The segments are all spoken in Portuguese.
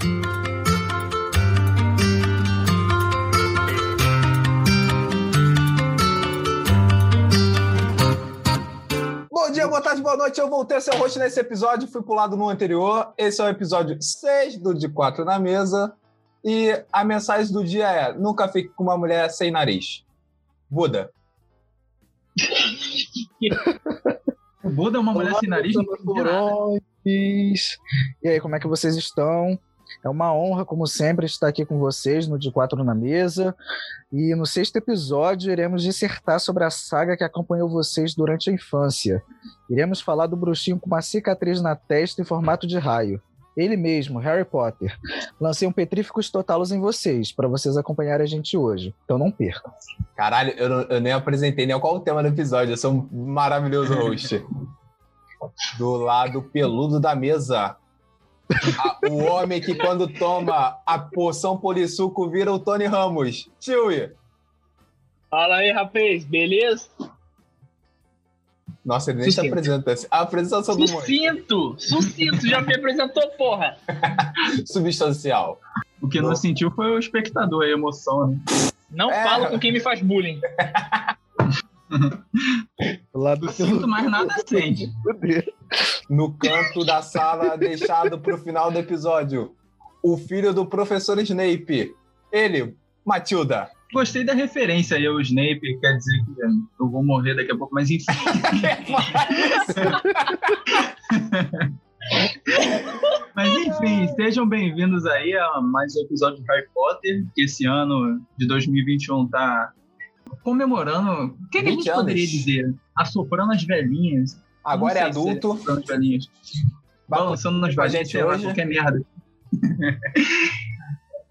Bom dia, boa tarde, boa noite. Eu voltei a ser host nesse episódio, fui pulado no anterior. Esse é o episódio 6 do De Quatro na Mesa. E a mensagem do dia é: nunca fique com uma mulher sem nariz. Buda. O Buda é uma mulher Olá, sem nariz? Não. E aí, como é que vocês estão? É uma honra, como sempre, estar aqui com vocês no De Quatro na Mesa. E no sexto episódio, iremos dissertar sobre a saga que acompanhou vocês durante a infância. Iremos falar do bruxinho com uma cicatriz na testa em formato de raio. Ele mesmo, Harry Potter. Lancei um Petríficos Totalos em vocês, para vocês acompanharem a gente hoje. Então não percam. Caralho, eu, não- eu nem apresentei nem qual o tema do episódio. Eu sou um maravilhoso host. Do lado peludo da mesa. O homem que, quando toma a poção polissuco, vira o Tony Ramos. Chewie. Fala aí, rapaz, beleza? Nossa, ele nem se apresenta. A apresentação do mundo. Sucinto, sucinto, já me apresentou, porra. Substancial. O que não sentiu foi o espectador, a emoção, né? Não É. falo com quem me faz bullying. Do lado Eu sinto, mas nada sente. No canto da sala, deixado pro final do episódio. O filho do professor Snape. Ele, Matilda. Gostei da referência aí ao Snape, quer dizer que eu vou morrer daqui a pouco, mas enfim. Mas enfim, sejam bem-vindos aí a mais um episódio de Harry Potter, que esse ano de 2021 tá comemorando. O que, que a 20 gente poderia anos. dizer? Assoprando as velhinhas. Agora é se adulto. Assoprando as velhinhas. Balançando nas velhinhas, lá, hoje. qualquer merda.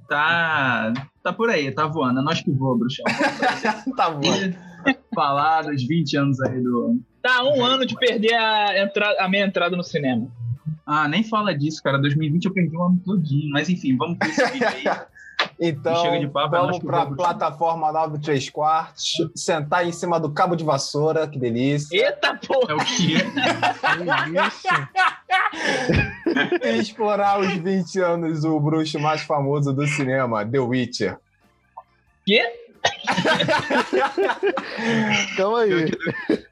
tá, tá por aí, tá voando. É nós que voa, bruxão. Tá bom. Falar dos 20 anos aí do. Tá um ano de perder a, entra- a minha entrada no cinema. Ah, nem fala disso, cara. 2020 eu perdi o ano todinho. Mas enfim, vamos pro esse vídeo aí. Então, Chega de papo, é vamos que para a plataforma 9 3 quartos, sentar em cima do cabo de vassoura, que delícia. Eita porra! É o que isso. E explorar os 20 anos do bruxo mais famoso do cinema, The Witcher. Quê? Calma aí.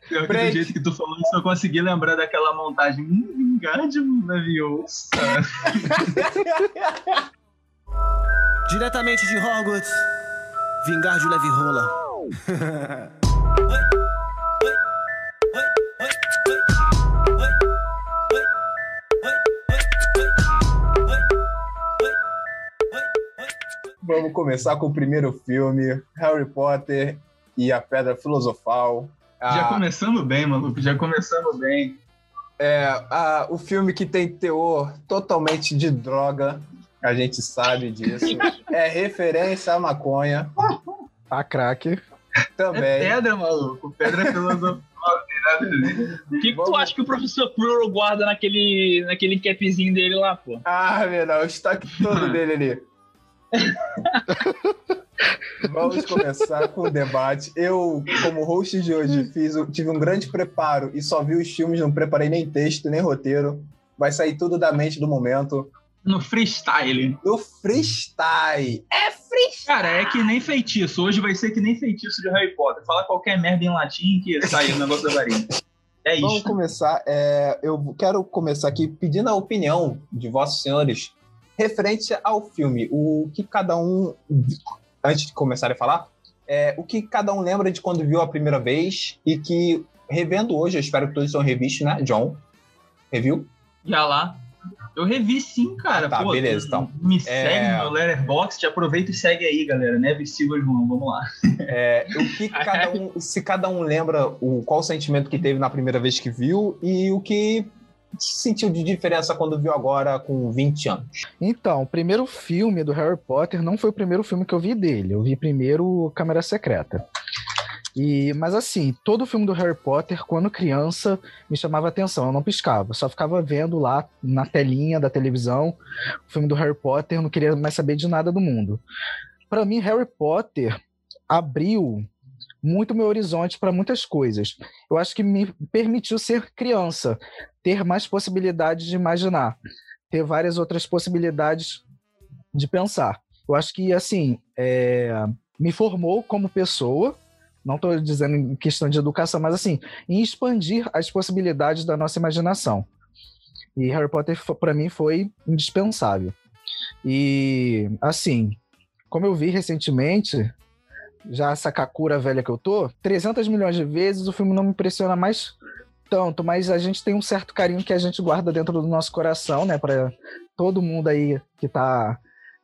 Pior que Break. do jeito que tu falou, eu só consegui lembrar daquela montagem. Hum, Wingardium Leviosa. Diretamente de Hogwarts, Vingardio Leve Rola. Vamos começar com o primeiro filme, Harry Potter e a Pedra Filosofal. Já Ah, começamos bem, maluco. Já começamos bem. É, ah, o filme que tem teor totalmente de droga, a gente sabe disso. É referência à maconha A craque. É também. pedra, maluco. Pedra filosofal. ver. O que, que tu acha que o professor Quirrell guarda naquele, naquele capzinho dele lá, pô? Ah, meu Deus, o estoque todo dele ali. Vamos começar com o debate. Eu, como host de hoje, fiz, tive um grande preparo e só vi os filmes, não preparei nem texto, nem roteiro. Vai sair tudo da mente do momento. No freestyle. No freestyle. Cara, é que nem feitiço. Hoje vai ser que nem feitiço de Harry Potter. Fala qualquer merda em latim que sai o negócio da varinha. É Vamos isso. começar. é, eu quero começar aqui pedindo a opinião de vossos senhores referente ao filme. O que cada um, antes de começar a falar, é, o que cada um lembra de quando viu a primeira vez e que, revendo hoje, eu espero que todos tenham revisto, né? John, reviu? Já lá. Eu revi sim, cara. Tá, Pô, beleza, tu então. Me segue É. no Letterboxd, aproveita e segue aí, galera. Neve Silva João, vamos lá. É, o que cada um, se cada um lembra o qual o sentimento que teve na primeira vez que viu e o que sentiu de diferença quando viu agora com 20 anos. Então, o primeiro filme do Harry Potter não foi o primeiro filme que eu vi dele. Eu vi primeiro Câmara Secreta. E, mas assim, todo filme do Harry Potter, quando criança, me chamava atenção. Eu não piscava, só ficava vendo lá na telinha da televisão o filme do Harry Potter, não queria mais saber de nada do mundo. Para mim, Harry Potter abriu muito meu horizonte para muitas coisas. Eu acho que me permitiu ser criança, ter mais possibilidades de imaginar, ter várias outras possibilidades de pensar. Eu acho que, assim, é, me formou como pessoa, não estou dizendo em questão de educação, mas, assim, em expandir as possibilidades da nossa imaginação. E Harry Potter, para mim, foi indispensável. E, assim, como eu vi recentemente, já essa Kakura velha que eu tô, 300 milhões de vezes o filme não me impressiona mais tanto, mas a gente tem um certo carinho que a gente guarda dentro do nosso coração, né? Para todo mundo aí que tá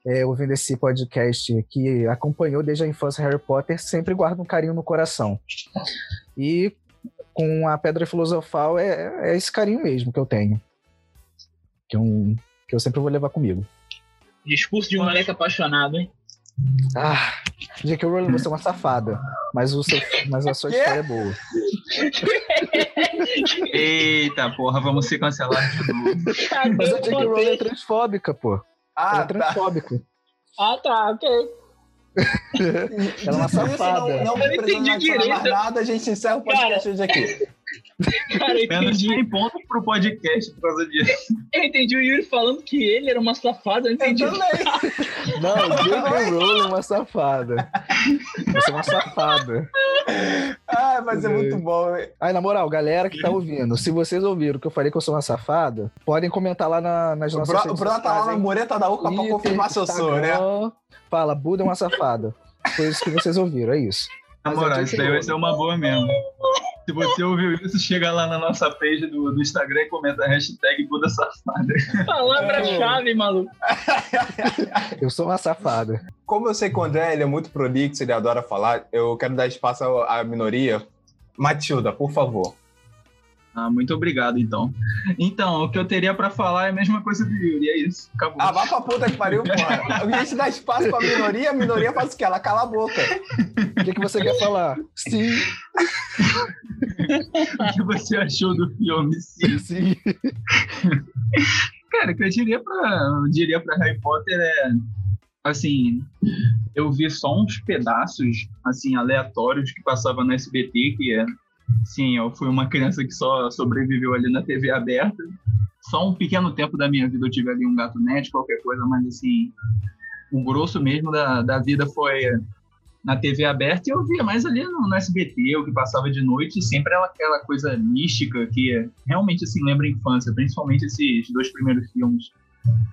é, ouvindo esse podcast, que acompanhou desde a infância Harry Potter, sempre guarda um carinho no coração. E com a Pedra Filosofal é, é esse carinho mesmo que eu tenho. Que, é um, que eu sempre vou levar comigo. Discurso de um moleque apaixonado, hein? Ah, J.K. Rowling, você é uma safada. Mas, o seu, mas a sua história é boa. Eita, porra, vamos ser cancelados de novo. Mas a J.K. Rowling é transfóbica, pô. Ah, Ela é transfóbica. Ah, tá, ok. Ela é uma Isso safada. Não, não Eu entendi mais direito. nada, a gente encerra o podcast hoje aqui. Cara, eu Menos entendi, 100 pontos pro podcast por causa disso. eu entendi o Yuri falando que ele era uma safada, eu Eu entendi. também. Não, J.K. Rowling é uma safada. Você é uma safada. Ah, mas é muito bom. Aí, na moral, galera que tá ouvindo, se vocês ouviram que eu falei que eu sou uma safada, podem comentar lá na- nas O nossas Bruno, o redes Bruno tá lá na mureta da Uca pra confirmar se eu sou, né? Fala, Buda é uma safada. Foi isso que vocês ouviram, é isso. Na é moral, isso aí vai ser uma boa mesmo. Se você ouviu isso, chega lá na nossa page do, do Instagram e comenta a hashtag Buda Safada. Palavra-chave, maluco. Eu sou uma safada. Como eu sei que o André ele é muito prolixo, ele adora falar, eu quero dar espaço à minoria. Matilda, por favor. Ah, muito obrigado, então. Então, o que eu teria pra falar é a mesma coisa do Yuri, é isso. Acabou. Ah, vá pra puta que pariu, porra. A gente dá espaço pra minoria, a minoria faz o quê? Ela cala a boca. O que, que você quer falar? Sim, O que você achou do filme? Sim. sim. Cara, o que eu diria pra, eu diria pra Harry Potter é. Assim, eu vi só uns pedaços, assim, aleatórios que passavam no SBT, que é. Sim, eu fui uma criança que só sobreviveu ali na TV aberta. Só um pequeno tempo da minha vida eu tive ali um gato net, qualquer coisa, mas assim, o grosso mesmo da, da vida foi na TV aberta e eu via mais ali no, no SBT, o que passava de noite, sempre aquela coisa mística que realmente assim lembra a infância, principalmente esses dois primeiros filmes.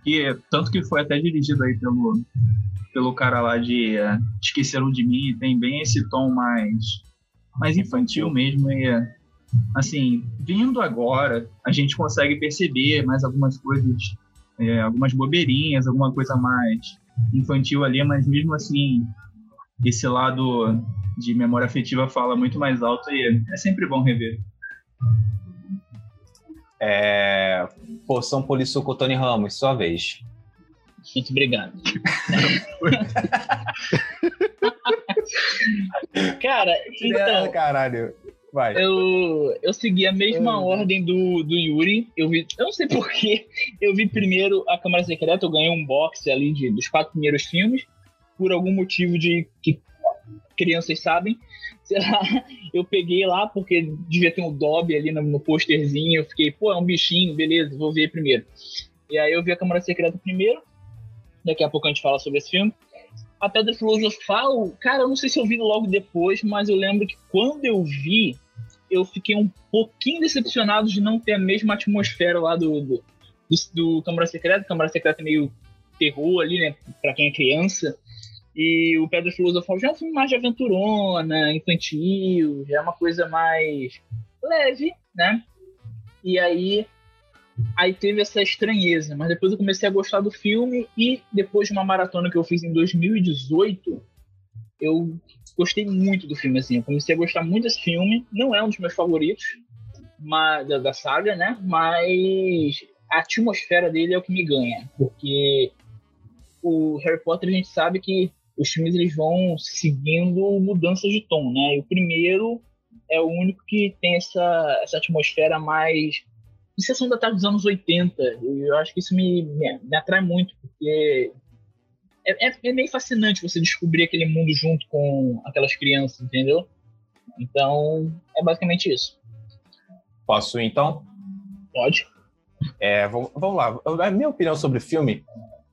Que tanto que foi até dirigido aí pelo pelo cara lá de eh, Esqueceram de Mim, tem bem esse tom mais mais infantil mesmo e eh, assim, vindo agora, a gente consegue perceber mais algumas coisas, eh, algumas bobeirinhas, alguma coisa mais infantil ali, mas mesmo assim, esse lado de memória afetiva fala muito mais alto e é sempre bom rever. É... Poção Polissuco Tony Ramos, sua vez. Muito obrigado. Cara, É, então, caralho. Vai. eu, eu segui a mesma Uhum. ordem do, do Yuri. Eu vi, eu não sei porquê. Eu vi primeiro a Câmara Secreta, eu ganhei um box ali de, dos quatro primeiros filmes, por algum motivo de que crianças sabem. Sei lá, eu peguei lá porque devia ter um Dobby ali no, no posterzinho. Eu fiquei, pô, é um bichinho, beleza, vou ver primeiro. E aí eu vi a Câmara Secreta primeiro. Daqui a pouco a gente fala sobre esse filme. A Pedra Filosofal, cara, eu não sei se eu vi logo depois, mas eu lembro que quando eu vi, eu fiquei um pouquinho decepcionado de não ter a mesma atmosfera lá do, do, do, do Câmara Secreta. Câmara Secreta é meio terror ali, né, pra quem é criança. E o Pedra Filosofal já é um filme mais de aventurona, infantil, já é uma coisa mais leve, né? E aí Aí teve essa estranheza, mas depois eu comecei a gostar do filme e depois de uma maratona que eu fiz em 2018, eu gostei muito do filme, assim. Eu comecei a gostar muito desse filme. Não é um dos meus favoritos mas, da, da saga, né? Mas a atmosfera dele é o que me ganha, porque o Harry Potter a gente sabe que os filmes eles vão seguindo mudanças de tom, né? E o primeiro é o único que tem essa, essa atmosfera mais de sessão da tarde dos anos 80. E eu acho que isso me, me, me atrai muito, porque é, é, é meio fascinante você descobrir aquele mundo junto com aquelas crianças, entendeu? Então, é basicamente isso. Posso ir, então? Pode. É, vamos, vamos lá. A minha opinião sobre o filme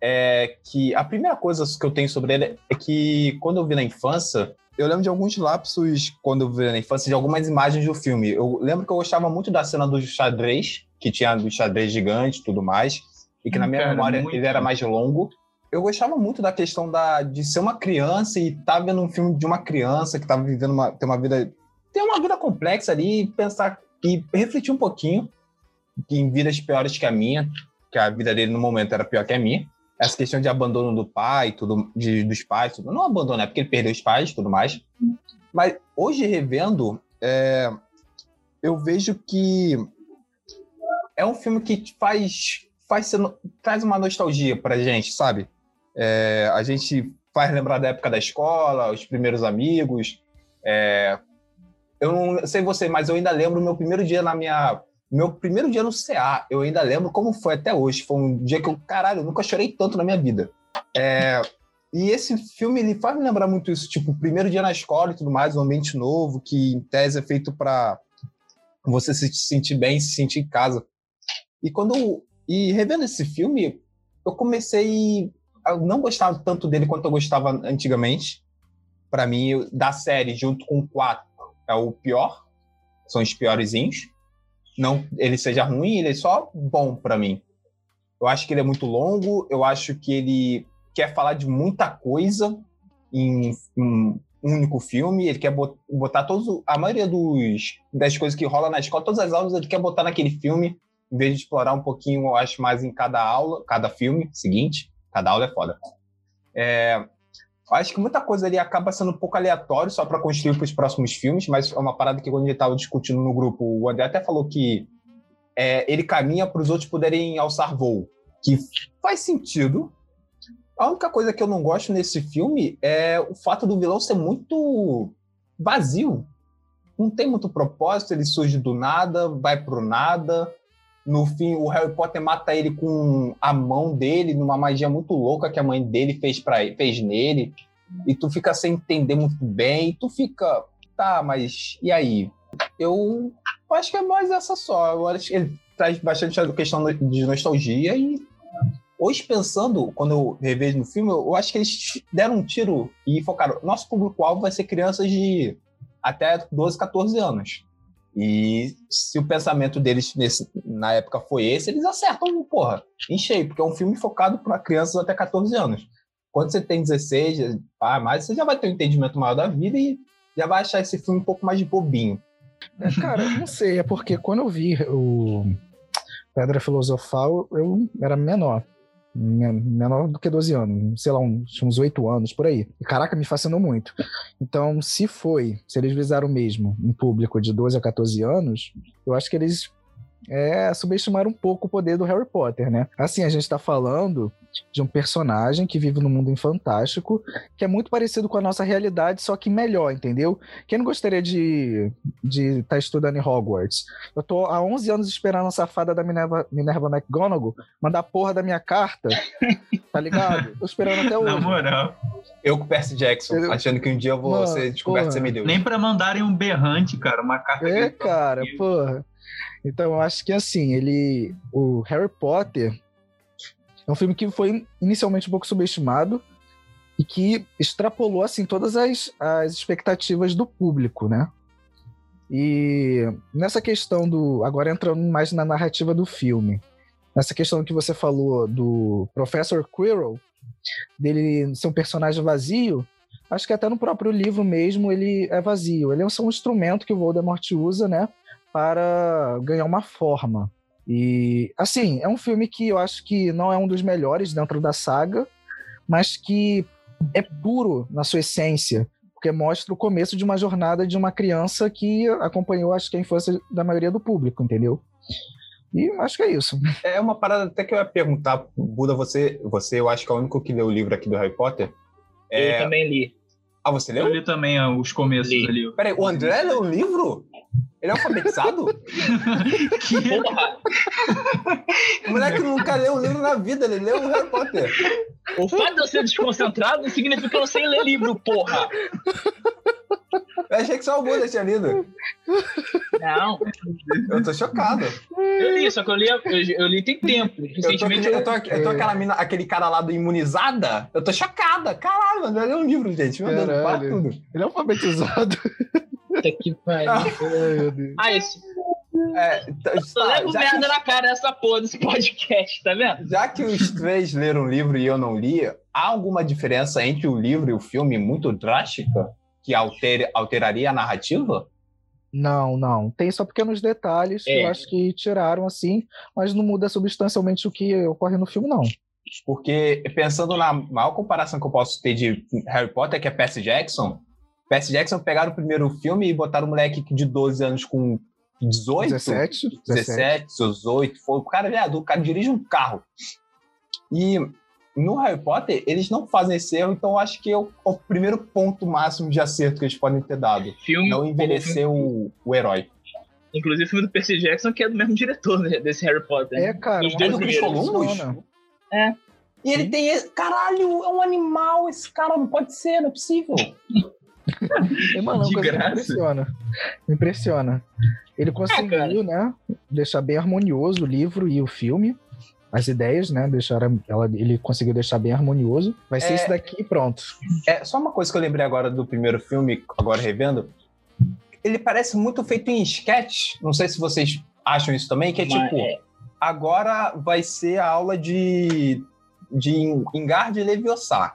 é que a primeira coisa que eu tenho sobre ele é que quando eu vi na infância, eu lembro de alguns lapsos quando eu vi na infância de algumas imagens do filme. Eu lembro que eu gostava muito da cena do xadrez, que tinha do xadrez gigante e tudo mais, e que na minha Cara, memória muito. ele era mais longo. Eu gostava muito da questão da, de ser uma criança e estar vendo um filme de uma criança que estava vivendo uma, ter uma vida ter uma vida complexa ali e pensar e refletir um pouquinho em vidas piores que a minha, que a vida dele no momento era pior que a minha. Essa questão de abandono do pai, tudo, de, dos pais, tudo. não abandono, é porque ele perdeu os pais e tudo mais. Mas hoje, revendo, é, eu vejo que é um filme que faz, faz traz uma nostalgia pra gente, sabe? É, a gente faz lembrar da época da escola, os primeiros amigos. é, eu não sei você, mas eu ainda lembro meu primeiro dia na minha. Meu primeiro dia no CA, eu ainda lembro como foi até hoje. Foi um dia que eu, caralho, eu nunca chorei tanto na minha vida. É, e esse filme, ele faz me lembrar muito isso, tipo, primeiro dia na escola e tudo mais, um ambiente novo, que em tese é feito para você se sentir bem, se sentir em casa. E quando e revendo esse filme, eu comecei a não gostar tanto dele quanto eu gostava antigamente. Para mim, da série, junto com o 4, é o pior. São os piorzinhos. Não ele seja ruim, ele é só bom para mim. Eu acho que ele é muito longo, eu acho que ele quer falar de muita coisa em um único filme, ele quer bot- botar todos a maioria dos das coisas que rola na escola, todas as aulas ele quer botar naquele filme, em vez de explorar um pouquinho, eu acho mais em cada aula, cada filme seguinte, cada aula é foda. É, acho que muita coisa ali acaba sendo um pouco aleatório só para construir para os próximos filmes, mas é uma parada que quando a gente estava discutindo no grupo, o André até falou que é, ele caminha para os outros poderem alçar voo, que faz sentido. A única coisa que eu não gosto nesse filme é o fato do vilão ser muito vazio. Não tem muito propósito, ele surge do nada, vai pro nada. No fim, o Harry Potter mata ele com a mão dele, numa magia muito louca que a mãe dele fez, pra, fez nele. E tu fica sem entender muito bem. E tu fica, tá, mas e aí? Eu acho que é mais essa só. Eu acho que ele traz bastante a questão de nostalgia e hoje pensando, quando eu revejo no filme, eu acho que eles deram um tiro e focaram. Nosso público-alvo vai ser crianças de até 12, 14 anos. E se o pensamento deles nesse, na época foi esse, eles acertam, porra, em cheio, porque é um filme focado para crianças até 14 anos. Quando você tem 16, ah, mais, você já vai ter um entendimento maior da vida e já vai achar esse filme um pouco mais bobinho. É, cara, não sei, é porque quando eu vi o Pedra Filosofal, eu era menor. Men- Menor do que 12 anos, sei lá, uns, uns 8 anos por aí. E caraca, me fascinou muito. Então, se foi, se eles visaram mesmo um público de 12 a 14 anos, eu acho que eles é, subestimaram um pouco o poder do Harry Potter, né? Assim, a gente tá falando de um personagem que vive num mundo fantástico, que é muito parecido com a nossa realidade, só que melhor, entendeu? Quem não gostaria de de estar estudando em Hogwarts. Eu tô há 11 anos esperando a safada da Minerva, Minerva McGonagall mandar a porra da minha carta, tá ligado? Tô esperando até Na hoje. moral. Eu com o Percy Jackson, Eu- achando que um dia eu vou Mano, ser descoberto porra. semideus. Nem pra mandarem um berrante, cara, uma carta. É, cara, porra. Então eu acho que assim, ele. O Harry Potter é um filme que foi inicialmente um pouco subestimado e que extrapolou assim todas as, as expectativas do público, né? E nessa questão do. Agora entrando mais na narrativa do filme. Nessa questão que você falou do Professor Quirrell, dele ser um personagem vazio, acho que até no próprio livro mesmo ele é vazio. Ele é só um instrumento que o Voldemort usa, né? Para ganhar uma forma. E, assim, é um filme que eu acho que não é um dos melhores dentro da saga, mas que é puro na sua essência, porque mostra o começo de uma jornada de uma criança que acompanhou, acho que a infância da maioria do público, entendeu? E acho que é isso. É uma parada até que eu ia perguntar, Buda, você, você eu acho que é o único que leu o livro aqui do Harry Potter. Eu É... também li. Ah, você Eu leu? li também ó, os começos Li. ali. ó. Peraí, o André leu o livro? Ele é alfabetizado? Que Porra, o moleque nunca leu um livro na vida, ele leu o Harry Potter. o fato de eu ser desconcentrado não significa que eu não sei ler livro, porra. Eu achei que só o Buda tinha lido. Não, Eu tô chocado. eu li, só que eu li, eu, eu li tem tempo. Eu tô, Recentemente eu tô, eu tô aquela mina, aquele cara lá do Imunizada. Eu tô chocada. Caralho, mano. Eu li um livro, gente. Meu Deus, para tudo. Ele é alfabetizado. Puta que pariu. Ai, meu Deus. Ah, esse. É, tá, Eu tá, levo já, merda que, na cara dessa porra desse podcast, tá vendo? já que os três leram o livro e eu não li, há alguma diferença entre o livro e o filme muito drástica que altere, alteraria a narrativa? Não, não. Tem só pequenos detalhes que É. eu acho que tiraram assim, mas não muda substancialmente o que ocorre no filme, não. Porque pensando na maior comparação que eu posso ter de Harry Potter, que é Percy Jackson, Percy Jackson pegaram o primeiro filme e botaram um moleque de 12 anos com 18, 17, 17, 18, foi, o cara é adulto, o cara dirige um carro. E no Harry Potter, eles não fazem esse erro, então eu acho que é o, o primeiro ponto máximo de acerto que eles podem ter dado. Filme, Não envelhecer o, o herói. Inclusive o filme do Percy Jackson, que é do mesmo diretor né, desse Harry Potter. É, cara, uma dois do Chris Columbus? funciona. E ele tem. esse- Caralho, é um animal, esse cara não pode ser, não é possível. É, mano, é De que me graça. impressiona. Me impressiona. Ele conseguiu, cara. né, deixar bem harmonioso o livro e o filme. As ideias, né, deixaram, ela, ele conseguiu deixar bem harmonioso. Vai ser É. esse daqui e pronto. É só uma coisa que eu lembrei agora do primeiro filme, agora revendo. Ele parece muito feito em sketch. Não sei se vocês acham isso também, que é Mas, tipo, é, agora vai ser a aula de, de Engar e Leviosa.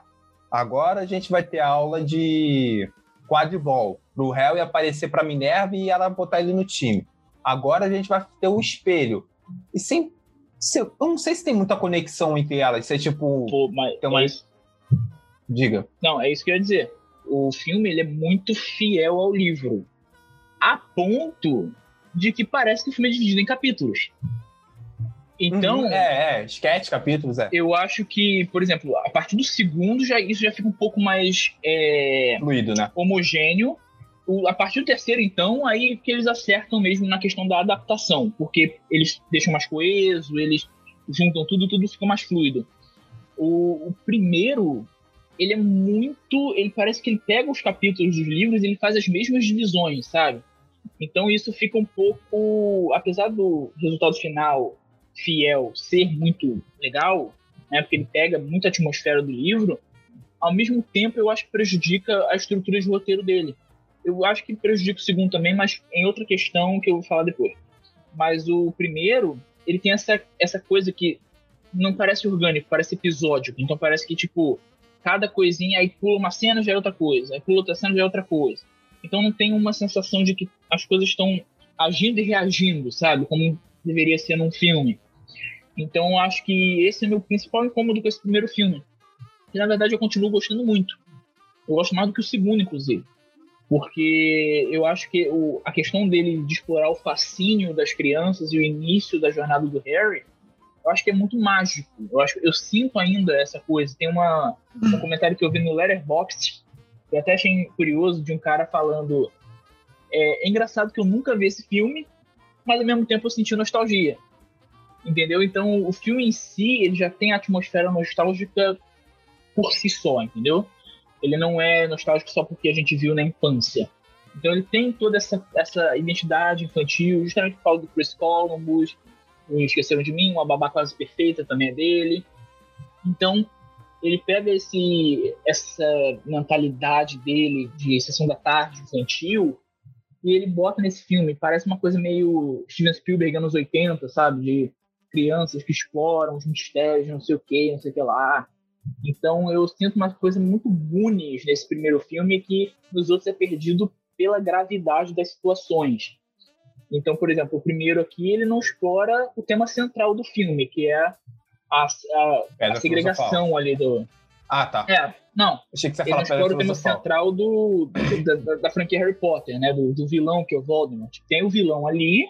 Agora a gente vai ter a aula de quadribol. Pro Harry aparecer pra Minerva e ela botar ele no time. Agora a gente vai ter o espelho. E sem. se- eu não sei se tem muita conexão entre elas. Se é tipo. pô, mas Tem uma- é Diga. Não, é isso que eu ia dizer. O filme ele é muito fiel ao livro. A ponto de que parece que o filme é dividido em capítulos. Então, Uhum, É, é. Sketch, capítulos, é. eu acho que, por exemplo, a partir do segundo, já, isso já fica um pouco mais é, Fluido, né? homogêneo. O- a partir do terceiro, então, aí que eles acertam mesmo na questão da adaptação, porque eles deixam mais coeso, eles juntam tudo, tudo fica mais fluido. O, o primeiro, ele é muito. Ele parece que ele pega os capítulos dos livros e ele faz as mesmas divisões, sabe? Então isso fica um pouco. Apesar do resultado final fiel ser muito legal, né? Porque ele pega muita atmosfera do livro, ao mesmo tempo eu acho que prejudica a estrutura de roteiro dele. Eu acho que prejudica o segundo também, mas em outra questão que eu vou falar depois. Mas o primeiro, ele tem essa, essa coisa que não parece orgânico, parece episódico. Então parece que, tipo, cada coisinha, aí pula uma cena já é outra coisa, aí pula outra cena já é outra coisa. Então não tem uma sensação de que as coisas estão agindo e reagindo, sabe? Como deveria ser num filme. Então acho que esse é meu principal incômodo com esse primeiro filme. E na verdade eu continuo gostando muito. Eu gosto mais do que o segundo, inclusive. Porque eu acho que o, a questão dele de explorar o fascínio das crianças e o início da jornada do Harry, eu acho que é muito mágico. Eu, acho, eu sinto ainda essa coisa. Tem uma, um comentário que eu vi no Letterboxd, que eu até achei curioso, de um cara falando. É, é engraçado que eu nunca vi esse filme, mas ao mesmo tempo eu senti nostalgia. Entendeu? Então o filme em si, ele já tem a atmosfera nostálgica por si só, entendeu? Ele não é nostálgico só porque a gente viu na infância. Então ele tem toda essa, essa identidade infantil, justamente por causa do Chris Columbus, o Esqueceram de Mim, uma babá quase perfeita também é dele. Então ele pega esse, essa mentalidade dele de sessão da tarde infantil e ele bota nesse filme. Parece uma coisa meio Steven Spielberg anos 80, sabe? De crianças que exploram os mistérios, não sei o que, não sei o que lá. Então eu sinto uma coisa muito Goonies nesse primeiro filme que nos outros é perdido pela gravidade das situações. Então, por exemplo, o primeiro aqui ele não explora o tema central do filme, que é a, a, a segregação ali do. Ah, tá. É, não, Achei que você ia falar o tema central do, do- da, da- franquia Harry Potter, né? Do, do vilão que é o Voldemort. Tem o vilão ali,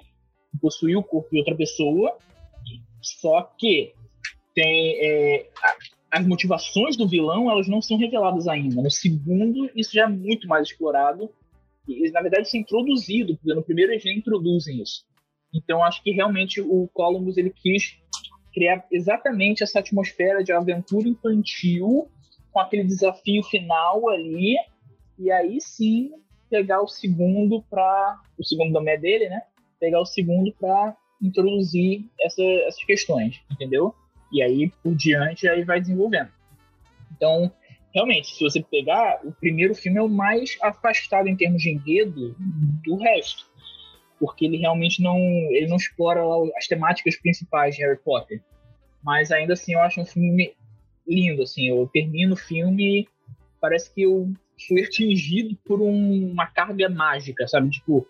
que possui o corpo de outra pessoa, só que tem é, as motivações do vilão elas não são reveladas ainda. No segundo, isso já é muito mais explorado. E, na verdade, isso é introduzido, porque no primeiro eles já introduzem isso. Então, acho que realmente o Columbus ele quis criar exatamente essa atmosfera de aventura infantil com aquele desafio final ali. E aí sim pegar o segundo para o segundo nome é dele, né? Pegar o segundo para introduzir essa, essas questões, entendeu? E aí por diante aí vai desenvolvendo. Então, realmente, se você pegar, o primeiro filme é o mais afastado em termos de enredo do resto. Porque ele realmente não, ele não explora as temáticas principais de Harry Potter. Mas ainda assim, eu acho um filme lindo, assim. Eu termino o filme, parece que eu fui atingido por um, uma carga mágica, sabe? Tipo,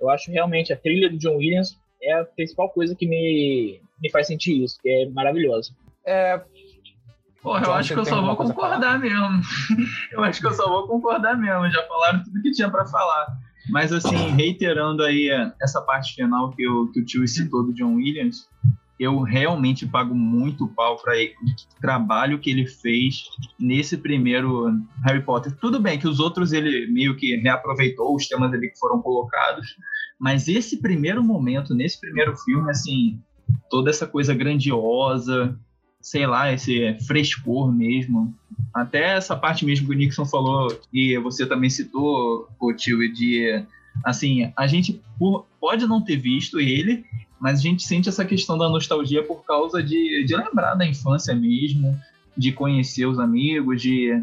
eu acho realmente a trilha do John Williams é a principal coisa que me, me faz sentir isso, que é maravilhosa. É, Porra, eu John, acho que eu só vou concordar mesmo. eu acho que eu só vou concordar mesmo. Já falaram tudo que tinha para falar. Mas, assim, reiterando aí essa parte final que, eu, que o tio citou do John Williams, eu realmente pago muito pau para o trabalho que ele fez nesse primeiro Harry Potter. Tudo bem que os outros ele meio que reaproveitou os temas ali que foram colocados, mas esse primeiro momento, nesse primeiro filme, assim, toda essa coisa grandiosa, sei lá, esse frescor mesmo. Até essa parte mesmo que o Nixon falou, e você também citou, o tio, de assim, a gente pode não ter visto ele, mas a gente sente essa questão da nostalgia por causa de, de lembrar da infância mesmo, de conhecer os amigos, de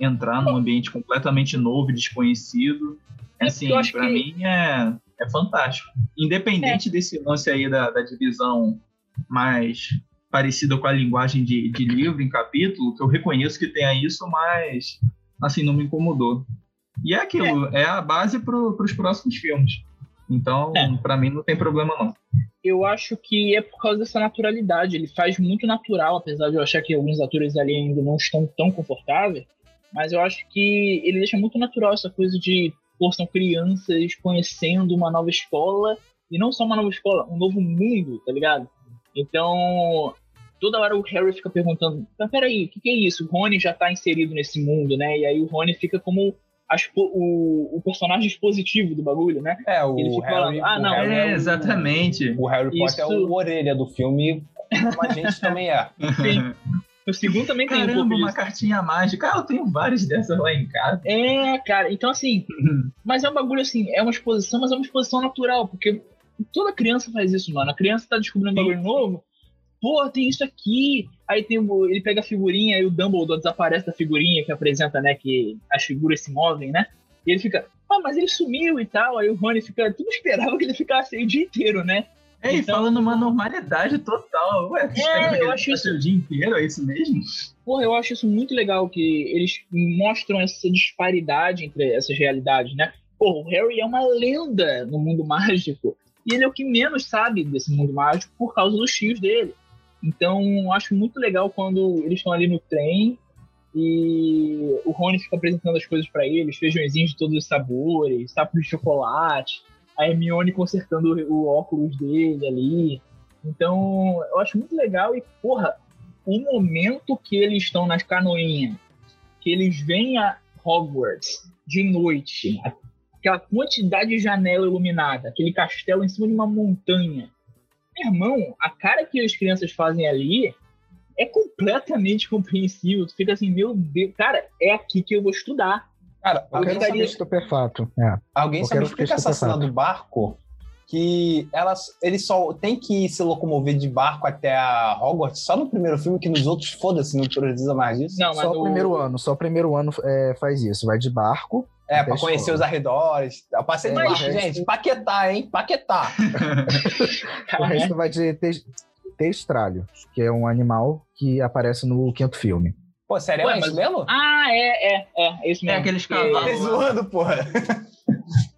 entrar num ambiente completamente novo e desconhecido. Assim, para que... mim é, é fantástico. Independente é. desse lance aí da, da divisão mais parecida com a linguagem de, de livro em capítulo, que eu reconheço que tenha isso, mas assim, não me incomodou. E é aquilo, é, é a base para os próximos filmes. Então, é. para mim, não tem problema não. Eu acho que é por causa dessa naturalidade. Ele faz muito natural, apesar de eu achar que alguns atores ali ainda não estão tão confortáveis. Mas eu acho que ele deixa muito natural essa coisa de, pô, são crianças conhecendo uma nova escola. E não só uma nova escola, um novo mundo, tá ligado? Então, toda hora o Harry fica perguntando: mas peraí, o que, que é isso? O Rony já tá inserido nesse mundo, né? E aí o Rony fica como o, o personagem expositivo do bagulho, né? É, o Ele fica Harry, falando, ah, não, Harry é, exatamente. O Harry Potter Isso... é o orelha do filme, como a gente também é. Sim. O segundo também Caramba, tem um pouco uma disso. cartinha mágica. Ah, eu tenho várias dessas lá em casa. É, cara. Então, assim... mas é um bagulho, assim, é uma exposição, mas é uma exposição natural, porque toda criança faz isso, mano. A criança tá descobrindo um bagulho novo, pô, tem isso aqui. Aí tem ele pega a figurinha e o Dumbledore desaparece da figurinha que apresenta, né, que as figuras se movem, né? E ele fica, ah, mas ele sumiu e tal. Aí o Rony fica, tudo esperava que ele ficasse aí o dia inteiro, né? É, então, e falando uma normalidade total. Ué, é, eu acho isso... o dia inteiro, é isso mesmo? Porra, eu acho isso muito legal, que eles mostram essa disparidade entre essas realidades, né? Pô, o Harry é uma lenda no mundo mágico. E ele é o que menos sabe desse mundo mágico por causa dos tios dele. Então, acho muito legal quando eles estão ali no trem e o Rony fica apresentando as coisas para eles, feijõezinhos de todos os sabores, sapos de chocolate, a Hermione consertando o óculos dele ali. Então, eu acho muito legal e, porra, o momento que eles estão nas canoinhas, que eles vêm a Hogwarts de noite, aquela quantidade de janela iluminada, aquele castelo em cima de uma montanha, meu irmão, a cara que as crianças fazem ali é completamente compreensível. Tu fica assim, meu Deus, cara, é aqui que eu vou estudar. Cara, eu alguém sabe estupefato. É. Alguém sabe explicar essa cena do barco? Que elas, eles só tem que se locomover de barco até a Hogwarts só no primeiro filme, que nos outros, foda-se, não precisa mais disso. Não, só o primeiro ano, só o primeiro ano é, faz isso. Vai de barco, é, pra conhecer os arredores. Eu passei é, barco, gente. Paquetá, hein? Paquetá. o resto vai de testralho, que é um animal que aparece no quinto filme. Pô, sério, Ué, é isso mesmo? Ah, é, é, é, é isso mesmo. É aqueles cavalos. É zoando, porra.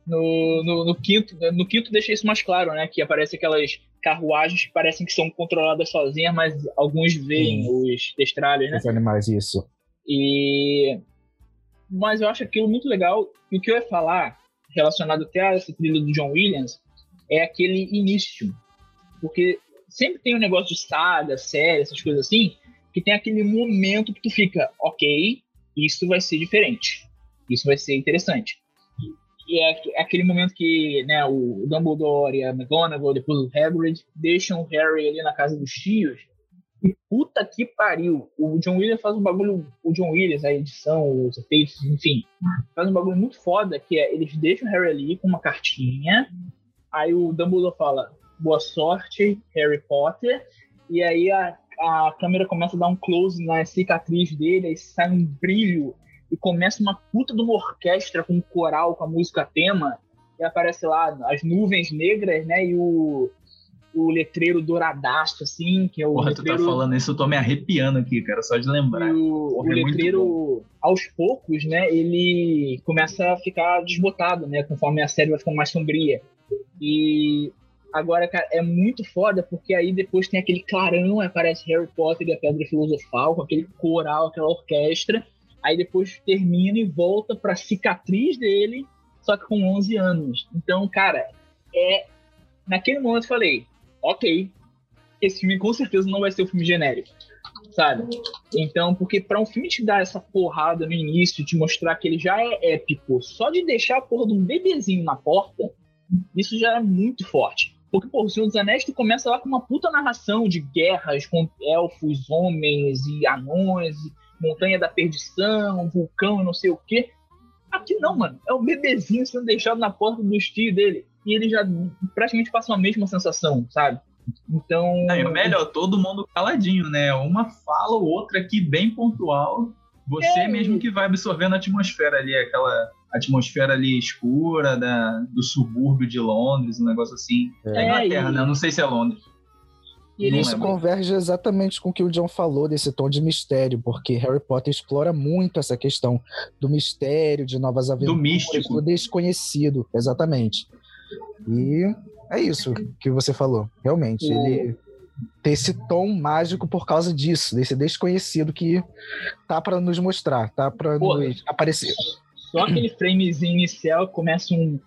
No, no, no, quinto, no quinto deixa isso mais claro, né? Que aparece aquelas carruagens que parecem que são controladas sozinhas, mas alguns veem os testralhos, né? Os animais, isso. E mas eu acho aquilo muito legal. E o que eu ia falar, relacionado até a essa trilha do John Williams, é aquele início. Porque sempre tem um negócio de saga, série, essas coisas assim, que tem aquele momento que tu fica, ok, isso vai ser diferente. Isso vai ser interessante. E é aquele momento que né, o Dumbledore e a McGonagall, depois o Hagrid, deixam o Harry ali na casa dos tios E puta que pariu. O John Williams faz um bagulho. O John Williams, a edição, os efeitos, enfim, faz um bagulho muito foda que é eles deixam o Harry ali com uma cartinha. Aí o Dumbledore fala: Boa sorte, Harry Potter. E aí a, a câmera começa a dar um close na cicatriz dele, aí sai um brilho e começa uma puta de uma orquestra com um coral, com a música tema. E aparece lá as nuvens negras, né? E o, o letreiro douradaço, assim, que é o Porra, letreiro... tu tá falando isso, eu tô me arrepiando aqui, cara, só de lembrar. E o, Porra, o é letreiro, aos poucos, né, ele começa a ficar desbotado, né, conforme a série vai ficando mais sombria. E agora, cara, é muito foda, porque aí depois tem aquele clarão, aparece Harry Potter e a Pedra Filosofal, com aquele coral, aquela orquestra, aí depois termina e volta pra cicatriz dele, só que com 11 anos. Então, cara, é... Naquele momento eu falei, ok, esse filme com certeza não vai ser um filme genérico, sabe? Então, porque para um filme te dar essa porrada no início, te mostrar que ele já é épico, só de deixar a porra de um bebezinho na porta, isso já é muito forte. Porque, pô, o Senhor dos Anéis, tu começa lá com uma puta narração de guerras com elfos, homens e anões, montanha da perdição, vulcão e não sei o quê. Aqui não, mano. É um bebezinho sendo deixado na porta do tio dele. E ele já praticamente passa a mesma sensação, sabe? Então. Não, e o melhor, todo mundo caladinho, né? Uma fala ou outra aqui bem pontual. Você É. mesmo que vai absorvendo a atmosfera ali, aquela atmosfera ali escura da, do subúrbio de Londres, um negócio assim. É, É, Inglaterra, e- né? Eu Não sei se é Londres. E Isso converge exatamente com o que o John falou desse tom de mistério, porque Harry Potter explora muito essa questão do mistério, de novas aventuras, místico. do desconhecido, exatamente. E é isso que você falou, realmente. O- Ele tem esse tom mágico por causa disso, desse desconhecido que tá pra nos mostrar, tá Pô, nos aparecer. Só aquele framezinho inicial começa um,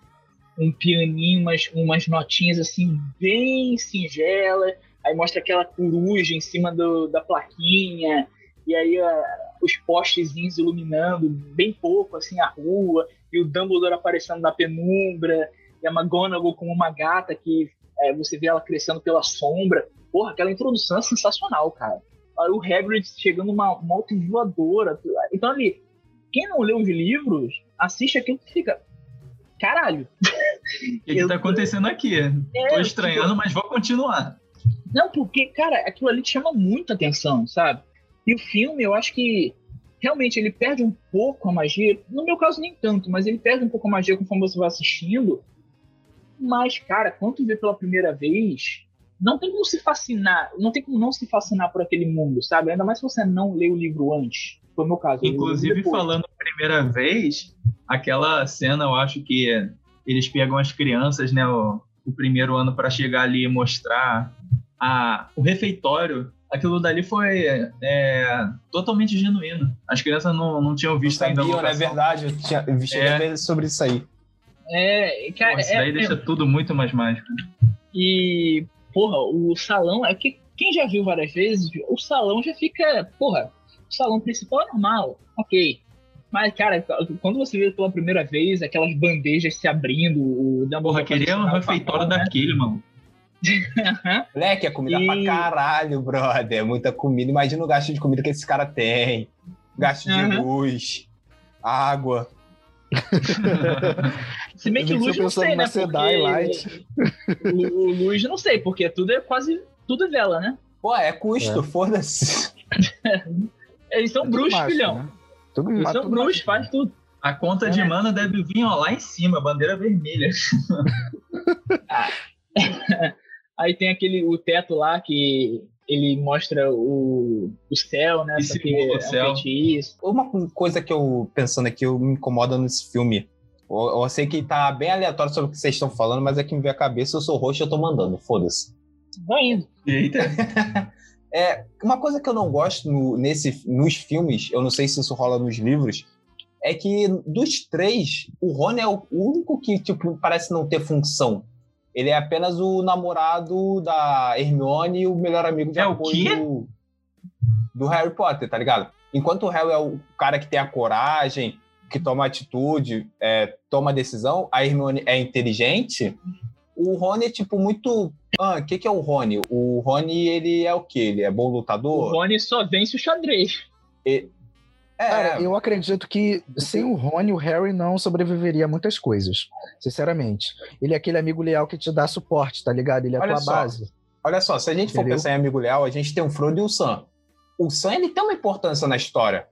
um pianinho, umas, umas notinhas assim, bem singelas. Aí mostra aquela coruja em cima do, da plaquinha. E aí ah, os postezinhos iluminando bem pouco assim a rua. E o Dumbledore aparecendo na penumbra. E a McGonagall como uma gata que é, você vê ela crescendo pela sombra. Porra, aquela introdução é sensacional, cara. O Hagrid chegando uma moto voadora. Então ali, quem não leu os livros, assiste aquilo que fica. Caralho. O que, que tá acontecendo aqui? É, Tô estranhando, mas vou continuar. Não, porque, cara, aquilo ali te chama muita atenção, sabe? E o filme, eu acho que realmente ele perde um pouco a magia. No meu caso, nem tanto, mas ele perde um pouco a magia conforme você vai assistindo. Mas, cara, quando tu vê pela primeira vez, não tem como se fascinar, não tem como não se fascinar por aquele mundo, sabe? Ainda mais se você não lê o livro antes. Foi o meu caso. Inclusive, falando a primeira vez, aquela cena, eu acho que eles pegam as crianças, né, o, o primeiro ano para chegar ali e mostrar a, o refeitório. Aquilo dali foi é, totalmente genuíno. As crianças não, não tinham Não visto ainda a sabiam, né? É locação. verdade. Eu tinha cheguei É. sobre isso aí. É, cara, Pô, isso é- daí é- deixa tudo muito mais mágico. E, porra, o salão, é que quem já viu várias vezes, o salão já fica, porra, o salão principal é normal, ok. Mas, cara, quando você vê pela primeira vez aquelas bandejas se abrindo, o Porra, Dumbledore queria um fazendo refeitório né? daquele, mano. Moleque, é comida E- pra caralho, brother. É muita comida. Imagina o gasto de comida que esse cara tem. Gasto de Aham. luz, água. Se bem que você não sei, né? Sedai Porque Light. o, o luz não sei, porque tudo é quase tudo é vela, né? Pô, é custo, É. foda-se. Eles são É bruxos, mágico, filhão. né? Tudo, Eles são tudo bruxos, faz tudo. A conta de É. mana deve vir ó, lá em cima, bandeira vermelha. Aí tem aquele o teto lá que ele mostra o, o céu, né? Só que é um céu. feitiço. Uma coisa que eu, pensando aqui, eu me incomoda nesse filme. Eu, eu sei que tá bem aleatório sobre o que vocês estão falando, mas é que me veio a cabeça, eu sou roxo, eu tô mandando, foda-se. Vai indo. Eita. É, uma coisa que eu não gosto no- nesse, nos filmes, eu não sei se isso rola nos livros, é que dos três, o Rony é o único que, tipo, parece não ter função. Ele é apenas o namorado da Hermione e o melhor amigo de É o apoio do, do Harry Potter, tá ligado? Enquanto o Harry é o cara que tem a coragem, que toma atitude, é, toma decisão, a Hermione é inteligente, O Rony é, tipo, muito. Ah, o que, que é o Rony? O Rony, ele é o quê? Ele é bom O lutador? Rony só vence o xadrez. É, Cara, eu acredito que sem o Rony, o Harry não sobreviveria a muitas coisas. Sinceramente. Ele é aquele amigo leal que te dá suporte, tá ligado? Ele é a tua só. base. olha só, se a gente for Entendeu? pensar em amigo leal, a gente tem o Frodo e o Sam. O Sam, ele tem uma importância na história.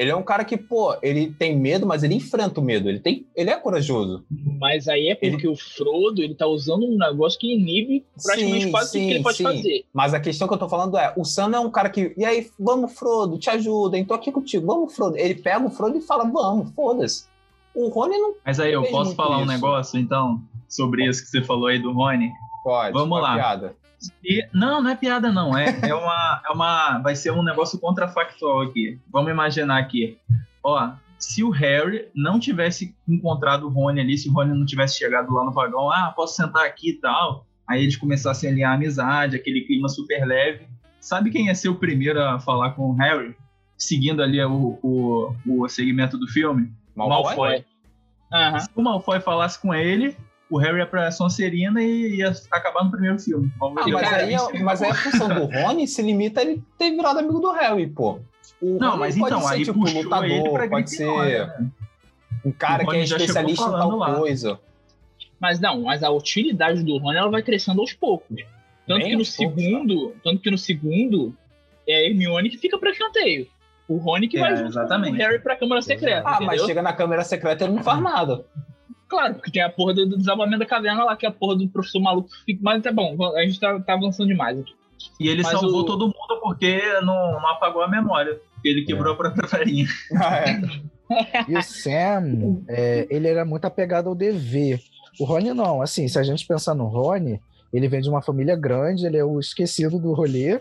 Ele é um cara que, pô, ele tem medo, mas ele enfrenta o medo. Ele, tem, ele é corajoso. Mas aí é porque o Frodo, ele tá usando um negócio que inibe praticamente Sim, quase tudo sim, que ele pode sim. fazer. Mas a questão que eu tô falando é, o Sam é um cara que. E aí, vamos, Frodo, te ajuda, hein? Tô aqui contigo, vamos, Frodo. Ele pega o Frodo e fala, vamos, foda-se. O Rony não Mas aí, eu posso falar um isso. negócio, então, sobre isso que você falou aí do Rony? pode. Vamos lá. Piada. E- não, não é piada, não. É, é, uma, é uma. Vai ser um negócio contrafactual aqui. Vamos imaginar aqui. Ó, se o Harry não tivesse encontrado o Rony ali, se o Rony não tivesse chegado lá no vagão, ah, posso sentar aqui e tal. Aí eles começassem a alinhar a amizade, aquele clima super leve. Sabe quem ia ser o primeiro a falar com o Harry? Seguindo ali o, o, o segmento do filme? Malfoy? Malfoy. Aham. Se o Malfoy falasse com ele, o Harry ia pra Sonserina e ia acabar no primeiro filme. Ah, mas, aí, isso é- mas aí a função do Rony se limita a ele ter virado amigo do Harry, pô. O Não, Rony mas pode então, ser, aí tipo, puxou lutador, ele pra pode Grifinória, ser né? um cara que é especialista em tal lá. coisa. Mas não, mas a utilidade do Rony ela vai crescendo aos poucos. Tanto Bem que no poucos, segundo, tanto que no segundo é a Hermione que fica pra escanteio. O Rony que É, vai junto exatamente. com o Harry pra Câmara Secreta, Ah, entendeu? mas chega na câmera secreta e ele não faz nada. Claro, porque tem a porra do, do desabamento da caverna lá, que é a porra do professor maluco fica. Mas tá bom, a gente tá, tá avançando demais aqui. E ele Mas salvou o- todo mundo porque não, não apagou a memória. Ele quebrou a própria farinha. Ah, é. E o Sam, é, ele era muito apegado ao dever. O Rony não. Assim, se a gente pensar no Rony, ele vem de uma família grande, ele é o esquecido do rolê.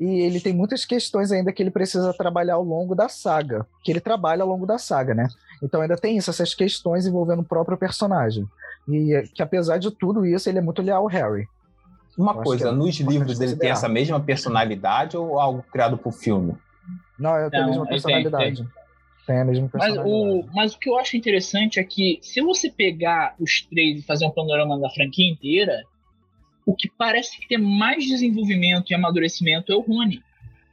E ele tem muitas questões ainda que ele precisa trabalhar ao longo da saga. Que ele trabalha ao longo da saga, né? Então ainda tem isso, essas questões envolvendo o próprio personagem. E é, que apesar de tudo isso, ele é muito leal ao Harry. Uma Eu coisa, é nos livros ele tem essa mesma personalidade ou algo criado pro filme? Não, é tem a mesma ele tem, personalidade. Tem, a mesma Mas personalidade. o, mas o que eu acho interessante é que se você pegar os três e fazer um panorama da franquia inteira, o que parece que tem mais desenvolvimento e amadurecimento é o Rony.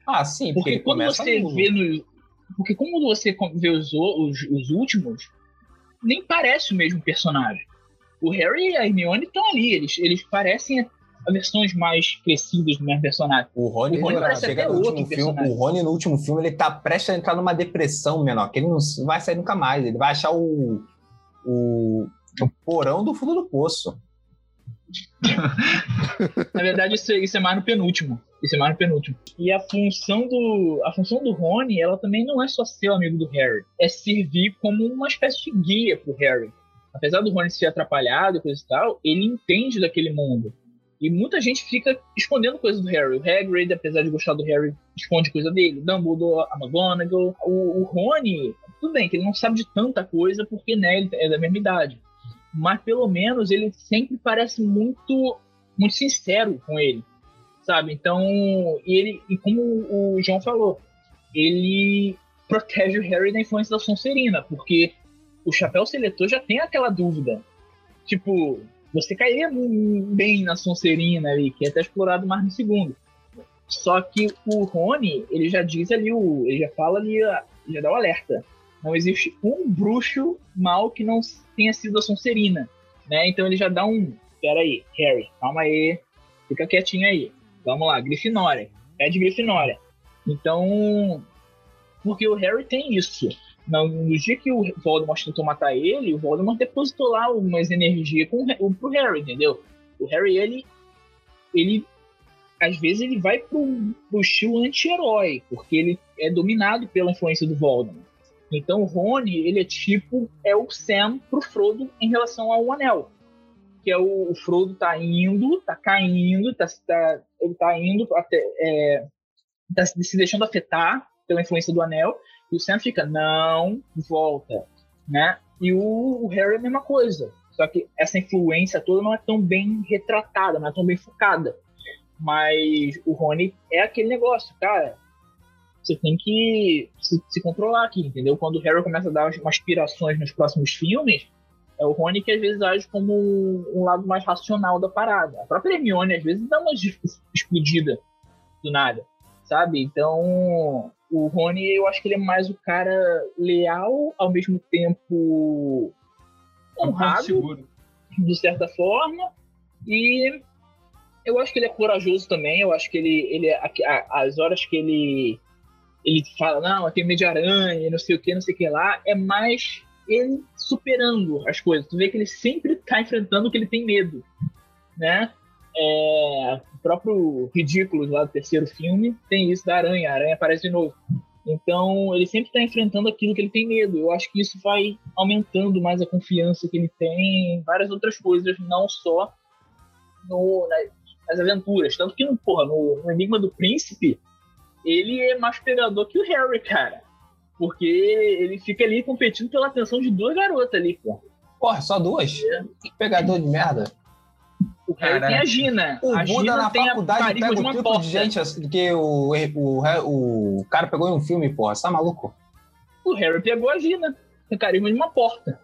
Ah, sim, porque, Porque quando você no- vê no. Porque quando você vê os, os, os últimos, nem parece o mesmo personagem. O Harry e a Hermione estão ali, eles, eles parecem versões mais crescidas do mesmo personagem. O Rony, O Rony chega até no último filme, personagem. o Rony no último filme ele tá prestes a entrar numa depressão menor, que ele não vai sair nunca mais, ele vai achar o, o, o porão do fundo do poço. Na verdade, isso, isso é mais no penúltimo. Isso é mais penúltimo. E a função do. A função do Rony, ela também não é só ser o amigo do Harry. É servir como uma espécie de guia pro Harry. Apesar do Rony ser atrapalhado e coisa e tal, ele entende daquele mundo. E muita gente fica escondendo coisas do Harry. O Hagrid, apesar de gostar do Harry, esconde coisa dele. Dumbledore, a McGonagall. O, o Rony, tudo bem que ele não sabe de tanta coisa porque né, ele é da mesma idade. Mas pelo menos ele sempre parece muito muito sincero com ele, sabe? Então, ele e como o João falou, ele protege o Harry da influência da Sonserina, porque o Chapéu Seletor já tem aquela dúvida, tipo, você cairia bem na Sonserina ali, que é até explorado mais no segundo. Só que o Rony, ele já diz ali, o, ele já fala ali, já dá o alerta. Não existe um bruxo mal que não tenha sido a Sonserina, né? Então ele já dá um, pera aí, Harry, calma aí, fica quietinho aí. Vamos lá, Grifinória, é de Grifinória. Então, porque o Harry tem isso. No, dia que o Voldemort tentou matar ele, o Voldemort depositou lá umas energias com, pro Harry, entendeu? O Harry, ele, ele às vezes ele vai pro, pro estilo anti-herói, porque ele é dominado pela influência do Voldemort. Então o Rony, ele é tipo, é o Sam pro Frodo em relação ao Anel. Que é o, o Frodo tá indo, tá caindo, tá, tá- ele tá indo até, é, tá se deixando afetar pela influência do Anel, e o Sam fica, não, volta, né? E o, o Harry é a mesma coisa, só que essa influência toda não é tão bem retratada, não é tão bem focada. Mas o Rony é aquele negócio, cara. Você tem que se, se controlar aqui, entendeu? Quando o Harry começa a dar umas aspirações nos próximos filmes, É o Rony que às vezes age como um lado mais racional da parada. A própria Hermione às vezes dá uma explodida do nada, sabe? Então, o Rony, eu acho que ele é mais o cara leal, ao mesmo tempo honrado, de certa forma, e eu acho que ele é corajoso também. Eu acho que ele, ele as horas que ele ele fala, não, eu tenho medo de aranha, não sei o que, não sei o que lá, é mais ele superando as coisas. Tu vê que ele sempre tá enfrentando o que ele tem medo, né? É, o próprio Ridículo lá do terceiro filme tem isso da aranha, a aranha aparece de novo. Então, ele sempre está enfrentando aquilo que ele tem medo. Eu acho que isso vai aumentando mais a confiança que ele tem em várias outras coisas, não só no, nas aventuras. Tanto que, porra, no, no Enigma do Príncipe, ele é mais pegador que o Harry, cara. Porque ele fica ali competindo pela atenção de duas garotas ali, pô. Porra, só duas? É. Que pegador de merda. O Harry Caraca. tem a Gina. O a Buda Gina na tem faculdade pega o tipo de gente assim, que o, o, o cara pegou em um filme, porra. Você tá maluco? O Harry pegou a Gina. Tem carisma de uma porta.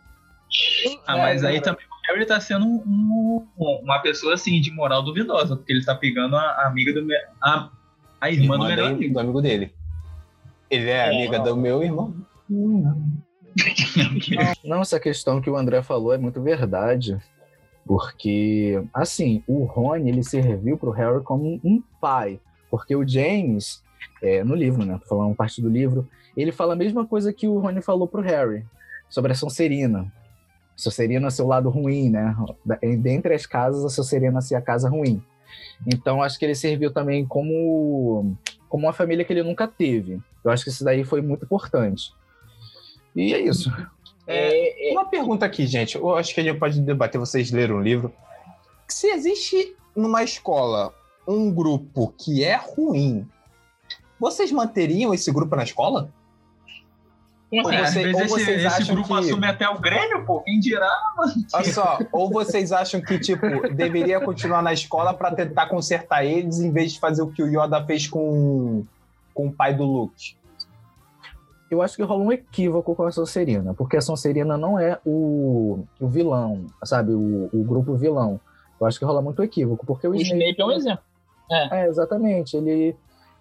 Ah, mas aí também Harry tá sendo um, um, uma pessoa assim de moral duvidosa, porque ele tá pegando a, a amiga do a, a irmã, irmã do melhor amigo. do amigo dele. Ele é, é amiga do meu irmão. Não, essa questão que o André falou é muito verdade. Porque, assim, o Rony, ele serviu pro Harry como um pai. Porque o James, é, no livro, né? Tô falando parte do livro, ele fala a mesma coisa que o Rony falou pro Harry, sobre a Sonserina. Sonserina ser o lado ruim, né? Dentre as casas, a Sonserina ser a casa ruim. Então, acho que ele serviu também como, como uma família que ele nunca teve. Eu acho que isso daí foi muito importante. E é isso. É, é, uma pergunta aqui, gente. Eu acho que a gente pode debater, vocês leram o livro. Se existe numa escola um grupo que é ruim, vocês manteriam esse grupo na escola? Ou, é, você, ou vocês esse, esse grupo que... assume até o Grêmio, pô, quem dirá, mano? Olha só, ou vocês acham que, tipo, deveria continuar na escola para tentar consertar eles, em vez de fazer o que o Yoda fez com, com o pai do Luke? Eu acho que rola um equívoco com a Sonserina, porque a Sonserina não é o, o vilão, sabe? O, o grupo vilão. Eu acho que rola muito equívoco, porque o, o Snape, Snape é um exemplo. É. é, exatamente. Ele,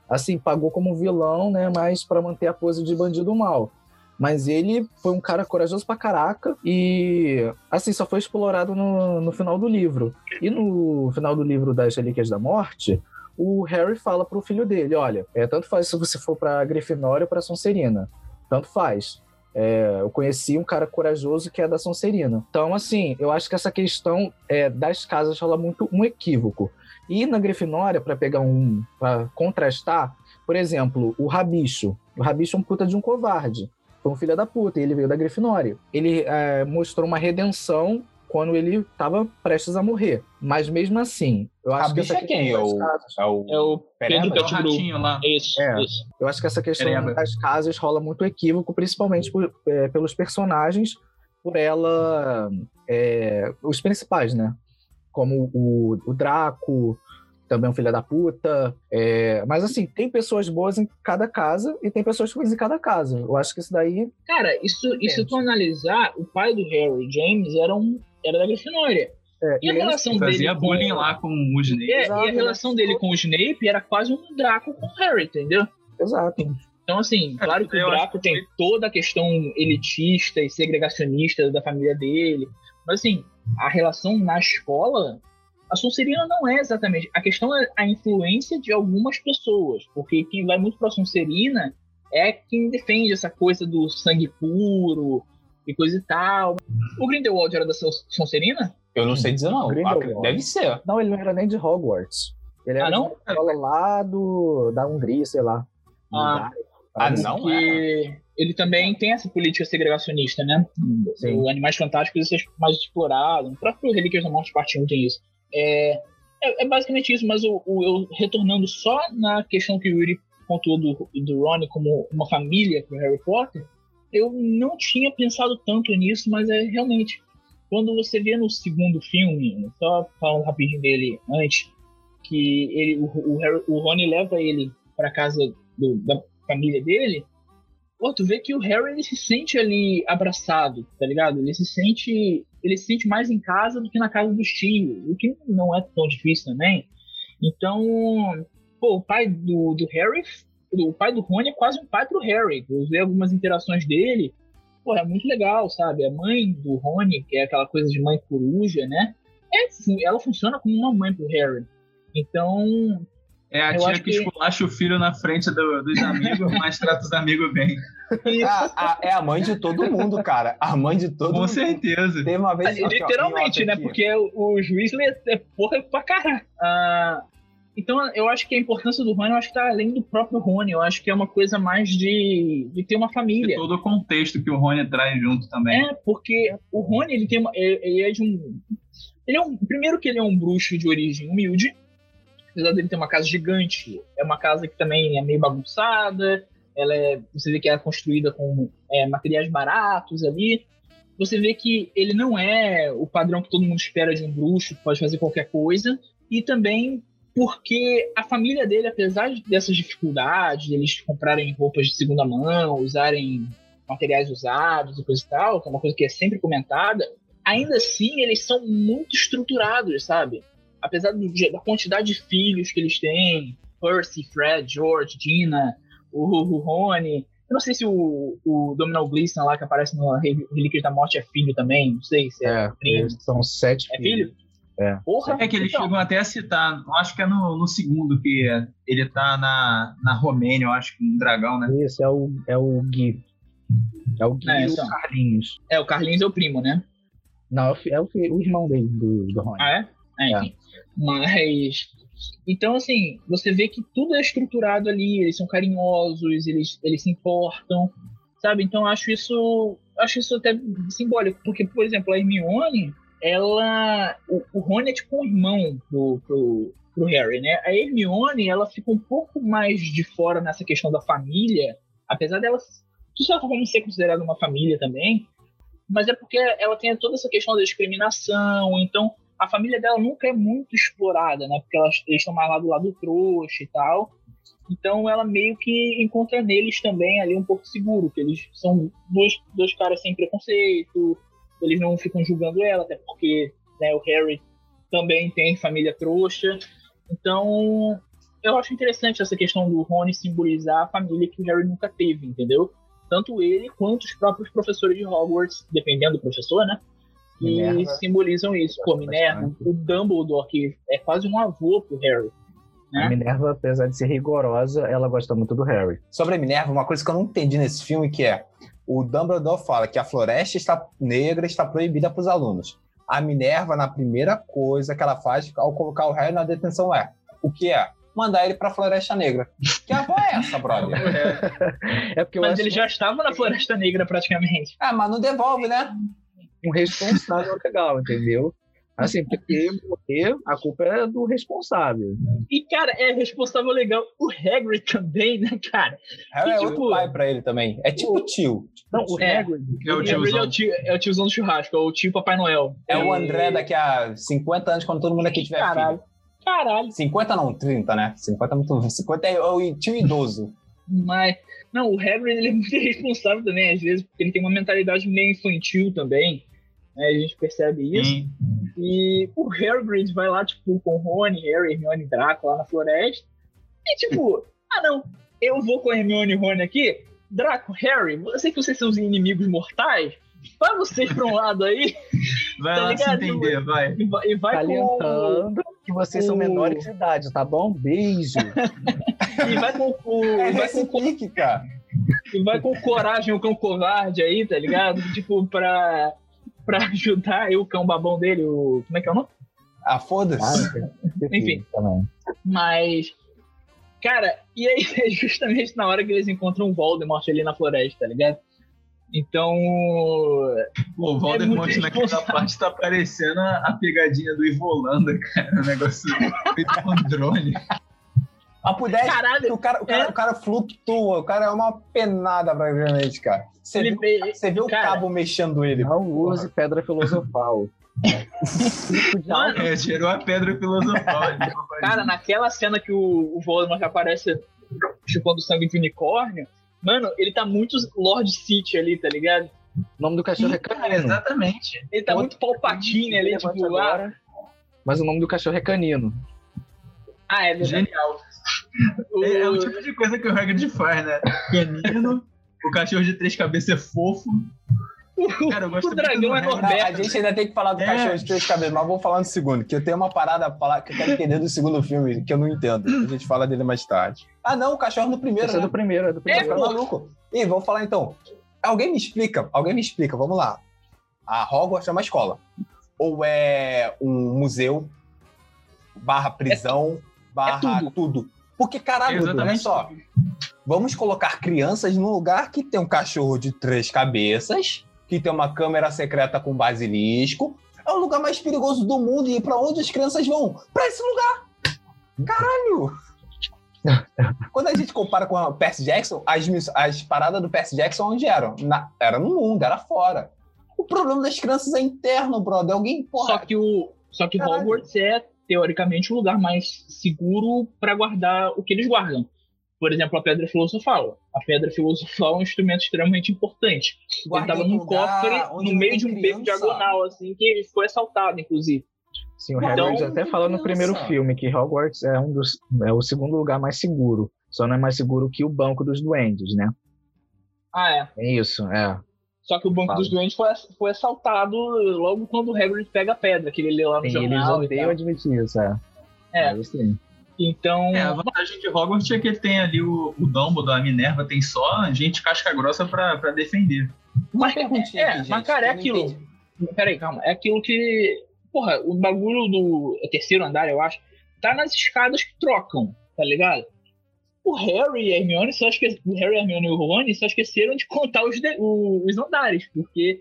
assim, pagou como vilão, né? Mas para manter a pose de bandido mal. Mas ele foi um cara corajoso pra caraca e, assim, só foi explorado no, no final do livro. E no final do livro das Relíquias da Morte, o Harry fala pro filho dele, olha, é, tanto faz se você for pra Grifinória ou pra Sonserina. Tanto faz. É, eu conheci um cara corajoso que é da Sonserina. Então, assim, eu acho que essa questão é, das casas rola muito um equívoco. E na Grifinória, para pegar um. para contrastar, por exemplo, o Rabicho. O Rabicho é um puta de um covarde foi um filho da puta, e ele veio da Grifinória. Ele é, mostrou uma redenção quando ele estava prestes a morrer. Mas mesmo assim, eu acho a que essa é quem? É o, é o, é o Pedro Pettigrew lá. Isso, é, isso. Eu acho que essa questão Pereba. das casas rola muito equívoco, principalmente por, é, pelos personagens, por ela... É, os principais, né? Como o, o Draco, também é um filho da puta. É... Mas assim, tem pessoas boas em cada casa e tem pessoas ruins em cada casa. Eu acho que isso daí. Cara, isso, e se tu analisar, o pai do Harry, James, era, um, era da Grifinória. É, e a relação dele. Fazia com... bullying lá com o Snape. É, Exato, e a relação né? dele com o Snape era quase um Draco com o Harry, entendeu? Exato. Então, assim, claro que o Draco tem toda a questão elitista e segregacionista da família dele. Mas, assim, a relação na escola a Sonserina não é exatamente. A questão é a influência de algumas pessoas, porque quem vai muito para a Sonserina é quem defende essa coisa do sangue puro e coisa e tal. O Grindelwald era da Sonserina? Eu não sei dizer não. Deve ser. Não, ele não era nem de Hogwarts. Ele era ah, não? lá do, da Hungria, sei lá. Ah, ah não? É. Ele também tem essa política segregacionista, né? Sim. O Animais Fantásticos é mais explorado. O próprio Relíquias da Morte Parte 1 tem isso. É, é, é, basicamente isso, mas o, eu retornando só na questão que o Yuri pontuou do, do Ronnie como uma família para Harry Potter, eu não tinha pensado tanto nisso, mas é realmente quando você vê no segundo filme, só falando rapidinho dele antes, que ele, o, o, Harry, o Rony leva ele para casa do, da família dele, pô, tu vê que o Harry ele se sente ali abraçado, tá ligado? Ele se sente ele se sente mais em casa do que na casa dos tios, o que não é tão difícil também. Então, pô, o pai do, do Harry, o pai do Rony é quase um pai pro Harry. Eu vi algumas interações dele, pô, é muito legal, sabe? A mãe do Rony, que é aquela coisa de mãe coruja, né? É, ela funciona como uma mãe pro Harry. Então, é a tia que que- esculacha o filho na frente do- dos amigos, mas trata os amigos bem. A- a- é a mãe de todo mundo, cara. A mãe de todo Com mundo. certeza. Teve uma vez. aqui, ó, Literalmente, né? aqui. Porque o Weasley é porra pra caralho. Ah, então, eu acho que a importância do Rony, eu acho que tá além do próprio Rony. Eu acho que é uma coisa mais de, de ter uma família. todo o contexto que o Rony traz junto também. É, porque o Rony, ele tem uma, ele ele é de um... Ele é um... Primeiro que ele é um bruxo de origem humilde. Apesar dele ter uma casa gigante, é uma casa que também é meio bagunçada. Ela é... Você vê que é construída com é, materiais baratos ali. Você vê que ele não é o padrão que todo mundo espera de um bruxo, que pode fazer qualquer coisa. E também porque a família dele, apesar dessas dificuldades, eles comprarem roupas de segunda mão, usarem materiais usados e coisa e tal, que é uma coisa que é sempre comentada, ainda assim eles são muito estruturados, sabe? Apesar do- da quantidade de filhos que eles têm, Percy, Fred, George, Dina, o, o Rony. Eu não sei se o, o Domhnall Gleeson lá que aparece no Re- Relíquias da Morte é filho também, não sei se é, É, primo. são sete É filho? É. Porra! É que eles Então, chegam até a citar, eu acho que é no, no segundo que é, ele tá na, na Romênia, eu acho que um dragão, né? Esse é o, é o Gui. É o Gui É, e o. Carlinhos. É, o Carlinhos é o primo, né? Não, é o, é o, irmão dele, do, do Rony. Ah, é? É, enfim. Mas. Então, assim, você vê que tudo é estruturado ali, eles são carinhosos, eles, eles se importam, sabe? Então, eu acho isso. Acho isso até simbólico, porque, por exemplo, a Hermione, ela. O, o Rony é tipo um irmão pro, pro, pro Harry, né? A Hermione, ela fica um pouco mais de fora nessa questão da família, apesar dela, de certa forma, ser considerada uma família também, mas é porque ela tem toda essa questão da discriminação, então a família dela nunca é muito explorada, né? Porque elas, eles estão mais lá do lado trouxa e tal. Então ela meio que encontra neles também ali um porto seguro, que eles são dois, dois caras sem preconceito, eles não ficam julgando ela, até porque né, o Harry também tem família trouxa. Então eu acho interessante essa questão do Rony simbolizar a família que o Harry nunca teve, entendeu? Tanto ele quanto os próprios professores de Hogwarts, dependendo do professor, né? Que Minerva. simbolizam isso. Pô, Gosto Minerva, o Dumbledore, que é quase um avô pro Harry. A né? Minerva, apesar de ser rigorosa, ela gosta muito do Harry. Sobre a Minerva, uma coisa que eu não entendi nesse filme que é o Dumbledore fala que a floresta está negra está proibida para os alunos. A Minerva, na primeira coisa que ela faz ao colocar o Harry na detenção é o que é? Mandar ele para a Floresta Negra. Que avó é essa, brother? É porque eu Mas ele já estava na Floresta Negra praticamente. Ah, mas não devolve, né? um responsável legal, entendeu? Assim, porque morrer, a culpa é do responsável. E, cara, é responsável legal. O Hagrid também, né, cara? Harry é tipo, outro pai para ele também. É tipo tio. Não, o É. Hagrid, É o O Hagrid é tiozão. o, tio, é o tiozão do churrasco, é o tio Papai Noel. É o André daqui a 50 anos, quando todo mundo aqui tiver Caralho. filho. Caralho. 50 não, 30, né? 50 é muito. 50 é o tio idoso. Mas, não, o Hagrid ele é muito responsável também, às vezes, porque ele tem uma mentalidade meio infantil também. Né? A gente percebe isso. Sim. E o Hagrid vai lá, tipo, com o Rony, Harry, Hermione e Draco lá na floresta. E, tipo, ah, não, eu vou com a Hermione e Rony aqui. Draco, Harry, eu sei que vocês são os inimigos mortais. Vai vocês pra um lado aí Vai Tá lá se ligado? entender, vai. e vai, e vai com, salientando que vocês são menores de idade, tá bom? Beijo. e vai com, o- É e vai com, pique, cara. e vai com coragem o cão covarde aí, tá ligado? Tipo, pra, pra ajudar aí o cão babão dele, o. Como é que é o nome? Ah, foda-se. Enfim. Também. Mas. Cara, e aí é justamente na hora que eles encontram o Voldemort ali na floresta, tá ligado? Então. O Voldemort muito naquela parte tá parecendo a, a pegadinha do Ivolanda, cara. O negócio feito com drone. A puder Caralho, o cara, o, cara, é. o cara flutua, o cara é uma penada praticamente, cara. Você ele, viu, ele- você viu cara. o cabo mexendo ele. Não use pedra filosofal. Mano, É, tirou a pedra filosofal. Cara, naquela cena que o, o Voldemort aparece chupando sangue de unicórnio, mano, ele tá muito Lord City ali, tá ligado? O nome do cachorro é É, Canino. exatamente. Ele tá muito palpatine ali, tipo, ah, agora. Mas o nome do cachorro é Canino. ah, é verdade. Genial. O- É, é o tipo de coisa que o Hagrid faz, né? Canino, o cachorro de três cabeças é fofo. Cara, eu gosto o dragão muito é do. Ah, a Norberto. gente ainda tem que falar do É. cachorro de três cabeças, mas vamos falar no segundo, que eu tenho uma parada pra falar que eu quero entender do segundo filme, que eu não entendo. A gente fala dele mais tarde. Ah, não, o cachorro no primeiro, Esse é né? do primeiro, é do Tá primeiro. ficando maluco. Ih, vamos falar então. Alguém me explica, alguém me explica, vamos lá. A Hogwarts é uma escola. Ou é um museu, barra prisão, barra tudo. tudo. Porque, caralho, olha só. Vamos colocar crianças num lugar que tem um cachorro de três cabeças, que tem uma câmera secreta com basilisco. É o lugar mais perigoso do mundo e pra onde as crianças vão? Pra esse lugar! Caralho! Quando a gente compara com a Percy Jackson, as, as paradas do Percy Jackson onde eram? Na- era no mundo, era fora. O problema das crianças é interno, brother. Alguém, porra. Só que o só que Caralho. Hogwarts é teoricamente o lugar mais seguro para guardar o que eles guardam. Por exemplo, a pedra filosofal. A pedra filosofal é um instrumento extremamente importante. Ele guarda tava em num cofre no meio de um beco criança. diagonal, assim, que foi assaltado, inclusive. Sim, o Então, Hagrid até falou no primeiro filme que Hogwarts é um dos é o segundo lugar mais seguro. Só não é mais seguro que o banco dos duendes, né? Ah, é. É isso, é. Só que o Banco Fala. dos Doentes foi, foi assaltado logo quando o Hagrid pega a pedra, que ele lê lá no Sim, eles jornal. e odeiam admitir isso, é. É. Mas, assim, Então, É, a vantagem de Hogwarts é que ele tem ali o, o Dumbledore, a Minerva, tem só gente casca grossa pra, pra defender. Uma Mas- perguntinha é, aqui, gente. mas, cara, é aquilo. Peraí, calma. É aquilo que. Porra, o bagulho do é terceiro andar, eu acho, tá nas escadas que trocam, tá ligado? O Harry e a Hermione só esque... O Harry, Hermione e o Rony só esqueceram de contar os, de- os andares, porque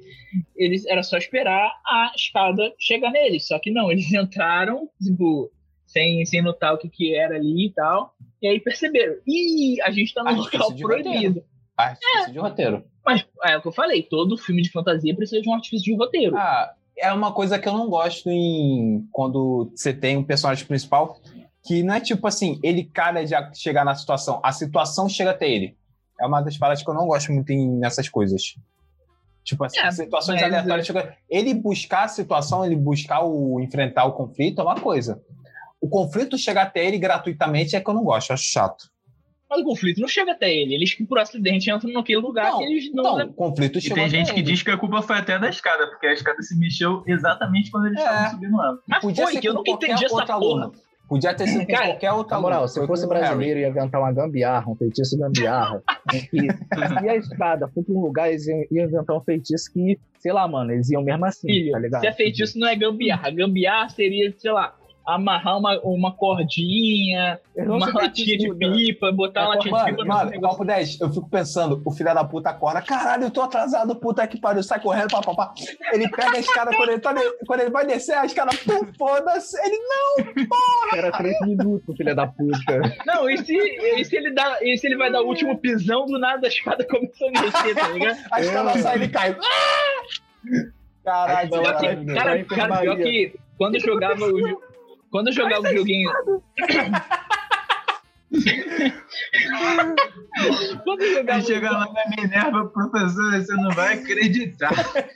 eles era só esperar a escada chegar neles. Só que não, eles entraram, tipo, sem, sem notar o que, que era ali e tal. E aí perceberam. Ih, a gente tá no Artifício local proibido. Artifício de roteiro. Mas é o que eu falei, todo filme de fantasia precisa de um artifício de roteiro. Ah, é uma coisa que eu não gosto em quando você tem um personagem principal que não é tipo assim, ele cara já chegar na situação, a situação chega até ele. É uma das paradas que eu não gosto muito em, nessas coisas. Tipo assim, É, situações mas aleatórias. chega- Ele buscar a situação, ele buscar o enfrentar o conflito é uma coisa. O conflito chegar até ele gratuitamente é que eu não gosto, acho chato. Mas o conflito não chega até ele. Eles, por acidente, entram naquele lugar Não, que eles não. Então, o conflito E chegou tem gente que ele. diz que a culpa foi até da escada, porque a escada se mexeu exatamente quando eles É. estavam subindo ela. Mas Podia foi, ser que eu nunca entendi essa porra. aluno. Podia ter sido Cara, qualquer aluno. moral, se Foi fosse com o Harry. brasileiro ia inventar uma gambiarra, um feitiço gambiarra. se a escada for pra um lugar, eles iam, iam inventar um feitiço que, sei lá, mano, eles iam mesmo assim, Filho, tá ligado? se é feitiço, não é gambiarra. Gambiarra seria, sei lá, amarrar uma, uma cordinha, não uma são latinha de pipa, botar uma latinha de pipa Mano, no mano, papo 10, eu fico pensando, o filho da puta acorda, caralho, eu tô atrasado, puta que pariu, sai correndo, papapá. Ele pega a escada, quando ele, tá de- quando ele vai descer, a escada, pum, foda-se, ele Era três minutos, filha da puta. Não, e se, e se ele dá, e se ele vai dar o último pisão, do nada a escada começa a mexer, tá ligado? a escada É. sai, ele cai. Caralho, vai cara, pra cara, pior que quando eu jogava o quando eu jogava o joguinho quando eu jogava chega lá na Minerva, professor, você não vai acreditar.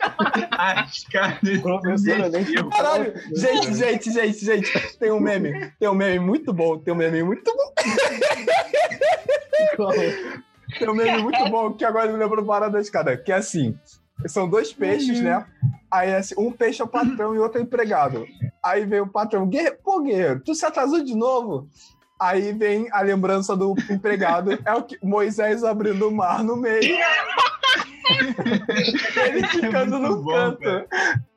A escada Professora, nem mexeu. Caralho, gente, gente, gente, gente, tem um meme, tem um meme muito bom, tem um meme muito bom, tem um meme muito bom, que agora me lembrou para da escada, que é assim, são dois peixes, né? Aí assim, um peixe é o patrão e outro é empregado. Aí vem o patrão, guerreiro, pô, guerreiro, tu se atrasou de novo? Aí vem a lembrança do empregado, é o que Moisés abrindo o mar no meio. ele ficando É no bom, canto. cara.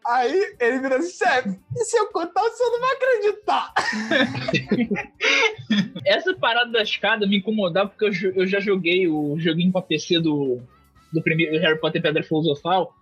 Aí ele vira assim, chefe, e se eu contar, você não vai acreditar. essa parada da escada me incomodava porque eu, eu já joguei o joguinho pra PC do, do primeiro Harry Potter e Pedra Filosofal.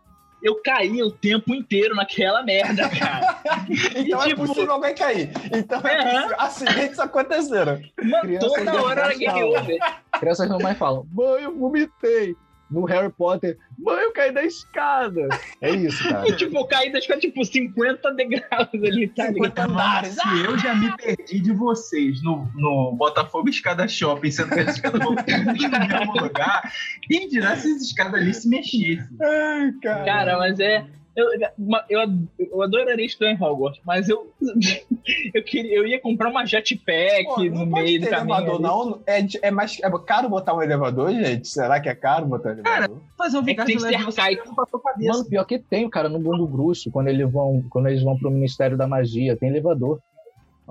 Eu caí o tempo inteiro naquela merda, cara. Então é tipo- possível alguém cair. Então é Aham. possível. Acidentes aconteceram. Mano, toda hora era game over. Crianças não mais falam, mãe, eu vomitei. No Harry Potter, mãe, eu caí da escada. É isso, cara. E, tipo, caí da escada, tipo, 50 degraus ali, tá 50 ligado? andares. Se eu já me perdi de vocês no, no Botafogo Escada Shopping, sendo que as escadas vão no mesmo lugar, quem dirá se as escadas ali se mexessem? Ai, cara. Cara, mas é. Eu, eu, eu adoraria estudar em Hogwarts, mas eu, eu, queria, eu ia comprar uma jetpack Pô, no não pode meio do ter caminho. elevador, ali. não. É, de- é mais é caro botar um elevador, gente? Será que é caro botar um Cara, elevador? Fazer um É que Vingar tem de que ser arcaico. Mano, pior que tem, cara, no Mundo Bruxo, quando eles vão, quando eles vão pro Ministério da Magia, tem elevador.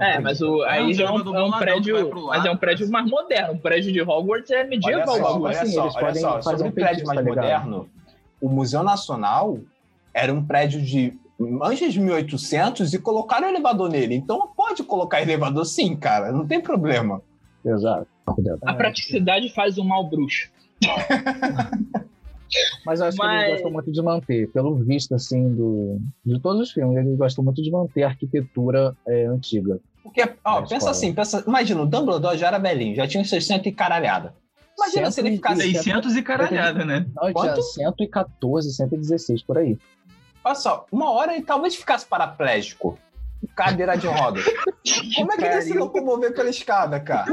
É, mas o, aí já é um, é um que prédio. Mas é um prédio assim. mais moderno. Um prédio de Hogwarts é Olha medieval. só, bagulho. olha assim, só, olha só. fazer Sobre um prédio mais tá moderno, o Museu Nacional era um prédio de antes de 1800 e colocaram elevador nele. Então pode colocar elevador sim, cara. Não tem problema. Exato. A praticidade faz o mal bruxo. Mas eu acho que Mas- eles gostam muito de manter, pelo visto, assim, do, de todos os filmes, eles gostam muito de manter a arquitetura é, antiga. Porque, ó, pensa escola. assim, pensa, imagina, o Dumbledore já era velhinho, já tinha uns 60 e caralhada. Imagina se ele ficasse. 600 e caralhada, né? Não, Quanto? tinha 114, 116 por aí. Olha só, uma hora ele talvez ficasse paraplégico. Cadeira de rodas. Como é que ele ia se locomover pela escada, cara?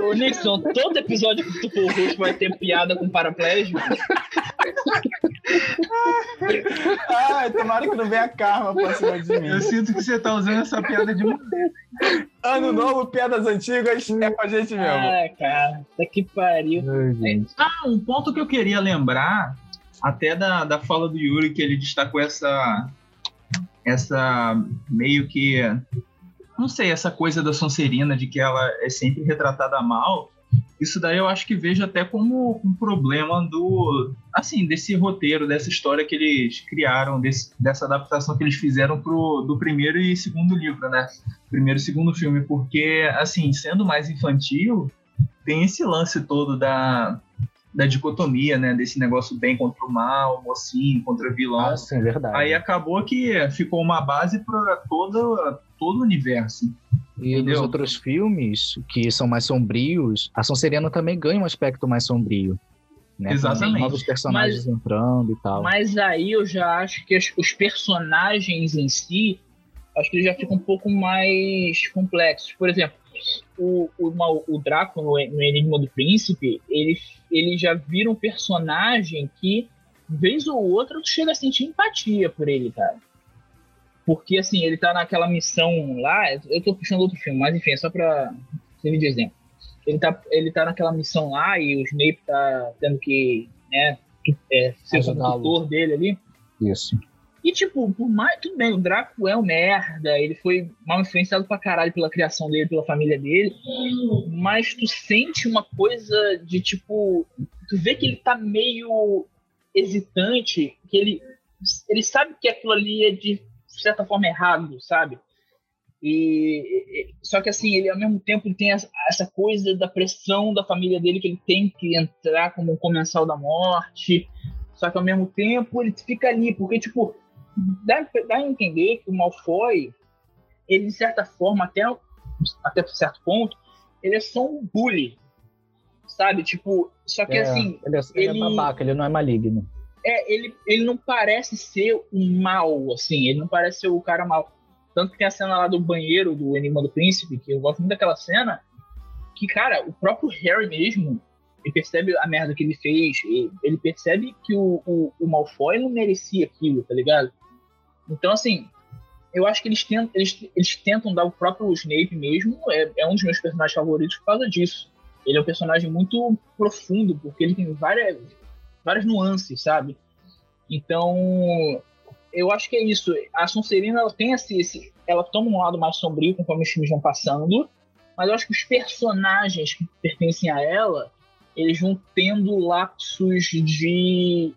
Ô, Nixon, todo episódio que tu for o rosto vai ter piada com paraplégico. Ai, tomara que não venha karma pra cima de mim. Eu sinto que você tá usando essa piada de Ano novo, piadas antigas, é com a gente mesmo. Ah, cara, tá que pariu. Ai, gente. Ah, um ponto que eu queria lembrar, até da, da fala do Yuri, que ele destacou essa. Essa meio que. Não sei, essa coisa da Sonserina, de que ela é sempre retratada mal. Isso daí eu acho que vejo até como um problema do. Assim, desse roteiro, dessa história que eles criaram, desse- dessa adaptação que eles fizeram pro, do primeiro e segundo livro, né? Primeiro e segundo filme, porque, assim, sendo mais infantil, tem esse lance todo da, da dicotomia, né? Desse negócio bem contra o mal, mocinho contra vilão. Ah, sim, verdade. Aí acabou que ficou uma base para todo, todo o universo. E nos Entendeu? outros filmes, que são mais sombrios, a Sonserina também ganha um aspecto mais sombrio. Né? Exatamente. Com novos personagens entrando e tal. Mas aí eu já acho que os, os personagens em si, acho que eles já ficam um pouco mais complexos. Por exemplo, o, o, o Draco no, no Enigma do Príncipe, ele, ele já vira um personagem que, vez ou outra, tu chega a sentir empatia por ele, cara. Porque, assim, ele tá naquela missão lá, eu tô puxando outro filme, mas enfim, é só pra servir de exemplo. Ele tá, ele tá naquela missão lá e o Snape tá tendo que, né, é, ser o tutor dele ali. Isso. E, tipo, por mais. Tudo bem, o Draco é um merda, ele foi mal influenciado pra caralho pela criação dele, pela família dele. Mas tu sente uma coisa de, tipo. Tu vê que ele tá meio hesitante, que ele, ele sabe que aquilo ali é de certa forma errado, sabe? E, só que assim, ele ao mesmo tempo tem essa coisa da pressão da família dele que ele tem que entrar como um comensal da morte. Só que ao mesmo tempo ele fica ali, porque tipo, dá, dá a entender que o Malfoy, ele de certa forma, até, até certo ponto, ele é só um bully. Sabe? Tipo, só que É, assim, ele, é, ele é ele- babaca, ele não é maligno. é, ele, ele não parece ser um mal, assim, ele não parece ser o cara mal. Tanto que tem a cena lá do banheiro do Enigma do Príncipe, que eu gosto muito daquela cena, que, cara, o próprio Harry mesmo, ele percebe a merda que ele fez, ele percebe que o, o, o Malfoy não merecia aquilo, tá ligado? Então, assim, eu acho que eles tentam, eles, eles tentam dar o próprio Snape mesmo, é, é um dos meus personagens favoritos por causa disso. Ele é um personagem muito profundo, porque ele tem várias, várias nuances, sabe? Então, eu acho que é isso. A Sonserina, ela tem esse, esse- ela toma um lado mais sombrio conforme os filmes vão passando, mas eu acho que os personagens que pertencem a ela, eles vão tendo lapsos de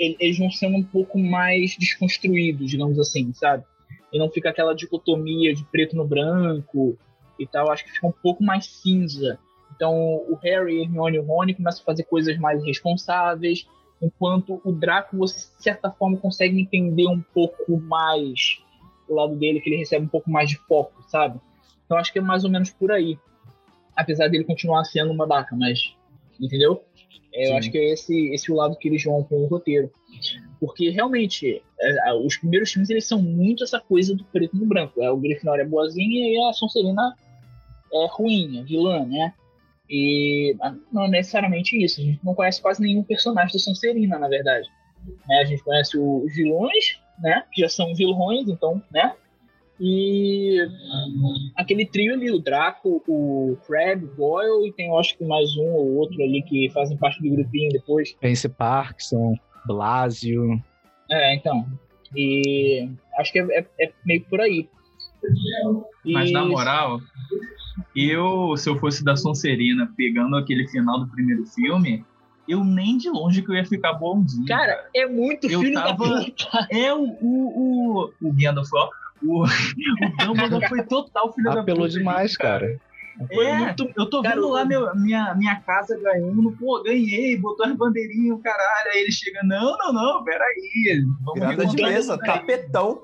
eles vão sendo um pouco mais desconstruídos, digamos assim, sabe? E não fica aquela dicotomia de preto no branco e tal, acho que fica um pouco mais cinza. Então, o Harry, Hermione e o Rony começam a fazer coisas mais responsáveis, enquanto o Draco, você, de certa forma, consegue entender um pouco mais o lado dele, que ele recebe um pouco mais de foco, sabe? Então, acho que é mais ou menos por aí. Apesar dele continuar sendo uma babaca, mas... Entendeu? É, eu acho que é esse, esse o lado que eles vão com o roteiro. Porque realmente, é, os primeiros filmes eles são muito essa coisa do preto no branco. É, o Grifinória é boazinha e a Sonserina é ruim, é vilã, né? E não é necessariamente isso. A gente não conhece quase nenhum personagem da Sonserina, na verdade. Né, A gente conhece os vilões, né? Que já são vilões, então, né? E aquele trio ali, o Draco, o Crab, o Goyle, e tem eu acho que mais um ou outro ali que fazem parte do grupinho depois. Pense Parkinson, Blasio. É, então. E acho que é, é- é meio por aí. Mas E- na moral, eu, se eu fosse da Sonserina pegando aquele final do primeiro filme, eu nem de longe que eu ia ficar bonzinho. Cara, é muito Eu filho tava- da puta. É o, o, o, o Gandalf, ó. O, o Dumbledore foi total filho da Apelou puta. demais, cara. É, muito- eu tô Cara, vendo lá meu, minha, minha casa ganhando, pô, ganhei, botou as bandeirinhas, caralho. Aí ele chega, não, não, não, peraí. Vamos Virada de mesa, tapetão.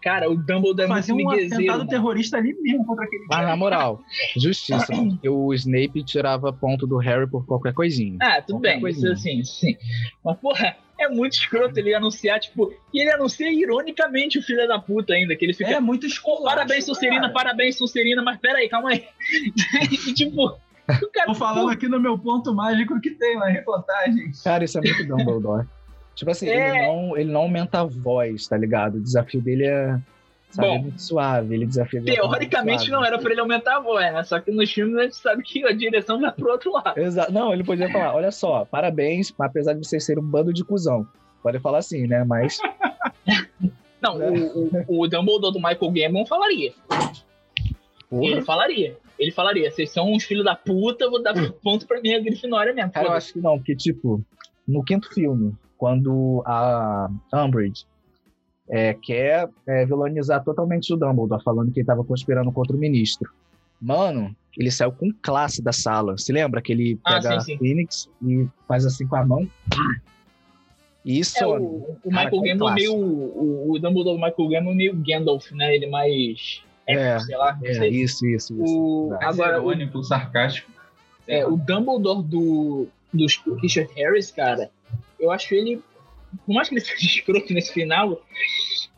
Cara, o Dumbledore é muito Fazer um miguezeiro. atentado terrorista ali mesmo contra aquele Mas na moral, justiça. porque o Snape tirava ponto do Harry por qualquer coisinha. Ah, tudo Qualquer bem, coisinha. isso assim, sim. Mas, porra, é muito escroto ele anunciar, tipo, e ele anuncia ironicamente o filho da puta ainda, que ele fica. É muito Pô, escolar. parabéns, Sonserina, parabéns, Sonserina, mas peraí, calma aí. e, tipo, o cara. Tô falando aqui no meu ponto mágico que tem uma reportagem. Cara, isso é muito Dumbledore. tipo assim, É. ele, não, ele não aumenta a voz, tá ligado? O desafio dele é, sabe, Bom, é muito suave. Ele desafia Teoricamente suave. não era pra ele aumentar a voz, né? Só que nos filmes a gente sabe que a direção vai pro outro lado. Exato. Não, ele podia falar, olha só, parabéns, apesar de vocês serem um bando de cuzão. Pode falar assim, né? Mas. Não, É. o, o, o Dumbledore do Michael Gambon falaria. Porra. Ele falaria. Ele falaria, vocês são uns filhos da puta, vou dar ponto pra minha Grifinória mesmo. Cara, eu acho que não, porque, tipo, no quinto filme, quando a Umbridge é, quer é, vilanizar totalmente o Dumbledore, falando que ele tava conspirando contra o ministro. Mano, ele saiu com classe da sala. Se lembra que ele Ah, pega sim, sim. a Phoenix e faz assim com a mão? Isso, É, o, o Cara, Michael Gambon meio. O, o Dumbledore do Michael Gambon meio Gandalf, né? Ele mais. É, sei lá. é, sei. isso, isso, isso. O, É. Agora, o, sarcástico. é, o Dumbledore do, do Richard Harris, cara, eu acho ele. Por mais que ele seja escroto nesse final,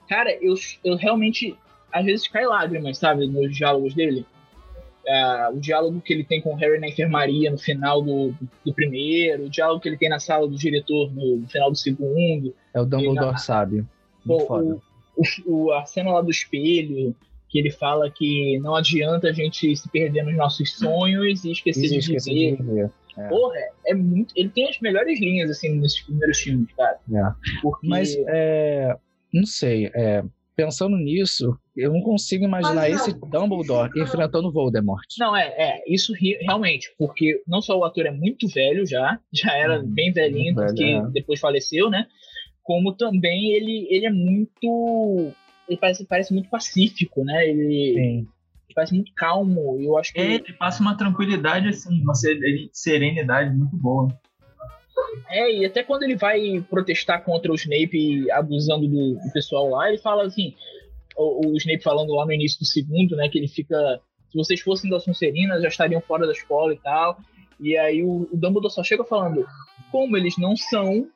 cara, eu, eu realmente. Às vezes cai lágrimas, sabe? Nos diálogos dele. Ah, o diálogo que ele tem com o Harry na enfermaria no final do, do primeiro, o diálogo que ele tem na sala do diretor no, no final do segundo, É o Dumbledore sábio. Pô, foda. o, o- o- a cena lá do espelho, que ele fala que não adianta a gente se perder nos nossos sonhos e esquecer Isso, de viver. de ver. É. Porra, é muito. Ele tem as melhores linhas, assim, nesses primeiros filmes, cara. É. Porque. Mas, é, não sei, é, pensando nisso, eu não consigo imaginar esse Dumbledore enfrentando Voldemort. Não, é, é, isso realmente, porque não só o ator é muito velho já, já era Hum, bem velhinho, velho, é. depois faleceu, né? Como também ele, ele é muito. Ele parece, parece muito pacífico, né? Ele, Sim. Ele parece muito calmo. Eu acho que. É, ele passa uma tranquilidade, assim, uma sere- serenidade muito boa. É, e até quando ele vai protestar contra o Snape abusando do, do pessoal lá, ele fala assim, o, o Snape falando lá no início do segundo, né, que ele fica, se vocês fossem da Sonserina, já estariam fora da escola e tal, e aí o, o Dumbledore só chega falando, como eles não são,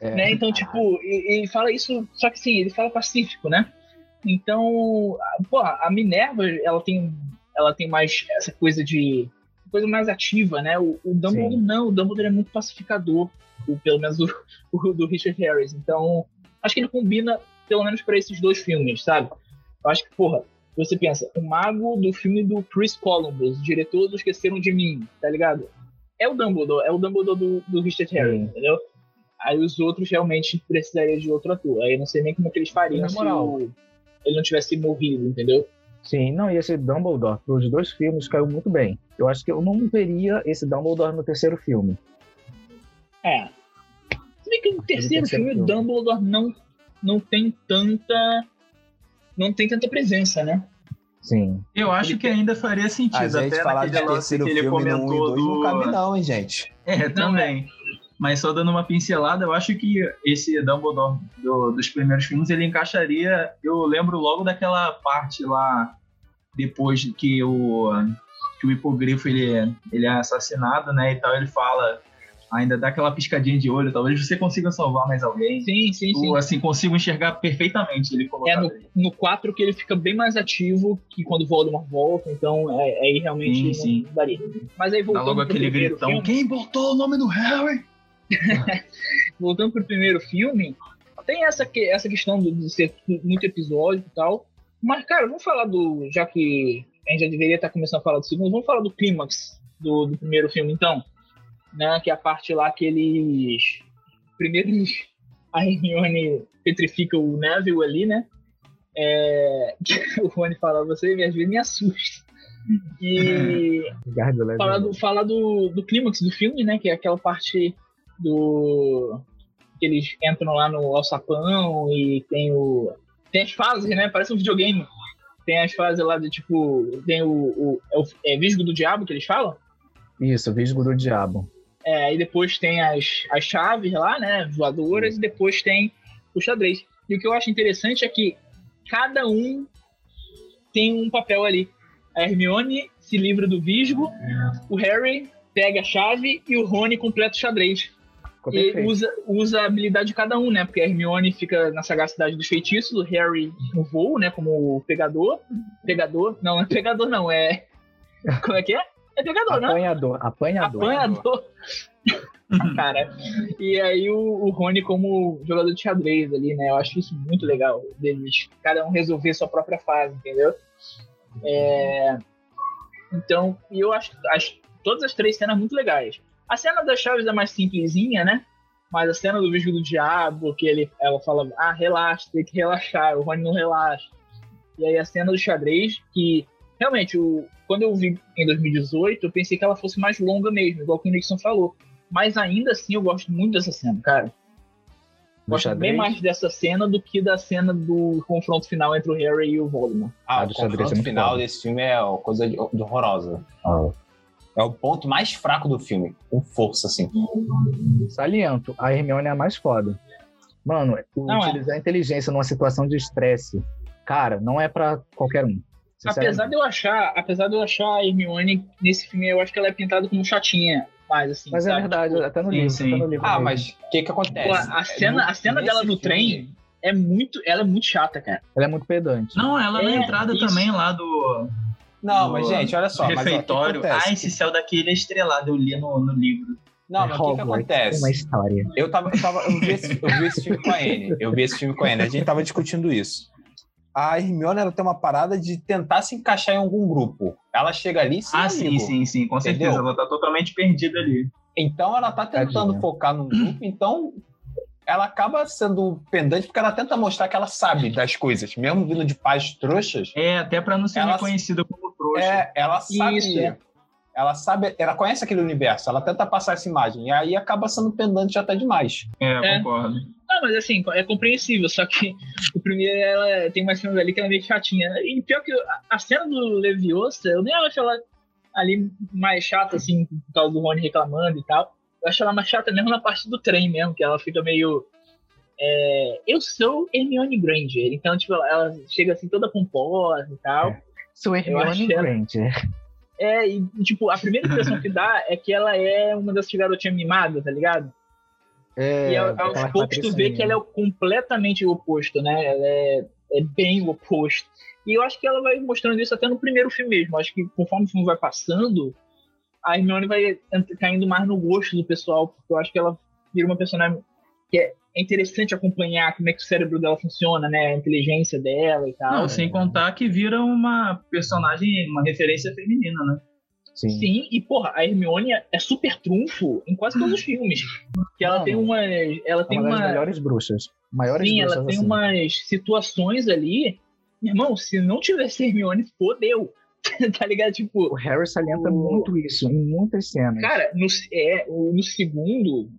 É. né, então, tipo, e- ele fala isso, só que sim, ele fala pacífico, né, então, a- pô, a Minerva, ela tem, ela tem mais essa coisa de coisa mais ativa, né? O, o Dumbledore Sim. não, o Dumbledore é muito pacificador, o, pelo menos o, o do Richard Harris. Então, acho que ele combina, pelo menos para esses dois filmes, sabe? Eu acho que, porra, você pensa, o mago do filme do Chris Columbus, diretor do Esqueceram de Mim, tá ligado? É o Dumbledore, é o Dumbledore do, do Richard Harris, Sim. entendeu? Aí os outros realmente precisariam de outro ator. Aí eu não sei nem como é que eles fariam Na moral. o- ele não tivesse morrido, entendeu? Sim, não, e esse Dumbledore, pros dois filmes, caiu muito bem. Eu acho que eu não veria esse Dumbledore no terceiro filme. É. Se bem que no terceiro terceiro filme o. Dumbledore não, não tem tanta. Não tem tanta presença, né? Sim. Eu acho que ainda faria sentido, A gente até falar de terceiro que ele filme no 1 e comentou 2 não do... cabe não, hein, gente. É, também. Mas só dando uma pincelada, eu acho que esse Dumbledore do- dos primeiros filmes, ele encaixaria... Eu lembro logo daquela parte lá, depois de que o, que o hipogrifo ele, ele é assassinado, né, e tal, ele fala... ainda dá aquela piscadinha de olho, talvez você consiga salvar mais alguém. Sim, sim, sim. Ou assim, consigo enxergar perfeitamente ele É no, ali. no 4 que ele fica bem mais ativo que quando o Voldemort volta, então é, aí realmente Sim, sim. daria. Mas aí Dá voltando logo pro aquele gritão. filme, Quem botou o nome do Harry? voltando pro primeiro filme, tem essa, que- essa questão de ser muito episódico e tal. Mas, cara, vamos falar do. Já que a gente já deveria estar começando a falar do segundo, vamos falar do clímax do, do primeiro filme, então. Né, que é a parte lá que eles. Primeiro eles. A Hermione petrifica o Neville ali, né? É, o Rony fala, você às vezes me assusta. E falar do, falar do, do clímax do filme, né? Que é aquela parte do. que eles entram lá no alçapão e tem o. Tem as fases, né? Parece um videogame. Tem as fases lá de tipo. Tem o. o é, o é Visgo do Diabo que eles falam? Isso, Visgo do Diabo. É, aí depois tem as, as chaves lá, né? Voadoras, e depois tem o xadrez. E o que eu acho interessante é que cada um tem um papel ali. A Hermione se livra do Visgo, o Harry pega a chave e o Rony completa o xadrez. E usa, usa a habilidade de cada um, né? Porque a Hermione fica na sagacidade dos feitiços, o Harry no voo, né? Como pegador. Pegador? Não, não é pegador, não. É. Como é que é? É pegador, né? Apanhador, apanhador. Apanhador. Cara, e aí o, o Rony como jogador de xadrez ali, né? Eu acho isso muito legal, deles cada um resolver sua própria fase, entendeu? É, Então, e eu acho as, todas as três cenas muito legais. A cena das chaves é mais simplesinha, né? Mas a cena do Visgo do Diabo, que ele, ela fala, ah, relaxa, tem que relaxar, o Rony não relaxa. E aí a cena do xadrez, que realmente, o, quando eu vi em 2018, eu pensei que ela fosse mais longa mesmo, igual que o Nixon falou. Mas ainda assim eu gosto muito dessa cena, cara. Do Gosto bem xadrez? mais dessa cena do que da cena do confronto final entre o Harry e o Voldemort. Ah, Ah, o do xadrez é confronto muito final foda. desse filme é uma coisa de, de horrorosa. Ah. É o ponto mais fraco do filme, com força, assim. Saliento, a Hermione é a mais foda. Mano, Não é. utilizar a inteligência numa situação de estresse, cara, não é pra qualquer um. Apesar de eu achar, apesar de eu achar a Hermione nesse filme, eu acho que ela é pintada como chatinha, mais assim. Mas é sabe? verdade, Tipo, até no sim, livro. sim. Até no livro Ah, mesmo. mas o que que acontece? pô, a cena, a cena dela no filme- trem é muito, ela é muito chata, cara. Ela é muito pedante. Não, ela na É, entrada isso. também lá do Não, mas gente, olha só. mas, ó, refeitório. ah, esse céu daqui ele é estrelado, eu li no, no livro. Não, mas o que, que acontece? Uma história. Eu, tava, eu, tava, eu, vi esse, eu vi esse filme com a Anne. Eu vi esse filme com a Anne. A gente tava discutindo isso. A Hermione ela tem uma parada de tentar se encaixar em algum grupo. Ela chega ali sem ah, sim, amigo. sim, sim, com certeza. Entendeu? Ela tá totalmente perdida ali. Então ela tá tentando Tadinha. focar num grupo, então ela acaba sendo pendante porque ela tenta mostrar que ela sabe das coisas, mesmo vindo de pais trouxas. É, até pra não ser Ela- reconhecida como trouxa. É, ela sabe. Isso, é. Ela sabe, ela conhece aquele universo, ela tenta passar essa imagem, e aí acaba sendo pendante até demais. É, É. concordo. Não, mas assim, é compreensível, só que o primeiro ela tem umas cenas ali que ela é meio chatinha. E pior que a- a cena do Leviosa, eu nem acho ela ali mais chata, assim, por causa do Rony reclamando e tal. Eu acho ela mais chata mesmo na parte do trem mesmo, que ela fica meio. é, eu sou Hermione Granger, então, tipo, ela, chega assim toda pomposa e tal. Sou acho Hermione ela- Granger. É, e tipo, a primeira impressão que dá é que ela é uma das garotinhas mimadas, tá ligado? É, E a- aquela aos poucos tu vê que ela é completamente o oposto, né? Ela é, é bem o oposto. E eu acho que ela vai mostrando isso até no primeiro filme mesmo. Acho que conforme o filme vai passando, a Hermione vai caindo mais no gosto do pessoal, porque eu acho que ela vira uma personagem que é é interessante acompanhar como é que o cérebro dela funciona, né? A inteligência dela e tal. Não, sem contar que vira uma personagem, uma referência feminina, né? Sim. Sim, e porra, a Hermione é super trunfo em quase todos os filmes. Que ela Não, tem uma. Ela É tem uma das uma. melhores bruxas. Maiores Sim, bruxas ela tem assim. umas situações ali. Meu irmão, se não tivesse Hermione, fodeu. tá ligado? Tipo, O Harry salienta O- muito isso em muitas cenas. cara, no, é, o- no segundo,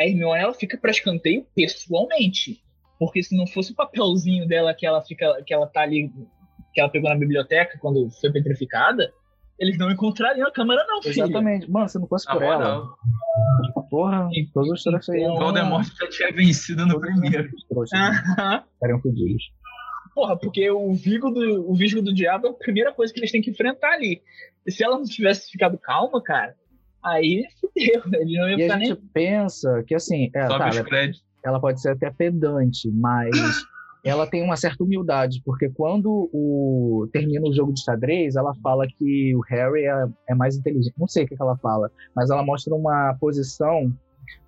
a Hermione ela fica pra escanteio pessoalmente. Porque se não fosse o papelzinho dela que ela fica, que ela tá ali, que ela pegou na biblioteca quando foi petrificada, eles não encontrariam a câmera, não, filho. Exatamente. Mano, se não fosse Na por ela, moral, porra, todos os trouxas aí Então- Voldemort já tinha vencido no primeiro. Aham. estariam fodidos. Porra, porque o Vigo do, o Visgo do Diabo é a primeira coisa que eles têm que enfrentar ali. E se ela não tivesse ficado calma, cara, aí fudeu, ele não ia E a ficar nem. gente pensa que, assim, é, tá, ela, ela pode ser até pedante, mas ela tem uma certa humildade, porque quando o, termina o jogo de xadrez, ela fala que o Harry é, é mais inteligente. Não sei o que, que ela fala, mas ela mostra uma posição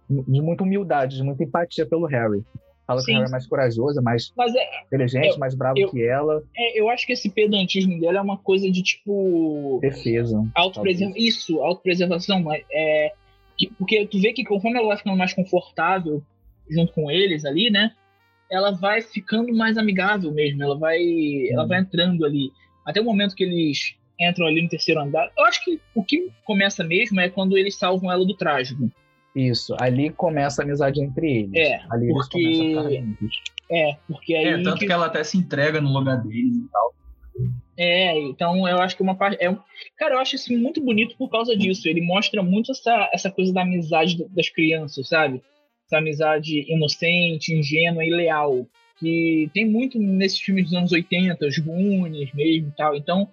de muita humildade, de muita empatia pelo Harry. Fala que Sim. o Harry é mais corajoso, é mais Mas é, inteligente, Eu- mais bravo eu- que ela. é, eu acho que esse pedantismo dela é uma coisa de tipo. Defesa. Autopreserva... Isso, autopreservação. É... que- Porque tu vê que conforme ela vai ficando mais confortável junto com eles ali, né? Ela vai ficando mais amigável mesmo. Ela vai, ela vai entrando ali. Até o momento que eles entram ali no terceiro andar. Eu acho que o que começa mesmo é quando eles salvam ela do trágico. Isso. Ali começa a amizade entre eles. É, Ali eles porque- começam a ficar. É, porque aí. É, tanto que... ela até se entrega no lugar deles e tal. É, então eu acho que uma parte. É, um- cara, eu acho isso muito bonito por causa disso. Ele mostra muito essa, essa coisa da amizade das crianças, sabe? Essa amizade inocente, ingênua e leal. Que tem muito nesses filmes dos anos 80, os Goonies mesmo e tal. Então,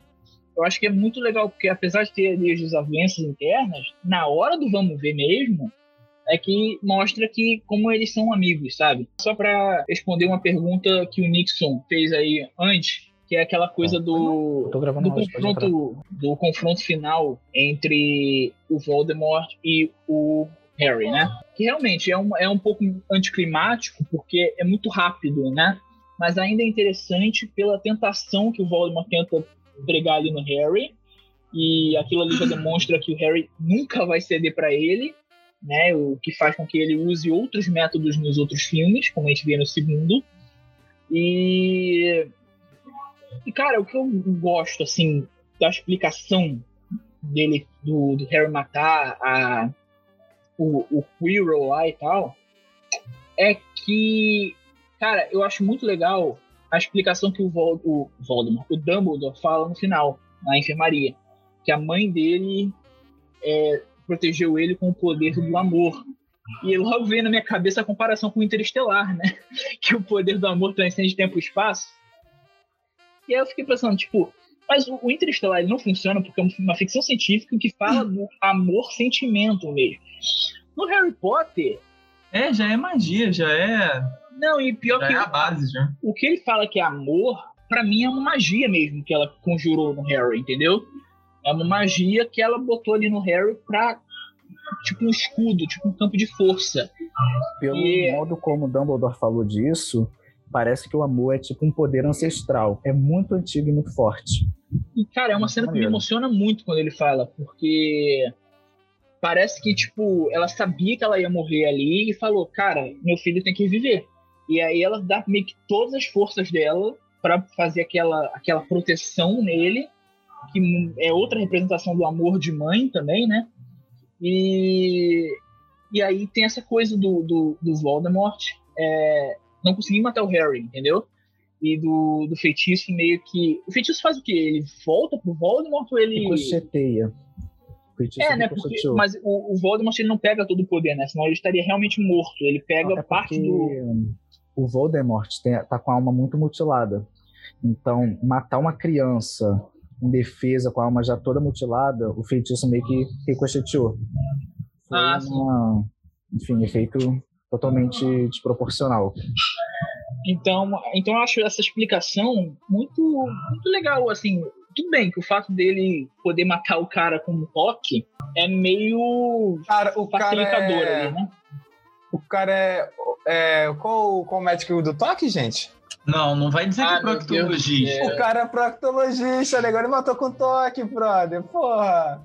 eu acho que é muito legal, porque apesar de ter ali as desavenças internas, na hora do vamos ver mesmo, é que mostra que como eles são amigos, sabe? Só pra responder uma pergunta que o Nixon fez aí antes, que é aquela coisa do gravando do entrar. confronto, do confronto final entre o Voldemort e o Harry, né? Que realmente é um, é um pouco anticlimático, porque é muito rápido, né? Mas ainda é interessante pela tentação que o Voldemort tenta pregar ali no Harry. E aquilo ali já demonstra que o Harry nunca vai ceder para ele, né? O que faz com que ele use outros métodos nos outros filmes, como a gente vê no segundo. E e, cara, o que eu gosto, assim, da explicação dele, do, do Harry matar a, o, o Quirrell lá e tal, é que, cara, eu acho muito legal a explicação que o, Vol, o Voldemort, o Dumbledore fala no final, na enfermaria, que a mãe dele é, protegeu ele com o poder do amor. E logo veio na minha cabeça a comparação com o Interestelar, né? Que o poder do amor transcende tempo e espaço. E aí eu fiquei pensando, tipo, mas o, o Interestelar ele não funciona porque é uma ficção científica que fala do amor-sentimento mesmo. No Harry Potter, É, já é magia, já é, não, e pior já que é a base, já. o que ele fala que é amor, pra mim é uma magia mesmo que ela conjurou no Harry, entendeu? É uma magia que ela botou ali no Harry pra, tipo, um escudo, tipo um campo de força. Pelo E- modo como Dumbledore falou disso, parece que o amor é tipo um poder ancestral. É muito antigo e muito forte. E, cara, é uma cena que me emociona muito quando ele fala, porque parece que, tipo, ela sabia que ela ia morrer ali e falou, cara, meu filho tem que viver. E aí ela dá meio que todas as forças dela pra fazer aquela, aquela proteção nele, que é outra representação do amor de mãe também, né? E, e aí tem essa coisa do, do, do Voldemort é, não conseguir matar o Harry, entendeu? e do, do feitiço meio que. O feitiço faz o quê? Ele volta pro Voldemort ou ele. Ricocheteia. É, né? Porque, mas o, o Voldemort ele não pega todo o poder, né? Senão ele estaria realmente morto. Ele pega É parte do. o Voldemort tem, tá com a alma muito mutilada. Então, matar uma criança em defesa com a alma já toda mutilada, o feitiço meio que ricocheteou. Foi Ah, sim. uma, enfim, efeito totalmente desproporcional. Então, então eu acho essa explicação muito, muito legal. Assim, tudo bem que o fato dele poder matar o cara com um toque é meio Cara, o cara facilitador é... ali, né? O cara é... é... Qual, qual o médico do toque, gente? Não, não vai dizer que Ah, é meu Deus do proctologista. O cara é proctologista, negócio. Ele matou com toque, brother. Porra.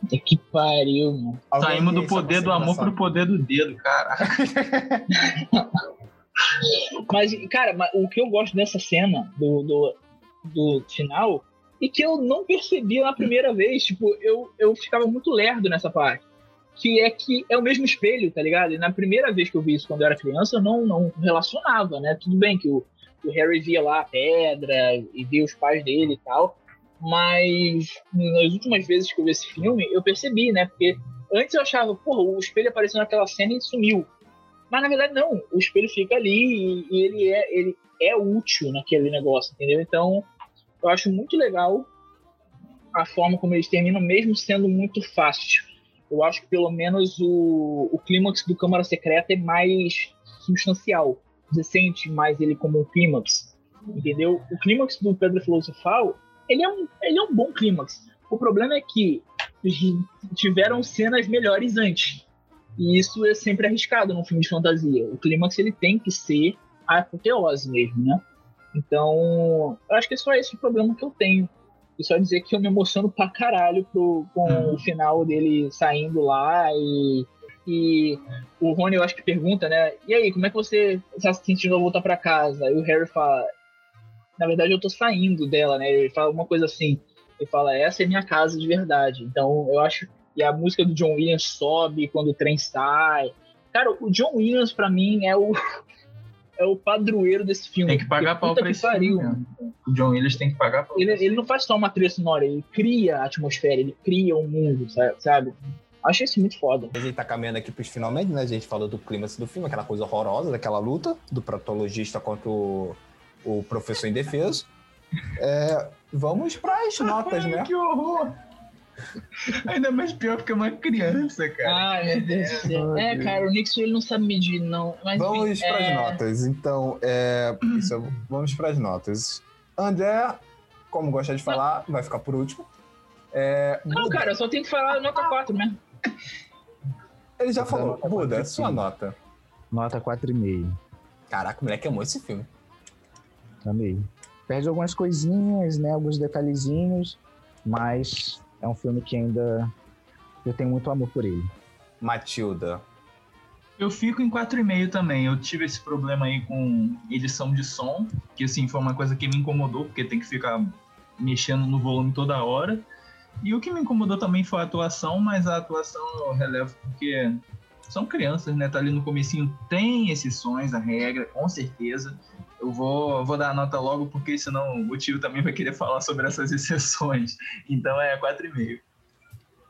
Puta que pariu, mano. Saímos do poder do amor pro poder do dedo, cara. Mas, cara, o que eu gosto dessa cena do, do, do final e que eu não percebi na primeira vez, tipo, eu, eu ficava muito lerdo nessa parte. Que é que é o mesmo espelho, tá ligado? E na primeira vez que eu vi isso quando eu era criança, eu não, não relacionava, né? Tudo bem que o, o Harry via lá a pedra e via os pais dele e tal. Mas nas últimas vezes que eu vi esse filme, eu percebi, né? Porque antes eu achava, porra, o espelho apareceu naquela cena e sumiu. Mas na verdade não, o espelho fica ali e, e ele, é, ele é útil naquele negócio, entendeu? Então eu acho muito legal a forma como eles terminam, mesmo sendo muito fácil. eu acho que pelo menos o, o clímax do Câmara Secreta é mais substancial. Você sente mais ele como um clímax, entendeu? O clímax do Pedro Filosofal, ele é um, ele é um bom clímax. O problema é que tiveram cenas melhores antes. E isso é sempre arriscado num filme de fantasia. O clímax ele tem que ser a apoteose mesmo, né? Então, eu acho que é só esse o problema que eu tenho. E só dizer que eu me emociono pra caralho pro, com uhum. o final dele saindo lá e, e o Rony, eu acho que pergunta, né? E aí, como é que você está se sentindo ao voltar para casa? E o Harry fala, na verdade eu tô saindo dela, né? Ele fala uma coisa assim, ele fala, essa é minha casa de verdade. Então, eu acho e a música do John Williams sobe quando o trem sai. Cara, o John Williams para mim é o é o padroeiro desse filme. Tem que pagar pau pra esse pariu. filme. O John Williams tem que pagar pau. Ele, ele não faz só uma trilha sonora, ele cria a atmosfera, ele cria o um mundo, sabe? Acho isso muito foda. A gente tá caminhando aqui pros finalmente, né? A gente falou do clima do filme, aquela coisa horrorosa, daquela luta do patologista contra o, o professor indefeso. É, vamos pras notas, né? que horror! Ainda mais pior porque é uma criança, cara. Ai, meu Deus do céu. É, cara, o Nixon ele não sabe medir, não. Mas, vamos para as é... notas. Então, é, isso, vamos para as notas. André, como gosta de falar, vai ficar por último. É, não, cara, eu só tenho que falar nota 4 mesmo. Ele já falou. Buda, sua nota. Nota 4,5. Caraca, o moleque amou esse filme. Amei. Perde algumas coisinhas, né? Alguns detalhezinhos, mas é um filme que ainda eu tenho muito amor por ele. Matilda. Eu fico em 4,5 também. Eu tive esse problema aí com edição de som, que assim foi uma coisa que me incomodou, porque tem que ficar mexendo no volume toda hora. E o que me incomodou também foi a atuação, mas a atuação eu relevo porque são crianças, né? Tá ali no comecinho, tem exceções, a regra, com certeza. Eu vou, vou dar a nota logo, porque senão o tio também vai querer falar sobre essas exceções. Então é 4,5.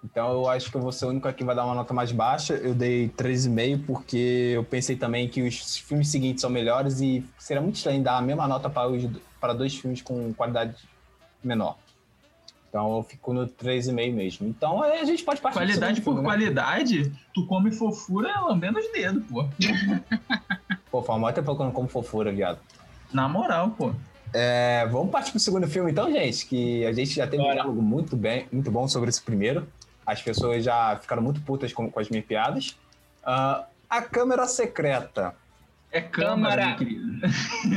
Então eu acho que eu vou ser o único aqui que vai dar uma nota mais baixa. Eu dei 3,5 porque eu pensei também que os filmes seguintes são melhores e seria muito estranho dar a mesma nota para, os, para dois filmes com qualidade menor. Então eu fico no 3,5 mesmo. Então a gente pode partir Qualidade por filme, né? qualidade, né? tu come fofura lambendo os dedos, pô. pô, faz mó tempo que eu não como fofura, viado. Na moral, pô. É, vamos partir pro segundo filme então, gente, que a gente já teve um diálogo muito bem, muito bom sobre esse primeiro. As pessoas já ficaram muito putas com, com as minhas piadas. Uh, a Câmera Secreta. É câmera, meu querido.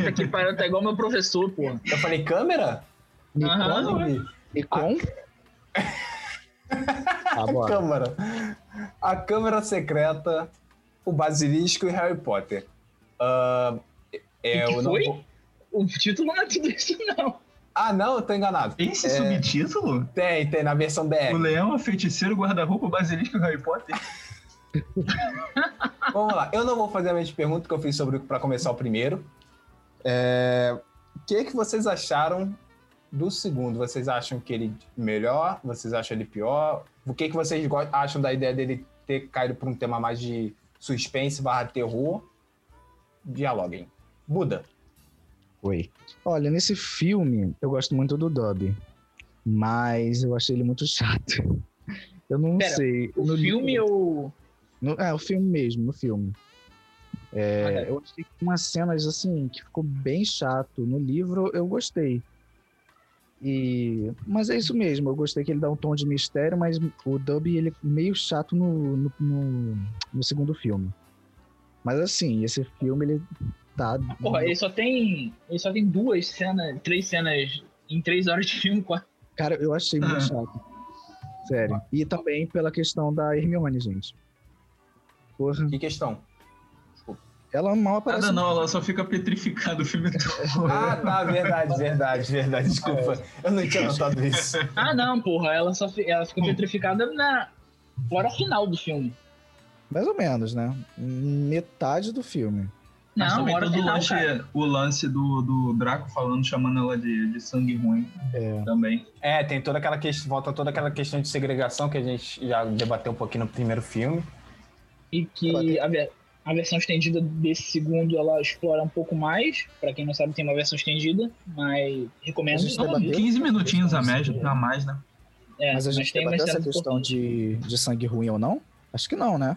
Aqui parando tá igual meu professor, pô. Eu falei câmera? Uhum. E com? A... a Câmara. A Câmara Secreta, o Basilisco e Harry Potter. Uh, é, o foi? Não... O título não é tudo isso, não. Ah, não, eu tô enganado. Tem esse é... subtítulo? Tem, tem, na versão BR. O Leão, a Feiticeiro, Guarda-Roupa, Basilisco e Harry Potter. Vamos lá, eu não vou fazer a mesma pergunta que eu fiz sobre para começar o primeiro. É... O que, que vocês acharam do segundo, vocês acham que ele melhor? Vocês acham ele pior? O que, que vocês acham da ideia dele ter caído para um tema mais de suspense barra terror? Dialoguem. Buda. Oi. Olha, nesse filme eu gosto muito do Dobby, mas eu achei ele muito chato. Eu não Pera, sei. O no filme livro, ou. No, é, o filme mesmo, no filme. É, eu achei que umas cenas assim que ficou bem chato. No livro eu gostei. E, mas é isso mesmo, eu gostei que ele dá um tom de mistério, mas o Dub ele é meio chato no, no, no, no segundo filme. Mas assim, esse filme ele tá. Porra, ele só tem. Ele só tem duas cenas, três cenas em três horas de filme, quase. Cara, eu achei muito chato. Sério. E também pela questão da Hermione, gente. Porra. Que questão? Ela mal aparece. Nada não, ela só fica petrificada o filme todo. ah, tá, verdade, verdade, verdade. Desculpa. Eu não tinha notado isso. Ah, não, porra. Ela só ela fica petrificada na hora final do filme. Mais ou menos, né? Metade do filme. Não, Mas também todo final, lance, o lance do, do Draco falando, chamando ela de, de sangue ruim. É. Também. É, tem toda aquela questão, volta toda aquela questão de segregação que a gente já debateu um pouquinho no primeiro filme. E que a, a versão estendida desse segundo ela explora um pouco mais. Para quem não sabe, tem uma versão estendida, mas recomendo. Não, 15 minutinhos a média, a mais, né? É, Mas a gente tem debateu umas essa questão de, de sangue ruim ou não? Acho que não, né?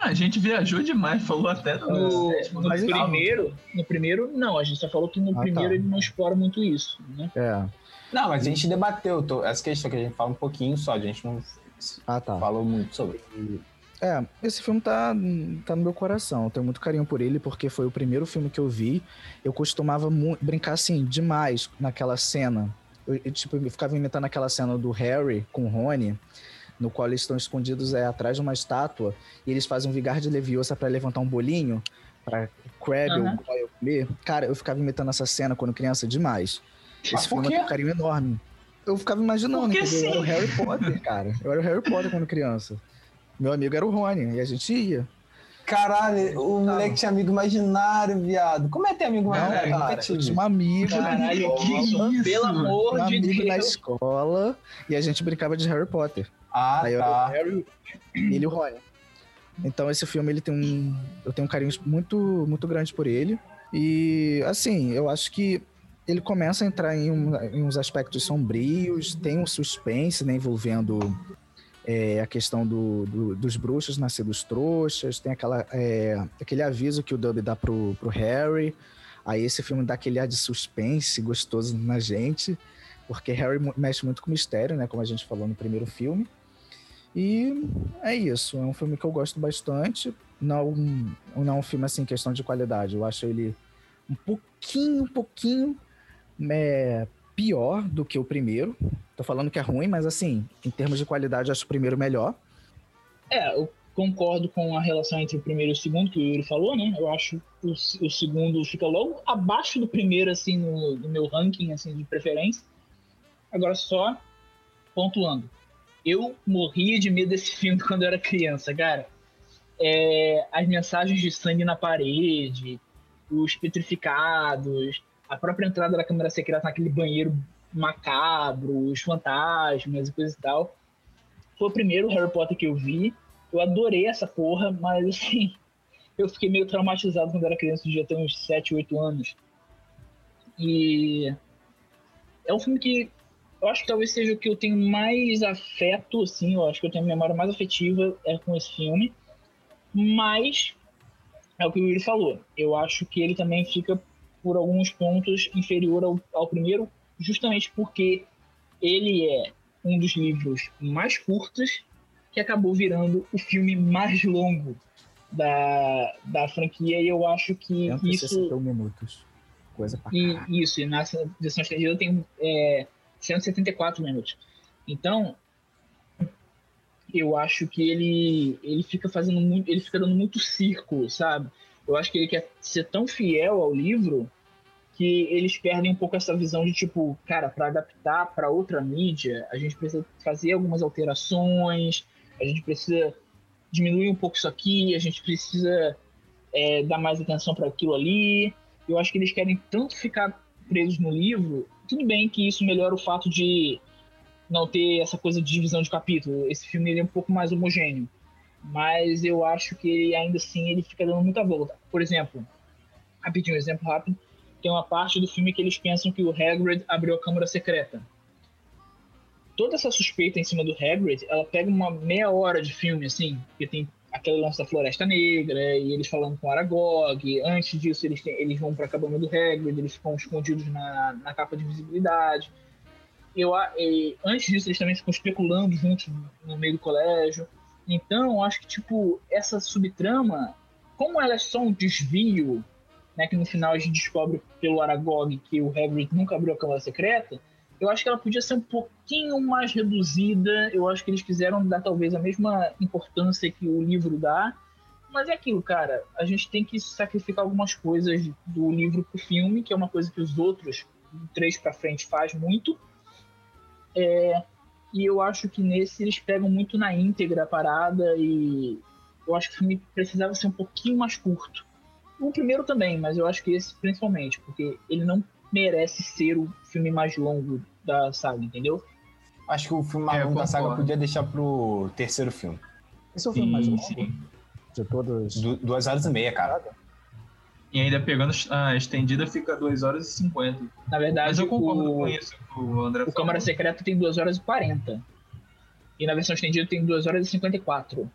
Ah, a gente viajou demais, falou até No, no Mas, oitavo. primeiro, no primeiro, não, a gente só falou que no Ah, primeiro tá. ele não explora muito isso, né? É. Não, mas a gente debateu tô- essa questão que a gente fala um pouquinho só, a gente não Ah, tá. falou muito sobre. É, esse filme tá, tá no meu coração. Eu tenho muito carinho por ele, porque foi o primeiro filme que eu vi. Eu costumava brincar assim, demais naquela cena. Eu, eu, tipo, eu ficava imitando aquela cena do Harry com o Rony, no qual eles estão escondidos é, atrás de uma estátua, e eles fazem um vigar de leviosa pra levantar um bolinho, pra Crab Aham. ou Goyle comer. Cara, eu ficava imitando essa cena quando criança demais. Mas Esse por filme tenho um carinho enorme. Eu ficava imaginando, entendeu? Eu era o. Harry Potter, cara. Eu era o Harry Potter quando criança. Meu amigo era o Rony, e a gente ia. Caralho, o moleque tinha amigo imaginário, viado. Como é ter amigo imaginário? cara, Nunca Eu tinha um amigo, Caralho, que isso? Pelo amor um de amigo na Deus. escola, e a gente brincava de Harry Potter. Ah, Aí eu era o tá. Harry e ele o Rony. Então esse filme ele tem um, eu tenho um carinho muito, muito grande por ele. E assim, eu acho que ele começa a entrar em, um- em uns aspectos sombrios, tem um suspense né, envolvendo é, a questão do, do- dos bruxos nascidos trouxas, tem aquela, é, aquele aviso que o Dub dá pro, pro Harry. Aí esse filme dá aquele ar de suspense gostoso na gente, porque Harry mexe muito com mistério, né? Como a gente falou no primeiro filme. E é isso, é um filme que eu gosto bastante. Não, não é um filme assim, questão de qualidade. Eu acho ele um pouquinho, um pouquinho é, pior do que o primeiro. Tô falando que é ruim, mas assim, em termos de qualidade, acho o primeiro melhor. É, eu concordo com a relação entre o primeiro e o segundo, que o Yuri falou, né? Eu acho o, o segundo fica logo abaixo do primeiro, assim, no, no meu ranking, assim, de preferência. Agora, só pontuando. Eu morria de medo desse filme quando eu era criança, cara. É, as mensagens de sangue na parede, os petrificados, a própria entrada da câmera secreta naquele banheiro macabro, os fantasmas e coisa e tal. Foi o primeiro Harry Potter que eu vi. Eu adorei essa porra, mas assim, eu fiquei meio traumatizado quando era criança, devia ter uns 7, 8 anos. E é um filme que eu acho que talvez seja o que eu tenho mais afeto, assim, eu acho que eu tenho a memória mais afetiva é com esse filme. Mas é o que o Yuri falou. Eu acho que ele também fica por alguns pontos inferior ao, ao primeiro, justamente porque ele é um dos livros mais curtos que acabou virando o filme mais longo da, da franquia e eu acho que isso 161 minutos. Coisa pra caralho. e isso, e na versão estendida tem é, 174 minutos. Então, eu acho que ele, ele fica fazendo muito, ele fica dando muito circo, sabe? Eu acho que ele quer ser tão fiel ao livro que eles perdem um pouco essa visão de tipo, cara, para adaptar para outra mídia, a gente precisa fazer algumas alterações, a gente precisa diminuir um pouco isso aqui, a gente precisa é, dar mais atenção para aquilo ali. Eu acho que eles querem tanto ficar presos no livro. Tudo bem que isso melhora o fato de não ter essa coisa de divisão de capítulo. Esse filme ele é um pouco mais homogêneo. Mas eu acho que ainda assim ele fica dando muita volta. Por exemplo, rapidinho, um exemplo rápido. Tem uma parte do filme que eles pensam que o Hagrid abriu a câmara secreta. Toda essa suspeita em cima do Hagrid, ela pega uma meia hora de filme, assim, porque tem aquele lance da Floresta Negra, e eles falando com Aragog. Antes disso, eles, têm- eles vão para a cabana do Hagrid, eles ficam escondidos na, na capa de visibilidade. Eu, e antes disso, eles também ficam especulando juntos no meio do colégio. Então, acho que, tipo, essa subtrama, como ela é só um desvio, né, que no final a gente descobre pelo Aragog que o Hagrid nunca abriu a câmara secreta, eu acho que ela podia ser um pouquinho mais reduzida. Eu acho que eles quiseram dar talvez a mesma importância que o livro dá. Mas é aquilo, cara. A gente tem que sacrificar algumas coisas do livro pro filme, que é uma coisa que os outros, três pra frente, faz muito. É, e eu acho que nesse eles pegam muito na íntegra a parada e eu acho que o filme precisava ser um pouquinho mais curto. O primeiro também, mas eu acho que esse principalmente, porque ele não merece ser o filme mais longo da saga, entendeu? Acho que o filme mais É, longo da saga podia deixar pro terceiro filme. Esse é o filme mais Sim, longo sim. de todos. Du- duas horas e meia, cara. E ainda pegando a estendida fica 2 horas e 50. Na verdade, Mas eu concordo o, com isso que o André o Câmara. Secreta tem 2 horas e 40. E na versão estendida tem 2 horas e 54.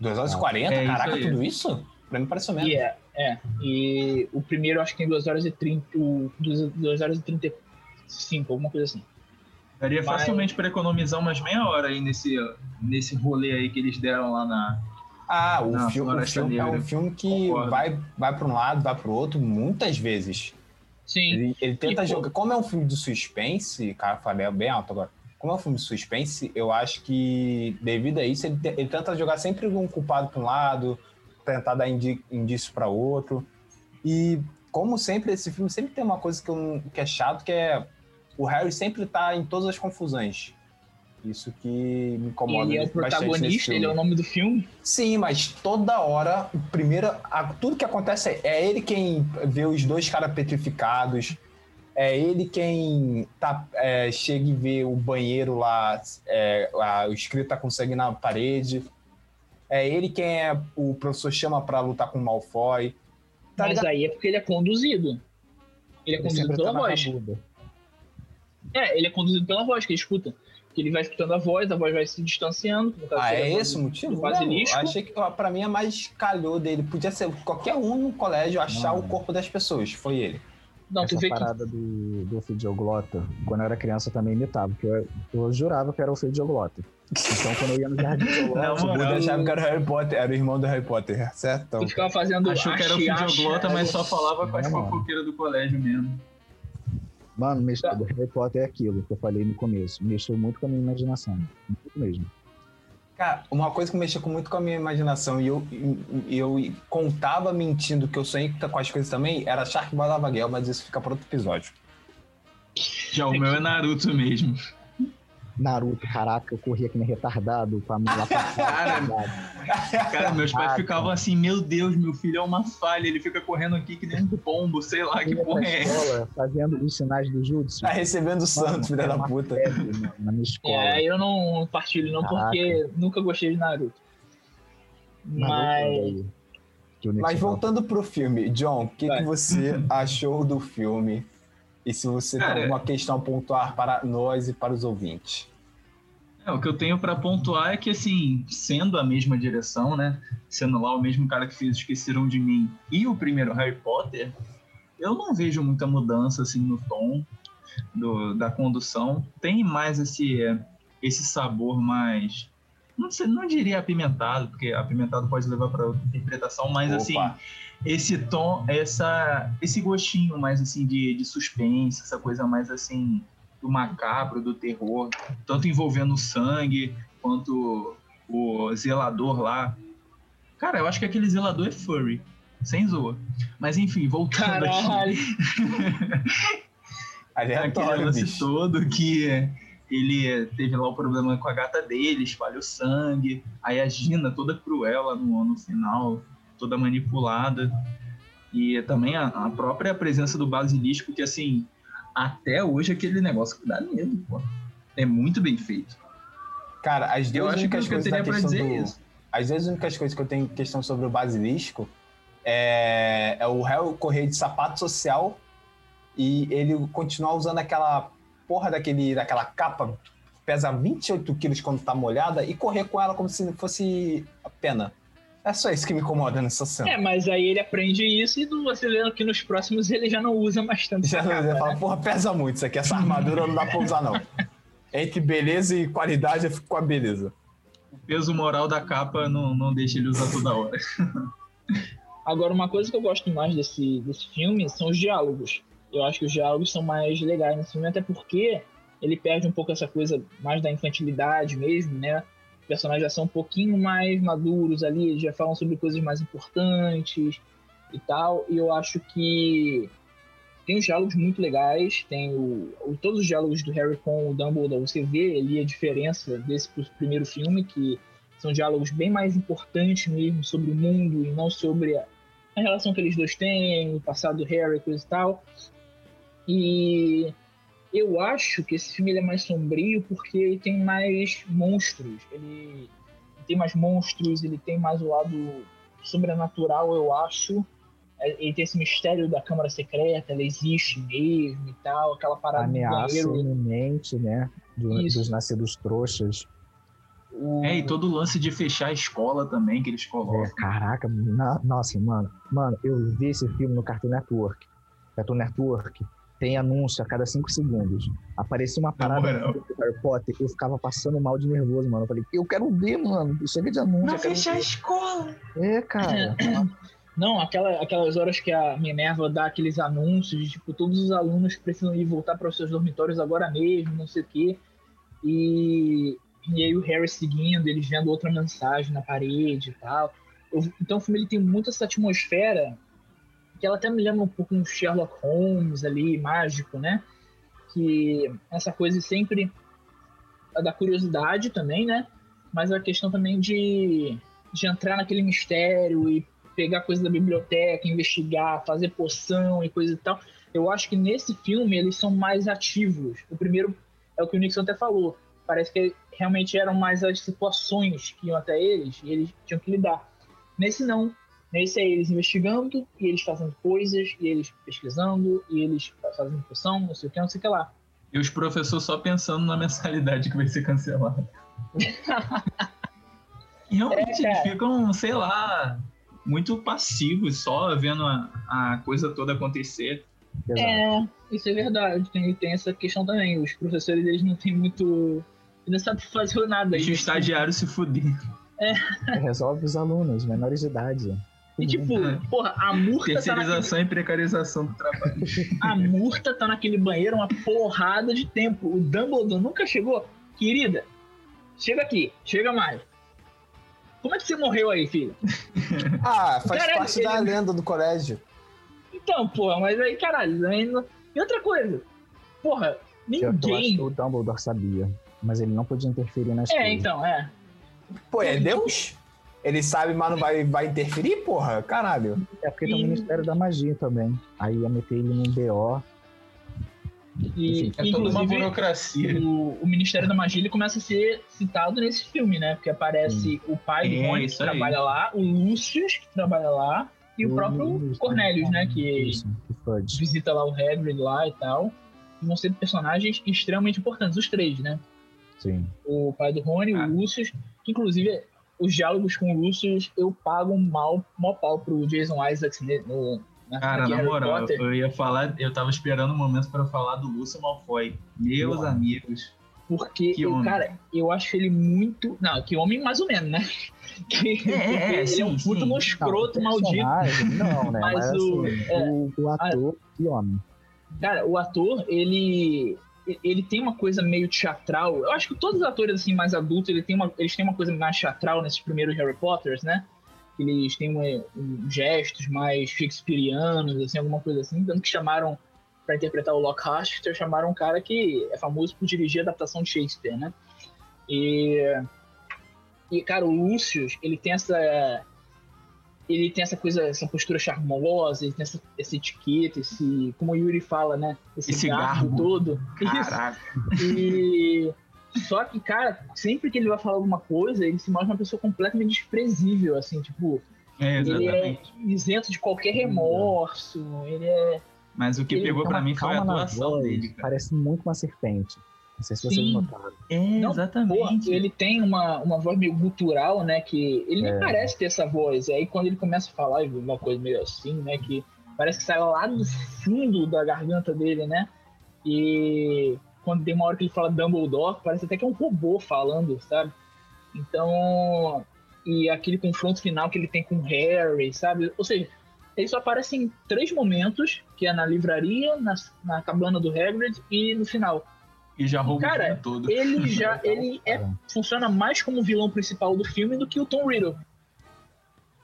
2 horas e 40? É isso Caraca, aí. tudo isso? Pra mim pareceu menos. E é, é. E o primeiro acho que tem 2 horas e 30. 2 horas e 35, alguma coisa assim. Daria Mas- facilmente pra economizar umas meia hora aí nesse, nesse rolê aí que eles deram lá na. Ah, o, Não, filme, o filme é um filme que Concordo. vai, vai para um lado, vai para o outro muitas vezes. Sim. Ele, ele tenta E, pô- jogar. Como é um filme de suspense, cara, falei bem alto agora. Como é um filme de suspense, eu acho que, devido a isso, ele, te- ele tenta jogar sempre um culpado para um lado, tentar dar indi, indício para outro. E, como sempre, esse filme sempre tem uma coisa que, eu não- que é chato, que é o Harry sempre tá em todas as confusões. Isso que me incomoda Ele é o protagonista, ele é o nome do filme. Sim, mas toda hora, o primeiro, tudo que acontece é, é ele quem vê os dois caras petrificados, é ele quem tá, é, chega e vê o banheiro lá, é, a- o escrito tá com sangue na parede, é ele quem é, o professor chama pra lutar com o Malfoy. Tá mas ligado? aí é porque ele é conduzido. Ele é Ele conduzido pela tá voz. É, ele é conduzido pela voz, que ele escuta. Que ele vai escutando a voz, a voz vai se distanciando. Ah, é esse o motivo? do Não, basilisco. achei que ó, pra mim é mais calhou dele. Podia ser qualquer um no colégio achar Não. o corpo das pessoas. Foi ele. Não, tu Essa vê que parada do, do Ofidioglota, quando eu era criança eu também imitava, porque eu, eu jurava que era o Ofidioglota. Então quando eu ia no Jardim Não, Zoológico, O Buda achava que era o Harry Potter, era o irmão do Harry Potter, certo? Então, tu ficava fazendo. Achou que era o ache, Fidioglota, ache, mas só falava com as mano. fofoqueiras do colégio mesmo. Mano, mexeu Tá. do Harry Potter é aquilo que eu falei no começo. Mexeu muito com a minha imaginação. Muito mesmo. Cara, uma coisa que mexeu com- muito com a minha imaginação e eu, e eu contava mentindo que eu sonhei com as coisas também era Shark Girl, mas isso fica para outro episódio. Já o meu é Naruto mesmo. Naruto, caraca, eu corria que nem retardado com a pra Cara. Cara, meus pais ficavam assim, meu Deus, meu filho é uma falha, ele fica correndo aqui que nem um pombo, sei lá que porra é essa. fazendo os sinais do jutsu. Tá recebendo o santo, filha da puta. febre, mano, na minha escola. É, eu não partilho não, Caraca. porque nunca gostei de Naruto. Naruto, Mas. de Mas Universal. voltando pro filme, John, o que, Vai. que você achou do filme? E se você Cara, tem alguma questão a pontuar para nós e para os ouvintes? É, o que eu tenho pra pontuar é que, assim, sendo a mesma direção, né? Sendo lá o mesmo cara que fez Esqueceram de Mim e o primeiro Harry Potter, eu não vejo muita mudança, assim, no tom do, da condução. Tem mais esse, esse sabor mais. Não, sei, não diria apimentado, porque apimentado pode levar para outra interpretação, mas assim, Opa. esse tom, essa, esse gostinho mais assim de, de suspense, essa coisa mais assim do macabro, do terror, tanto envolvendo o sangue quanto o zelador lá. Cara, eu acho que aquele zelador é furry, sem zoa. Mas enfim, voltando aqui. Caralho. Aquele Aquele lance todo que ele teve lá o problema com a gata dele, espalhou sangue. Aí a Gina, toda cruel lá no, no final, toda manipulada. E também a, a própria presença do basilisco, que assim, até hoje aquele negócio que dá medo, pô. É muito bem feito. Cara, as Eu duas que únicas que eu coisas da teria pra dizer do... é isso. As duas únicas coisas que eu tenho questão sobre o basilisco é, é o Harry correr de sapato social e ele continuar usando aquela porra daquele, daquela capa que pesa 28 quilos quando tá molhada e correr com ela como se fosse pena. É só isso que me incomoda nessa cena. É, mas aí ele aprende isso e do- você vê que nos próximos ele já não usa mais tanto Já não, já né? fala, porra, pesa muito isso aqui, essa armadura não dá pra usar não. Entre beleza e qualidade eu fico com a beleza. O peso moral da capa não, não deixa ele usar toda hora. Agora, uma coisa que eu gosto mais desse, desse filme são os diálogos. Eu acho que os diálogos são mais legais nesse filme, até porque ele perde um pouco essa coisa mais da infantilidade mesmo, né? Personagens já são um pouquinho mais maduros ali, eles já falam sobre coisas mais importantes e tal. E eu acho que tem os diálogos muito legais, tem o, o- todos os diálogos do Harry com o Dumbledore, você vê ali a diferença desse primeiro filme, que são diálogos bem mais importantes mesmo sobre o mundo e não sobre a, a relação que eles dois têm, o passado do Harry, coisa e tal. E eu acho que esse filme ele é mais sombrio porque ele tem mais monstros. Ele tem mais monstros, ele tem mais o lado sobrenatural, eu acho. é, ele tem esse mistério da Câmara Secreta, ela existe mesmo e tal, aquela parada do Ameaça iminente, né? do- dos nascidos trouxas. o- É, e todo o lance de fechar a escola também, que eles colocam. É, caraca, na- nossa, mano. Mano, eu vi esse filme no Cartoon Network. Cartoon Network tem anúncio a cada cinco segundos. Aparecia uma parada moral. do Harry Potter, eu ficava passando mal de nervoso, mano. Eu falei, eu quero ver, mano. Chega de anúncio. eu quero ver. escola! É, cara. Não, aquela, aquelas horas que a Minerva dá aqueles anúncios, de, tipo, todos os alunos precisam ir voltar para os seus dormitórios agora mesmo, não sei o quê. E, e aí o Harry seguindo, eles vendo outra mensagem na parede e tal. Eu- então o filme ele tem muito essa atmosfera que ela até me lembra um pouco um Sherlock Holmes ali, mágico, né? Que essa coisa sempre é da curiosidade também, né? Mas a questão também de, de entrar naquele mistério e pegar coisa da biblioteca, investigar, fazer poção e coisa e tal. Eu acho que nesse filme eles são mais ativos. O primeiro é o que o Nixon até falou. Parece que realmente eram mais as situações que iam até eles e eles tinham que lidar. Nesse não. Nesse é eles investigando e eles fazendo coisas e eles pesquisando e eles fazendo poção, não sei o que, não sei o que lá. E os professores só pensando na mensalidade que vai ser cancelada. E realmente É, eles ficam, sei lá, muito passivos, só vendo a, a coisa toda acontecer. É, isso é verdade. Tem, tem essa questão também. Os professores eles não têm muito. Eles não sabem fazer nada. Deixa o Eles- estagiário se fuder. Resolve os alunos, menores de idade. E tipo, É. porra, a Murta, tá naquele, Terceirização e precarização do trabalho. a Murta tá naquele banheiro uma porrada de tempo. O Dumbledore nunca chegou. Querida, chega aqui, chega mais. Como é que você morreu aí, filho? Ah, faz Caralho, parte da ele- lenda do colégio. Então, porra, mas aí, caralho, não- E outra coisa, porra, Eu, eu acho que ninguém. o Dumbledore sabia, mas ele não podia interferir nas coisas. É, então, é. Pô, é Deus? Ele sabe, mas não vai, vai interferir, porra? Caralho. É porque tem o Ministério da Magia também. Aí ia meter ele num BO. E, Enfim, É toda uma inclusive, burocracia. o, o Ministério da Magia ele começa a ser citado nesse filme, né? Porque aparece o pai do É, Rony, que isso aí. trabalha lá, o Lucius, que trabalha lá, e o, próprio Lucius, Cornelius, né? Que Isso, que Fudge. visita lá o Hagrid lá e tal. E vão ser personagens extremamente importantes, os três, né? Sim. O pai do Rony, Ah. o Lucius, que inclusive os diálogos com o Lucius eu pago um mal, mó pau pro Jason Isaacs no, na Cara, na moral, eu, eu ia falar, eu tava esperando o momento pra falar do Lúcio Malfoy. Meus Boa. amigos. porque, que eu, cara, eu acho ele muito. Não, que homem mais ou menos, né? Que, É, é, porque ele sim, é um puto sim. no escroto Não, maldito. Não, né? Mas Mas, o- assim, é. o, o ator, que homem. Cara, o ator, ele. Ele tem uma coisa meio teatral. Eu acho que todos os atores assim mais adultos, ele tem uma, eles têm uma coisa mais teatral nesses primeiros Harry Potters, né? Eles têm um, um- gestos mais shakespearianos, assim, alguma coisa assim. Tanto que chamaram para interpretar o Lockhart, chamaram um cara que é famoso por dirigir a adaptação de Shakespeare, né? E, e cara, o Lucius, ele tem essa ele tem essa coisa, essa postura charmosa, ele tem essa, essa etiqueta, esse, como o Yuri fala, né? Esse, Esse garbo, garbo. todo. Isso. Caraca. E só que, cara, sempre que ele vai falar alguma coisa, ele se mostra uma pessoa completamente desprezível, assim, tipo, É, ele é isento de qualquer remorso, ele é. Mas o que ele pegou uma mim foi a atuação voz, dele, cara. Parece muito uma serpente. Não sei se vocês Sim. notaram. É, Não, Porra, exatamente. ele tem uma, uma voz meio gutural, né? Que ele nem É. parece ter essa voz. E aí quando ele começa a falar uma coisa meio assim, né? Que parece que sai lá do fundo da garganta dele, né? E quando tem uma hora que ele fala Dumbledore, parece até que é um robô falando, sabe? Então. E aquele confronto final que ele tem com o Harry, sabe? Ou seja, ele só aparece em três momentos, que é na livraria, na, na cabana do Hagrid e no final. E já rouba Cara, o filme todo. Ele já ele é, funciona mais como vilão principal do filme do que o Tom Riddle.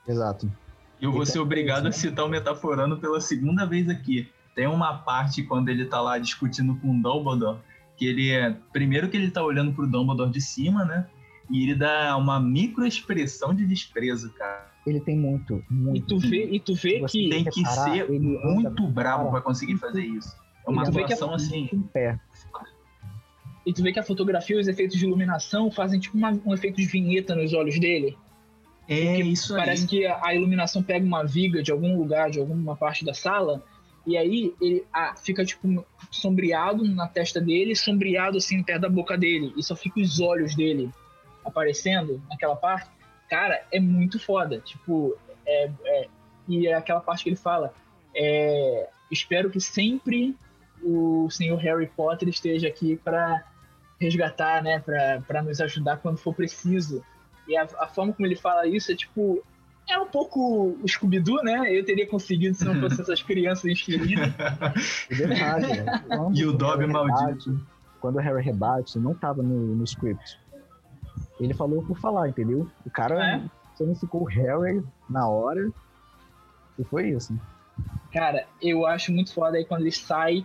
Exato. Eu vou Ele ser obrigado a citar o Metaforando pela segunda vez aqui. Tem uma parte quando ele tá lá discutindo com o Dumbledore, que ele é. Primeiro que ele tá olhando pro Dumbledore de cima, né? E ele dá uma microexpressão de desprezo, cara. Ele tem muito, E muito. tu vê, e tu vê que Tem que reparar, ser muito bravo pra conseguir fazer isso. É uma que atuação é- assim. em pé. E tu vê que a fotografia e os efeitos de iluminação fazem tipo uma- um efeito de vinheta nos olhos dele. É isso aí. Parece que a a iluminação pega uma viga de algum lugar, de alguma parte da sala, e aí ele ah, fica tipo sombreado na testa dele, sombreado assim perto da boca dele, e só fica os olhos dele aparecendo naquela parte. Cara, é muito foda. Tipo, é, é- e é aquela parte que ele fala: é, Espero que sempre o senhor Harry Potter esteja aqui para resgatar, né? Pra, pra nos ajudar quando for preciso. E a, a forma como ele fala isso é tipo. É um pouco o Scooby-Doo, né? Eu teria conseguido se não fossem essas crianças inseridas. E detalhe, né? E o Dobby Harry maldito. rebate- Quando o Harry rebate, não tava no, no script. Ele falou por falar, entendeu? O cara É? sonificou o Harry na hora. E foi isso. Cara, eu acho muito foda aí quando ele sai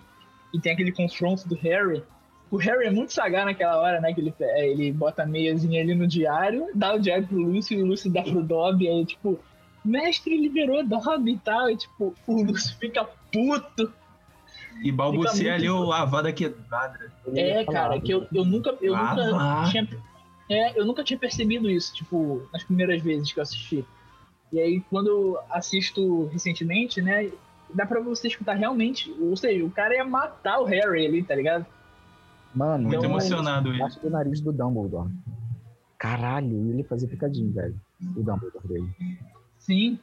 e tem aquele confronto do Harry. O Harry é muito sagaz naquela hora, né? Que ele, é, ele bota a meiazinha ali no diário, dá o diário pro Lúcio e o Lúcio dá pro Dobby. Aí, tipo, mestre liberou Dobby e tal. E, tipo, o Lúcio fica puto. E balbucia ali o Avada Kedavra. Ele É, falar, cara, que eu, eu nunca, eu nunca tinha. É, eu nunca tinha percebido isso, tipo, nas primeiras vezes que eu assisti. E aí, quando eu assisto recentemente, né, dá pra você escutar realmente. Ou seja, o cara ia matar o Harry ali, tá ligado? Mano, Muito emocionado ele. Embaixo do nariz do Dumbledore. Caralho, ele fazia picadinho, velho. O Dumbledore dele. Sim.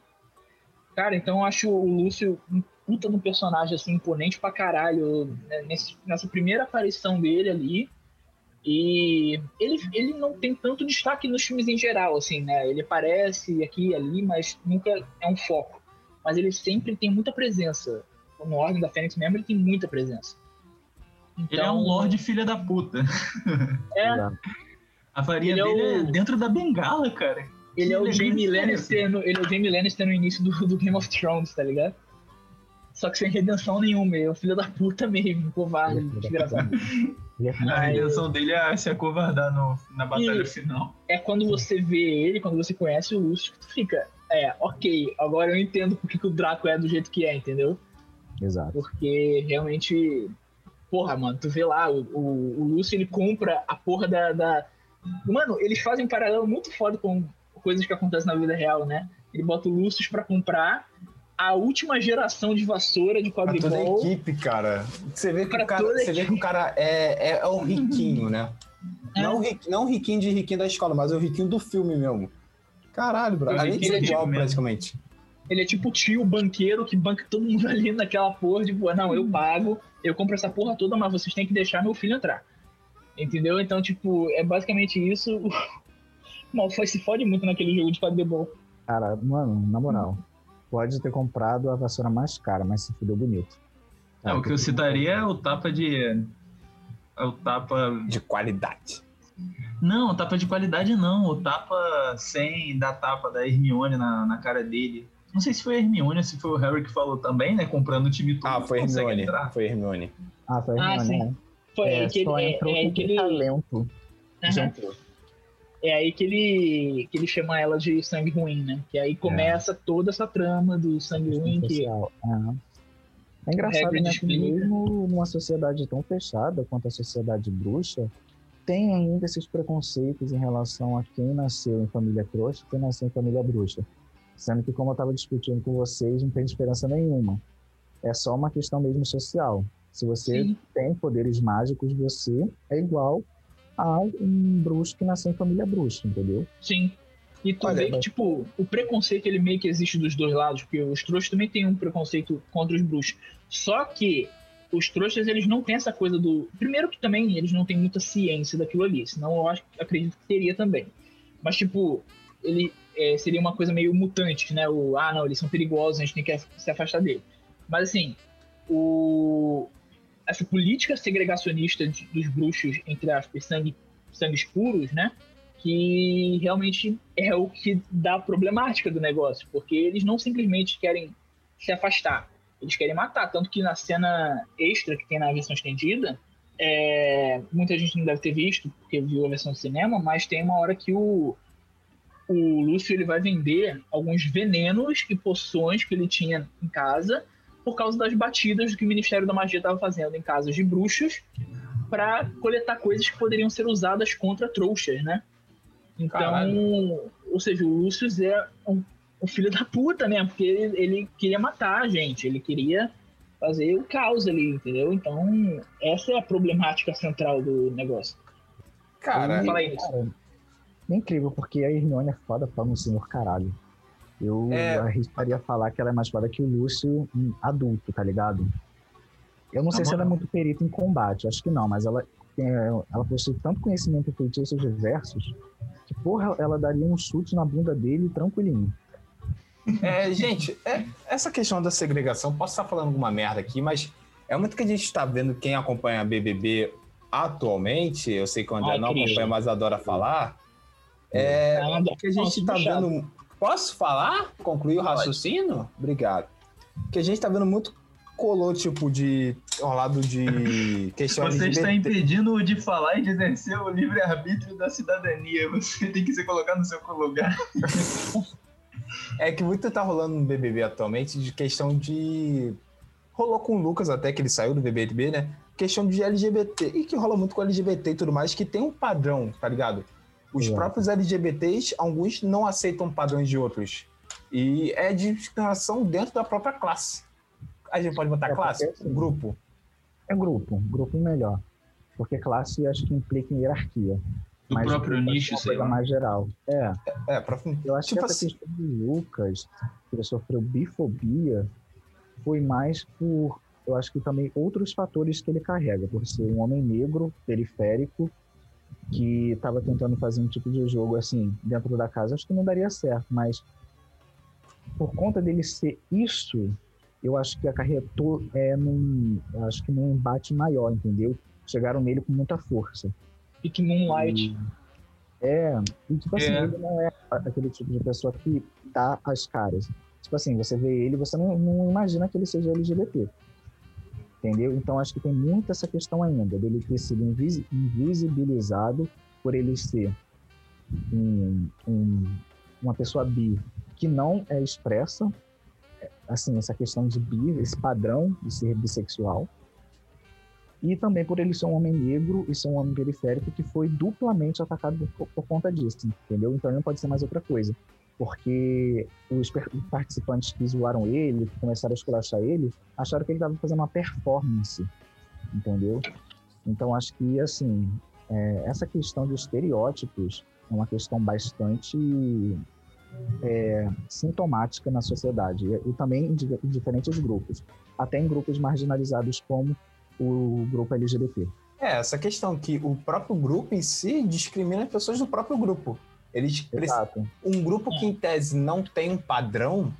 Cara, então eu acho o Lúcio um puta no personagem, assim, imponente pra caralho. né, nesse- nessa primeira aparição dele ali. E ele, ele não tem tanto destaque nos filmes em geral, assim, né? Ele aparece aqui e ali, mas nunca é um foco. Mas ele sempre tem muita presença. No Ordem da Fênix mesmo, ele tem muita presença. Então, Ele é um Lorde filha da puta. É. A varia Ele é dele o- é dentro da bengala, cara. Ele é o Que Jamie elegância é Lannister, no, ele é o Jamie Lannister no início do, do Game of Thrones, tá ligado? Só que sem redenção nenhuma, ele é um filho da puta mesmo, covarde, da desgraçado. É A redenção dele é se acovardar no, na batalha E- final. É quando você vê ele, quando você conhece o Lúcio, que tu fica, é, ok, agora eu entendo porque que o Draco é do jeito que é, entendeu? Exato. Porque realmente, porra, mano, tu vê lá, o, o, o Lúcio, ele compra a porra da, da... Mano, eles fazem um paralelo muito foda com coisas que acontecem na vida real, né? Ele bota o Lúcio pra comprar a última geração de vassoura de Pra toda a quadribol. equipe, cara. Você vê que, o cara, você vê que o cara é, é, é o riquinho, né? É. Não, não o riquinho de riquinho da escola, mas o riquinho do filme mesmo. Caralho, bro. Além de ser é igual, tipo praticamente. Ele é tipo o tio banqueiro que banca todo mundo ali naquela porra, tipo, não, eu pago, eu compro essa porra toda, mas vocês têm que deixar meu filho entrar. Entendeu? Então, tipo, é basicamente isso. O Malfoy se fode muito naquele jogo de quadribol. Cara, mano, na moral. Pode ter comprado a vassoura mais cara, mas se fudeu bonito. É, o que eu citaria é o tapa de. É o tapa. De qualidade. Não, o tapa de qualidade não. O tapa sem dar tapa da Hermione na, na cara dele. Não sei se foi a Hermione se foi o Harry que falou também, né? Comprando o time todo. Ah, foi Hermione. entrar. Foi Hermione. Ah, foi Ah, ah, sim. né? Foi É, aí que ele. só É, entrou é aí com que ele talento. Entrou. é aí que ele, que ele chama ela de sangue ruim, né? Que aí começa toda essa trama do sangue ruim que Social. É. É engraçado, né? Que mesmo numa sociedade tão fechada quanto a sociedade bruxa, tem ainda esses preconceitos em relação a quem nasceu em família trouxa e quem nasceu em família bruxa. Sendo que, como eu estava discutindo com vocês, não tem diferença nenhuma. É só uma questão mesmo social. Se você Sim. tem poderes mágicos, você é igual a um bruxo que nasceu em família bruxa, entendeu? Sim. E tu Olha, vê que, mas- tipo, o preconceito ele meio que existe dos dois lados, porque os trouxas também têm um preconceito contra os bruxos. Só que os trouxas, eles não têm essa coisa do. Primeiro que também eles não têm muita ciência daquilo ali, senão eu acho, acredito que teria também. Mas, tipo, ele é, seria uma coisa meio mutante, né? O, ah, não, eles são perigosos, a gente tem que se afastar dele. Mas, assim, o, essa política segregacionista de- dos bruxos, entre aspas, sangue, sangues puros, né? Que realmente é o que dá a problemática do negócio, porque eles não simplesmente querem se afastar, eles querem matar. Tanto que na cena extra que tem na versão estendida, é, muita gente não deve ter visto, porque viu a versão de cinema, mas tem uma hora que o, o Lúcio ele vai vender alguns venenos e poções que ele tinha em casa por causa das batidas que o Ministério da Magia estava fazendo em casas de bruxos para coletar coisas que poderiam ser usadas contra trouxas, né? Então, Caralho. ou seja, o Lucius é um, um filho da puta mesmo, porque ele, ele queria matar a gente, ele queria fazer o caos ali, entendeu? Então, essa é a problemática central do negócio. Cara, Fala aí, Cara, é incrível, porque a Hermione é foda pra um senhor caralho. Eu É. arriscaria falar que ela é mais foda que o Lúcio adulto, tá ligado? Eu não sei se ela é muito perita em combate, acho que não, mas ela, ela possui tanto conhecimento em feitiços diversos que, porra, ela daria um chute na bunda dele tranquilinho. É, gente, é- essa questão da segregação, posso estar falando alguma merda aqui, mas é muito que a gente está vendo quem acompanha a BBB atualmente. Eu sei que o André Ai, não Cristo. acompanha, mas adora falar. É Nada. o que a gente está vendo. Posso falar? Concluir o raciocínio? Obrigado. Que a gente está vendo muito colou, tipo, de. ao lado de questão Você está impedindo de falar e de exercer o livre-arbítrio da cidadania. Você tem que se colocar no seu lugar. É que muito tá rolando no BBB atualmente de questão de. Rolou com o Lucas até, que ele saiu do BBB, né? Questão de LGBT. E que rola muito com LGBT e tudo mais, que tem um padrão, tá ligado? Os Exato. próprios LGBTs, alguns não aceitam padrões de outros. E é discriminação dentro da própria classe. A gente pode botar É, porque classe? assim- Grupo. É grupo, grupo melhor. Porque classe acho que implica em hierarquia. Do Mas próprio nicho, é sei lá. mais geral. É, É, pra... Eu acho Tipo que essa assim- questão do Lucas, que ele sofreu bifobia, foi mais por, eu acho que também outros fatores que ele carrega, por ser um homem negro, periférico, que estava tentando fazer um tipo de jogo assim, dentro da casa, acho que não daria certo, mas por conta dele ser isso, eu acho que acarretou é, num, acho que num embate maior, entendeu? Chegaram nele com muita força. Pique Moonlight. E- É, e tipo assim, É. ele não é aquele tipo de pessoa que dá as caras. Tipo assim, você vê ele, você não, não imagina que ele seja LGBT. Entendeu? Então acho que tem muito essa questão ainda, dele ter sido invisi- invisibilizado por ele ser um- um- uma pessoa bi que não é expressa, é, assim, essa questão de bi, esse padrão de ser bissexual. E também por ele ser um homem negro e ser um homem periférico que foi duplamente atacado por, por conta disso, entendeu? Então ele não pode ser mais outra coisa. Porque os participantes que zoaram ele, que começaram a esculachar ele, acharam que ele estava fazendo uma performance, entendeu? Então acho que, assim, é, essa questão de estereótipos é uma questão bastante é, sintomática na sociedade e, e também em, em diferentes grupos, até em grupos marginalizados como o grupo LGBT. É, essa questão que o próprio grupo em si discrimina as pessoas do próprio grupo. Eles precisam Exato. um grupo que, em tese, não tem um padrão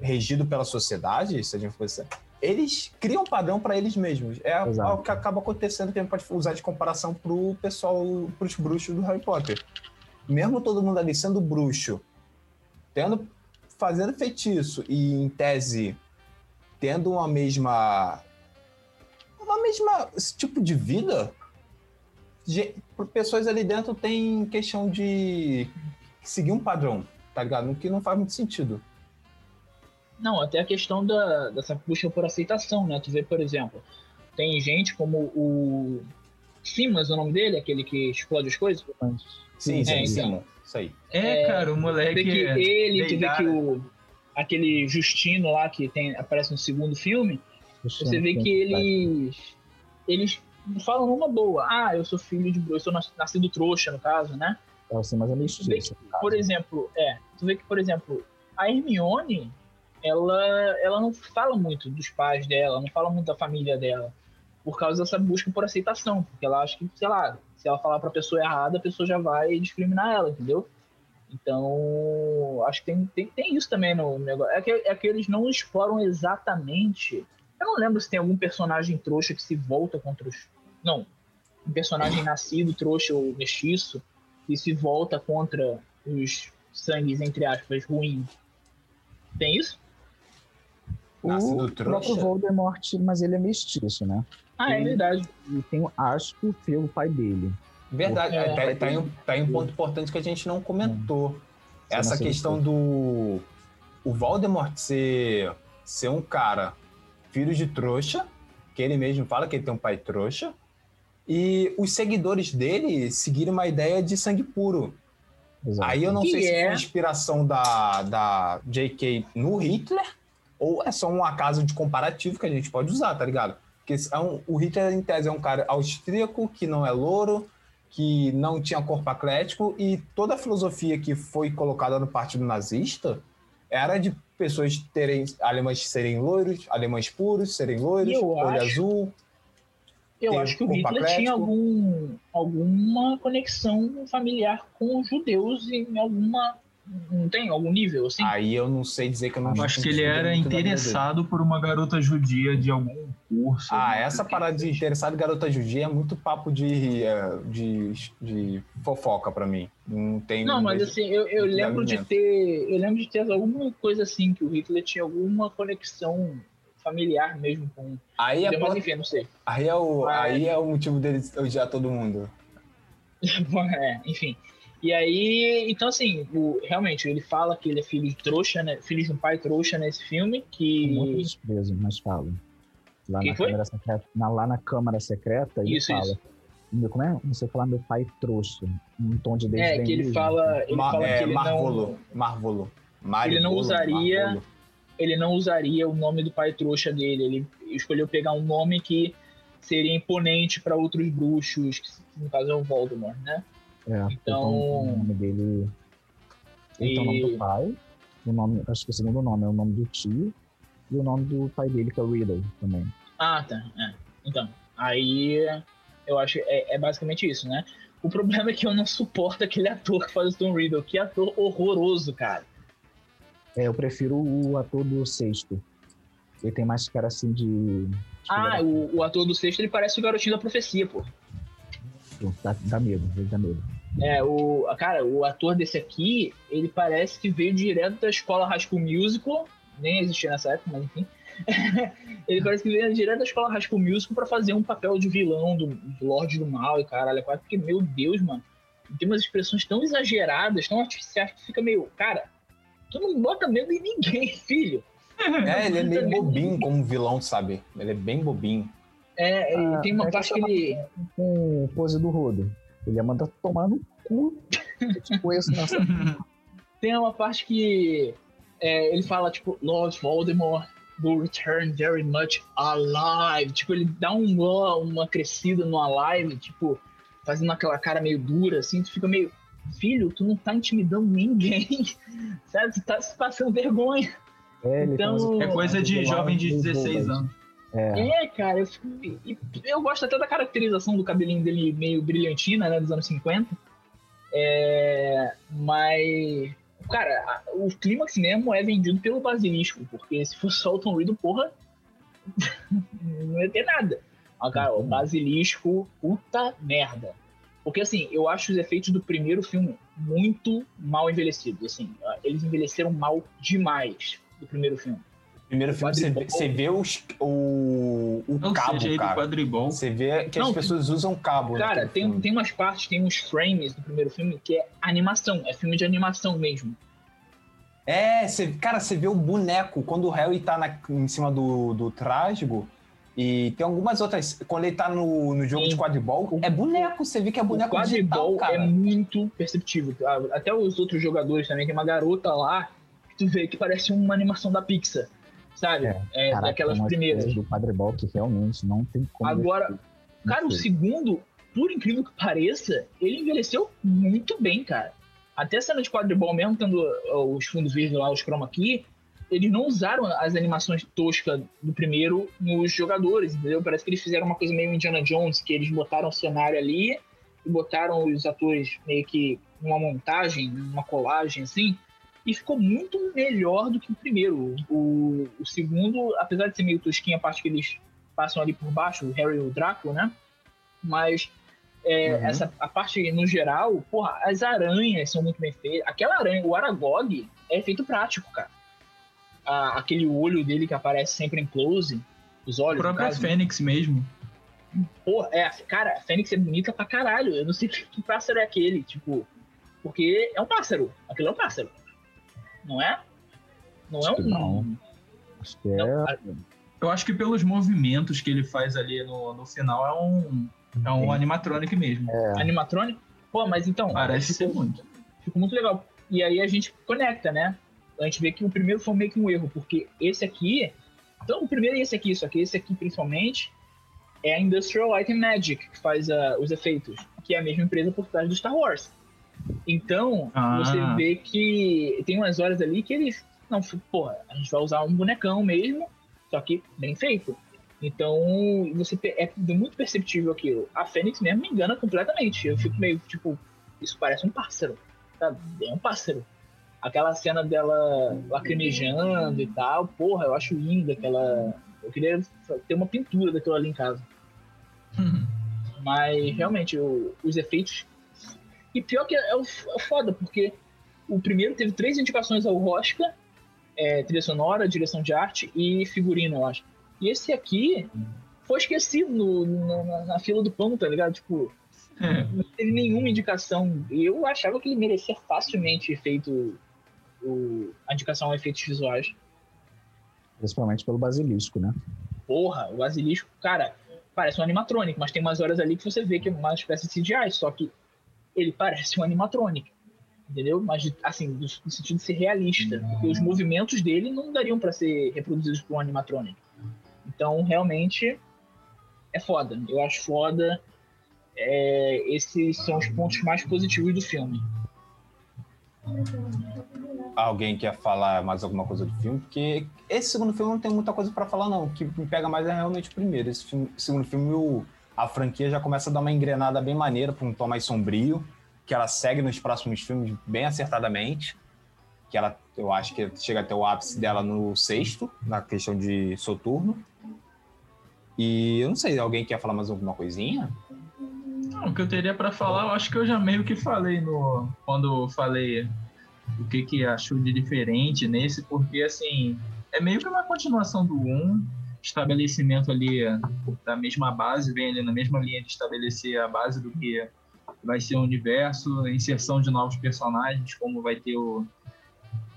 regido pela sociedade, se a gente fosse. Eles criam um padrão para eles mesmos. É Exato. algo que acaba acontecendo que a gente pode usar de comparação pro pessoal, pros bruxos do Harry Potter. Mesmo todo mundo ali sendo bruxo, tendo, fazendo feitiço e, em tese, tendo uma mesma. Uma mesma esse tipo de vida, pessoas ali dentro têm questão de seguir um padrão, tá ligado? O que não faz muito sentido. Não, até a questão da, dessa busca por aceitação, né? Tu vê, por exemplo, tem gente como o Simas, o nome dele, aquele que explode as coisas. Sim, É, sim, então. sim. Isso aí. É, É, cara, o Tu vê moleque. que ele, tu vê que o aquele Justino lá que tem, aparece no segundo filme, você vê que eles eles falam numa boa. Ah, eu sou filho de eu sou nas- nascido trouxa, no caso, né? É assim, mas é mestiço. Por exemplo, é, tu vê que, por exemplo, a Hermione, ela, ela não fala muito dos pais dela, não fala muito da família dela, por causa dessa busca por aceitação, porque ela acha que, sei lá, se ela falar pra pessoa errada, a pessoa já vai discriminar ela, entendeu? Então, acho que tem, tem, tem isso também no negócio. É que, é que eles não exploram exatamente. Eu não lembro se tem algum personagem trouxa que se volta contra os. Não. Um personagem nascido, trouxa ou mestiço, que se volta contra os sangues, entre aspas, ruins. Tem isso? Nascido O trouxa? próprio Voldemort, mas ele é mestiço, né? Ah, é verdade. E tem o asco pelo pai dele. Verdade. É. tá, tá, em, um- tá em um ponto importante que a gente não comentou. Você Essa questão do. O Voldemort ser, ser um cara filho de trouxa, que ele mesmo fala que ele tem um pai trouxa, e os seguidores dele seguirem uma ideia de sangue puro. Exato. Aí eu não Que sei se é- foi inspiração da, da J.K. no Hitler ou é só um acaso de comparativo que a gente pode usar, tá ligado? Porque é um- o Hitler, em tese, é um cara austríaco, que não é louro, que não tinha corpo atlético e toda a filosofia que foi colocada no partido nazista era de pessoas terem alemães serem loiros, alemães puros, serem loiros, olho acho- azul. Eu Tem acho que o Hitler atlético. tinha algum, alguma conexão familiar com os judeus em alguma. Não tem? Algum nível, assim? Aí eu não sei dizer que eu não Eu acho que ele era interessado por uma garota judia de algum curso. Ah, essa parada de seja. interessado em garota judia é muito papo de, eh, de, de fofoca pra mim. Não tem. Não, mas assim, eu, eu lembro de ter. Eu lembro de ter alguma coisa assim, que o Hitler tinha alguma conexão familiar mesmo com. Aí é, mas enfim, não sei. aí, é o, Mas- aí é o motivo dele odiar todo mundo. É, enfim. E aí, então assim, o- realmente, ele fala que ele é filho de trouxa, né? Filho de um pai trouxa nesse filme, Muito que. desprezo, mas fala. Lá na, foi? câmara secreta, na- lá na Câmara Secreta, ele Isso, fala. isso. Como é? Você fala meu pai trouxa. Um tom de É, desdém. que ele mesmo. fala. Ele Ma- fala é, que ele Marvolo. não. Marvolo. Ele não usaria- Marvolo. Ele não usaria o nome do pai trouxa dele. Ele escolheu pegar um nome que seria imponente para outros bruxos, que no caso é o Voldemort, né? É, Então- o nome dele. Ele tem o nome E- do pai. O nome, acho que o segundo nome é o nome do tio. E o nome do pai dele, que é o Riddle também. Ah, tá. é. Então, aí eu acho que é, é basicamente isso, né? O problema é que eu não suporto aquele ator que faz o Tom Riddle. Que ator horroroso, cara. É, eu prefiro o ator do sexto. Ele tem mais cara assim de. de Ah, o, o ator do sexto, ele parece o garotinho da profecia, pô. dá, dá medo, ele dá medo. É, o, cara, o ator desse aqui, ele parece que veio direto da escola High School Musical, nem existia nessa época, mas enfim. ele parece que veio direto da escola High School Musical pra fazer um papel de vilão do, do Lorde do Mal e caralho, é quase porque, meu Deus, mano, tem umas expressões tão exageradas, tão artificiais que fica meio, cara, tu não bota medo em ninguém, filho. É, ele é meio bobinho como vilão, sabe? Ele é bem bobinho. É, e Ah, tem uma é parte que chama- ele. Com pose do rodo. Ele ia mandar tomar no cu. tipo isso, nossa. Tem uma parte que é, ele fala, tipo, Lord Voldemort will return very much alive. Tipo, ele dá um, uma crescida no alive, tipo, fazendo aquela cara meio dura, assim, tu fica meio. Filho, tu não tá intimidando ninguém, sabe? Tu tá se passando vergonha. É, Então- É coisa de jovem de vilões 16 bobas. anos. É, É, cara, eu, fico- eu gosto até da caracterização do cabelinho dele meio brilhantina, né, dos anos 50. É, mas, cara, o clímax mesmo é vendido pelo basilisco, porque se fosse só o Tom Riddle, porra, não ia ter nada. Mas, cara, o basilisco, puta merda. Porque, assim, eu acho os efeitos do primeiro filme muito mal envelhecidos, assim. Eles envelheceram mal demais do primeiro filme. Primeiro filme, você vê, você vê os, o, o Ou cabo, cara. quadribol. Você vê que Não, as pessoas usam cabo. Cara, tem, filme. tem umas partes, tem uns frames do primeiro filme que é animação, é filme de animação mesmo. É, você, cara, você vê o boneco quando o Harry tá na- em cima do, do trágico. E tem algumas outras. Quando ele tá no, no jogo Sim. de quadribol, é boneco. Você vê que é o boneco quadribol digital, cara. é muito perceptível. Ah, Até os outros jogadores também, tem uma garota lá que tu vê que parece uma animação da Pixar, sabe? É, É, caraca, daquelas primeiras. do quadribol que realmente não tem como. Agora, Cara, o segundo, por incrível que pareça, ele envelheceu muito bem, cara. Até a cena de quadribol mesmo, tendo os fundos verdes lá, os chroma key, eles não usaram as animações toscas do primeiro nos jogadores, entendeu? Parece que eles fizeram uma coisa meio Indiana Jones, que eles botaram o cenário ali e botaram os atores meio que numa montagem, numa colagem assim, e ficou muito melhor do que o primeiro. O, o segundo, apesar de ser meio tosquinho a parte que eles passam ali por baixo, o Harry e o Draco, né? Mas é, Uhum. essa, a parte no geral, porra, as aranhas são muito bem feitas. Aquela aranha, o Aragog, é efeito prático, cara. A- aquele olho dele que aparece sempre em close, os olhos, no próprio caso. Fênix mesmo. Porra, é, cara, a Fênix é bonita pra caralho. Eu não sei que, que pássaro é aquele, tipo. Porque é um pássaro. Aquilo é um pássaro. Não é? Não é Acho que um. não. Acho que é. não, a- Eu acho que pelos movimentos que ele faz ali no, no final é um, é um Sim. animatronic mesmo. É, animatrônico? Pô, mas então. Parece ser muito. ficou muito legal. E aí a gente conecta, né? A gente vê que o primeiro foi meio que um erro, porque esse aqui. Então, o primeiro é esse aqui, só que esse aqui, principalmente, é a Industrial Light and Magic, que faz uh, os efeitos, que é a mesma empresa por trás do Star Wars. Então, Ah. você vê que tem umas horas ali que eles. Não, porra, a gente vai usar um bonecão mesmo, só que bem feito. Então, você é muito perceptível aquilo. A Fênix mesmo me engana completamente. Eu fico meio tipo, isso parece um pássaro. Sabe? É um pássaro. Aquela cena dela lacrimejando e tal, porra, eu acho linda aquela. Eu queria ter uma pintura daquilo ali em casa. Mas realmente, o- os efeitos. E pior que é o, é o foda, porque o primeiro teve três indicações ao Oscar: é, trilha sonora, direção de arte e figurino, eu acho. E esse aqui foi esquecido no- na, na- na fila do pão, tá ligado? Tipo, É. não teve nenhuma indicação. Eu achava que ele merecia facilmente feito o, a indicação a efeitos visuais. Principalmente pelo basilisco, né? Porra, o basilisco, cara, parece um animatronic, mas tem umas horas ali que você vê que é uma espécie de CGI, só que ele parece um animatronic. Entendeu? Mas, assim, no, no sentido de ser realista. Porque os movimentos dele não dariam pra ser reproduzidos por um animatronic. Então, realmente, é foda. Eu acho foda. É, esses são os pontos mais positivos do filme. Alguém quer falar mais alguma coisa do filme? Porque esse segundo filme não tem muita coisa pra falar, não. O que me pega mais é realmente o primeiro. Esse filme- segundo filme, o- a franquia já começa a dar uma engrenada bem maneira pra um tom mais sombrio, que ela segue nos próximos filmes bem acertadamente. Que ela, eu acho que chega até o ápice dela no sexto, na questão de Soturno. E eu não sei, alguém quer falar mais alguma coisinha? Não, o que eu teria pra falar, eu acho que eu já meio que falei no quando falei o que que achou de diferente nesse, porque assim, é meio que uma continuação do 1, estabelecimento ali da mesma base, vem ali na mesma linha de estabelecer a base do que vai ser o universo, inserção de novos personagens, como vai ter o,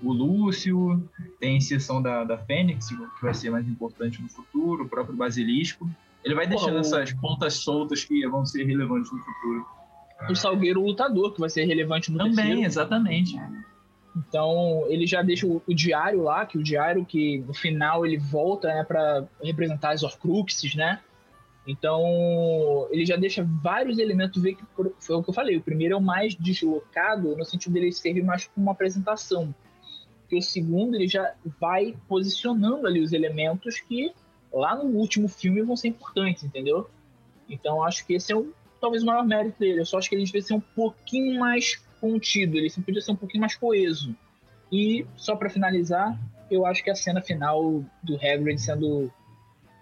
o Lúcio, tem a inserção da, da Fênix, que vai ser mais importante no futuro, o próprio Basilisco. Ele vai deixando Pô, essas pontas soltas que vão ser relevantes no futuro. O Salgueiro Lutador, que vai ser relevante no Também, terceiro. exatamente. Então, ele já deixa o, o diário lá, que o diário que no final ele volta, né, para representar as Horcruxes, né? Então, ele já deixa vários elementos ver que foi o que eu falei. O primeiro é o mais deslocado no sentido dele servir mais como uma apresentação. Porque o segundo ele já vai posicionando ali os elementos que lá no último filme vão ser importantes, entendeu? Então, acho que esse é o, talvez o maior mérito dele. Eu só acho que ele devia ser um pouquinho mais contido, ele podia ser um pouquinho mais coeso. E, só para finalizar, eu acho que a cena final do Hagrid sendo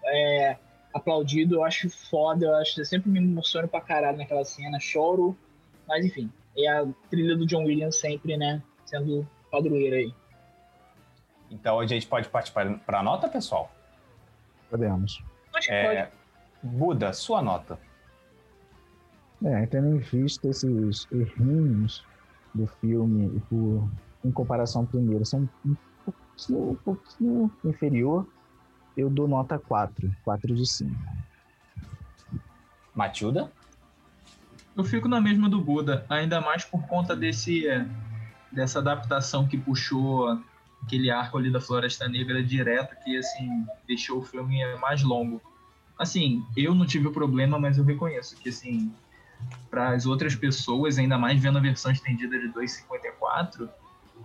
é, aplaudido, eu acho foda, eu acho eu sempre me emociono pra caralho naquela cena, choro, mas enfim, é a trilha do John Williams sempre, né, sendo padroeira aí. Então a gente pode partir para a nota, pessoal? Podemos. Acho que É, pode. Buda, sua nota. É, tendo em vista esses errinhos do filme, por, em comparação ao primeiro, são um pouquinho, um pouquinho inferior, eu dou nota 4, 4 de 5. Matilda? Eu fico na mesma do Buda, ainda mais por conta desse dessa adaptação que puxou aquele arco ali da Floresta Negra direto, que assim deixou o filme mais longo. Assim, eu não tive o problema, mas eu reconheço que assim, para as outras pessoas, ainda mais vendo a versão estendida de 2,54,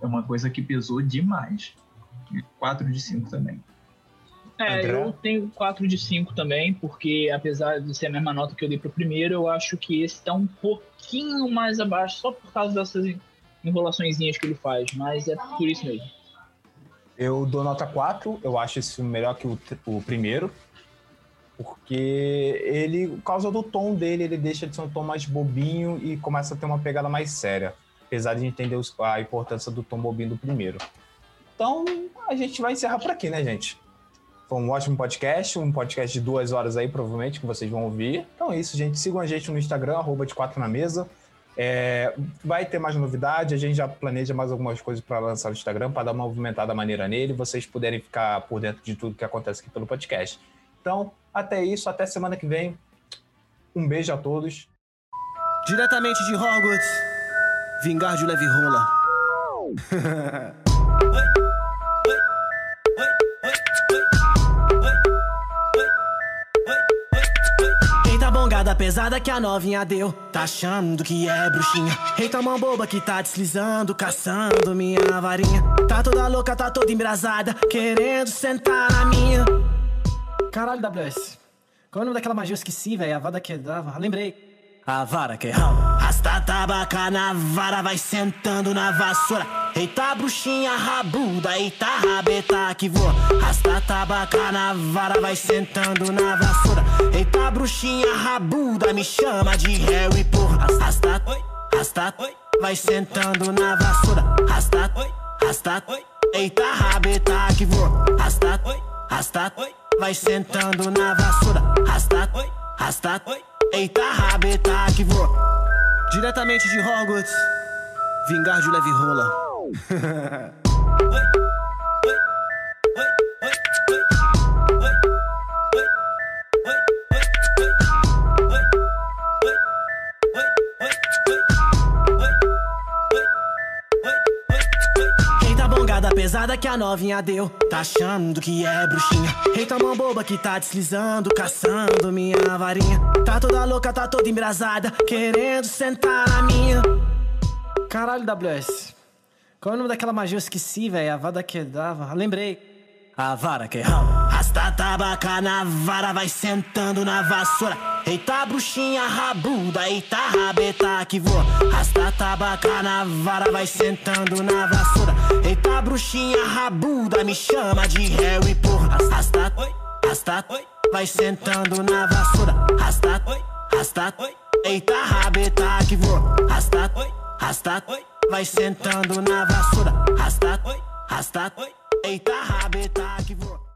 é uma coisa que pesou demais. 4 de 5 também. É, André? eu tenho 4 de 5 também, porque apesar de ser a mesma nota que eu dei pro primeiro, eu acho que esse tá um pouquinho mais abaixo, só por causa dessas enrolaçõezinhas que ele faz, mas é por isso mesmo. Eu dou nota 4. Eu acho esse filme melhor que o, o primeiro. Porque ele, por causa do tom dele, ele deixa de ser um tom mais bobinho e começa a ter uma pegada mais séria. Apesar de entender a importância do tom bobinho do primeiro. Então, a gente vai encerrar por aqui, né, gente? Foi um ótimo podcast, um podcast de duas horas aí, provavelmente, que vocês vão ouvir. Então é isso, gente. Sigam a gente no Instagram, arroba de quatro na mesa. É, vai ter mais novidade, a gente já planeja mais algumas coisas para lançar no Instagram, para dar uma movimentada maneira nele, vocês puderem ficar por dentro de tudo que acontece aqui pelo podcast. Então, até isso, até semana que vem. Um beijo a todos. Diretamente de Hogwarts, Vingar de leve rola. pesada que a novinha deu. Tá achando que é bruxinha? Eita mão boba que tá deslizando Caçando minha varinha. Tá toda louca, tá toda embrasada Querendo sentar na minha. Caralho, WS Qual é o nome daquela magia? Eu esqueci, velho. A vada que dava Lembrei. A vara que rala. Rasta tabaca na vara, vai sentando na vassoura. Eita bruxinha rabuda, eita rabeta que voa. Rasta tabaca na vara, vai sentando na vassoura. Eita bruxinha rabuda, me chama de Harry, porra. Rasta, rasta, vai sentando na vassoura. Rasta, rasta, eita rabeta que voa. Rasta, rasta, vai sentando na vassoura. Rasta, rasta, Eita rabeta que voa Diretamente de Hogwarts Vingar de leve rola pesada que a novinha deu? Tá achando que é bruxinha? Eita mão boba que tá deslizando Caçando minha varinha. Tá toda louca, tá toda embrasada Querendo sentar na minha. Caralho, WS Qual é o nome daquela magia? Eu esqueci, velho A vada que dava Lembrei a vara que rala. Rasta tabaca na vara, vai sentando na vassoura. Eita bruxinha rabuda, eita rabeta que voa. Rasta tabaca na vara, vai sentando na vassoura. Eita bruxinha rabuda, me chama de Harry, porra. Rasta, rasta, vai sentando na vassoura. Rasta, rasta, eita rabeta que voa. Rasta, rasta, vai sentando na vassoura. Rasta, rasta, eita rabeta que voa.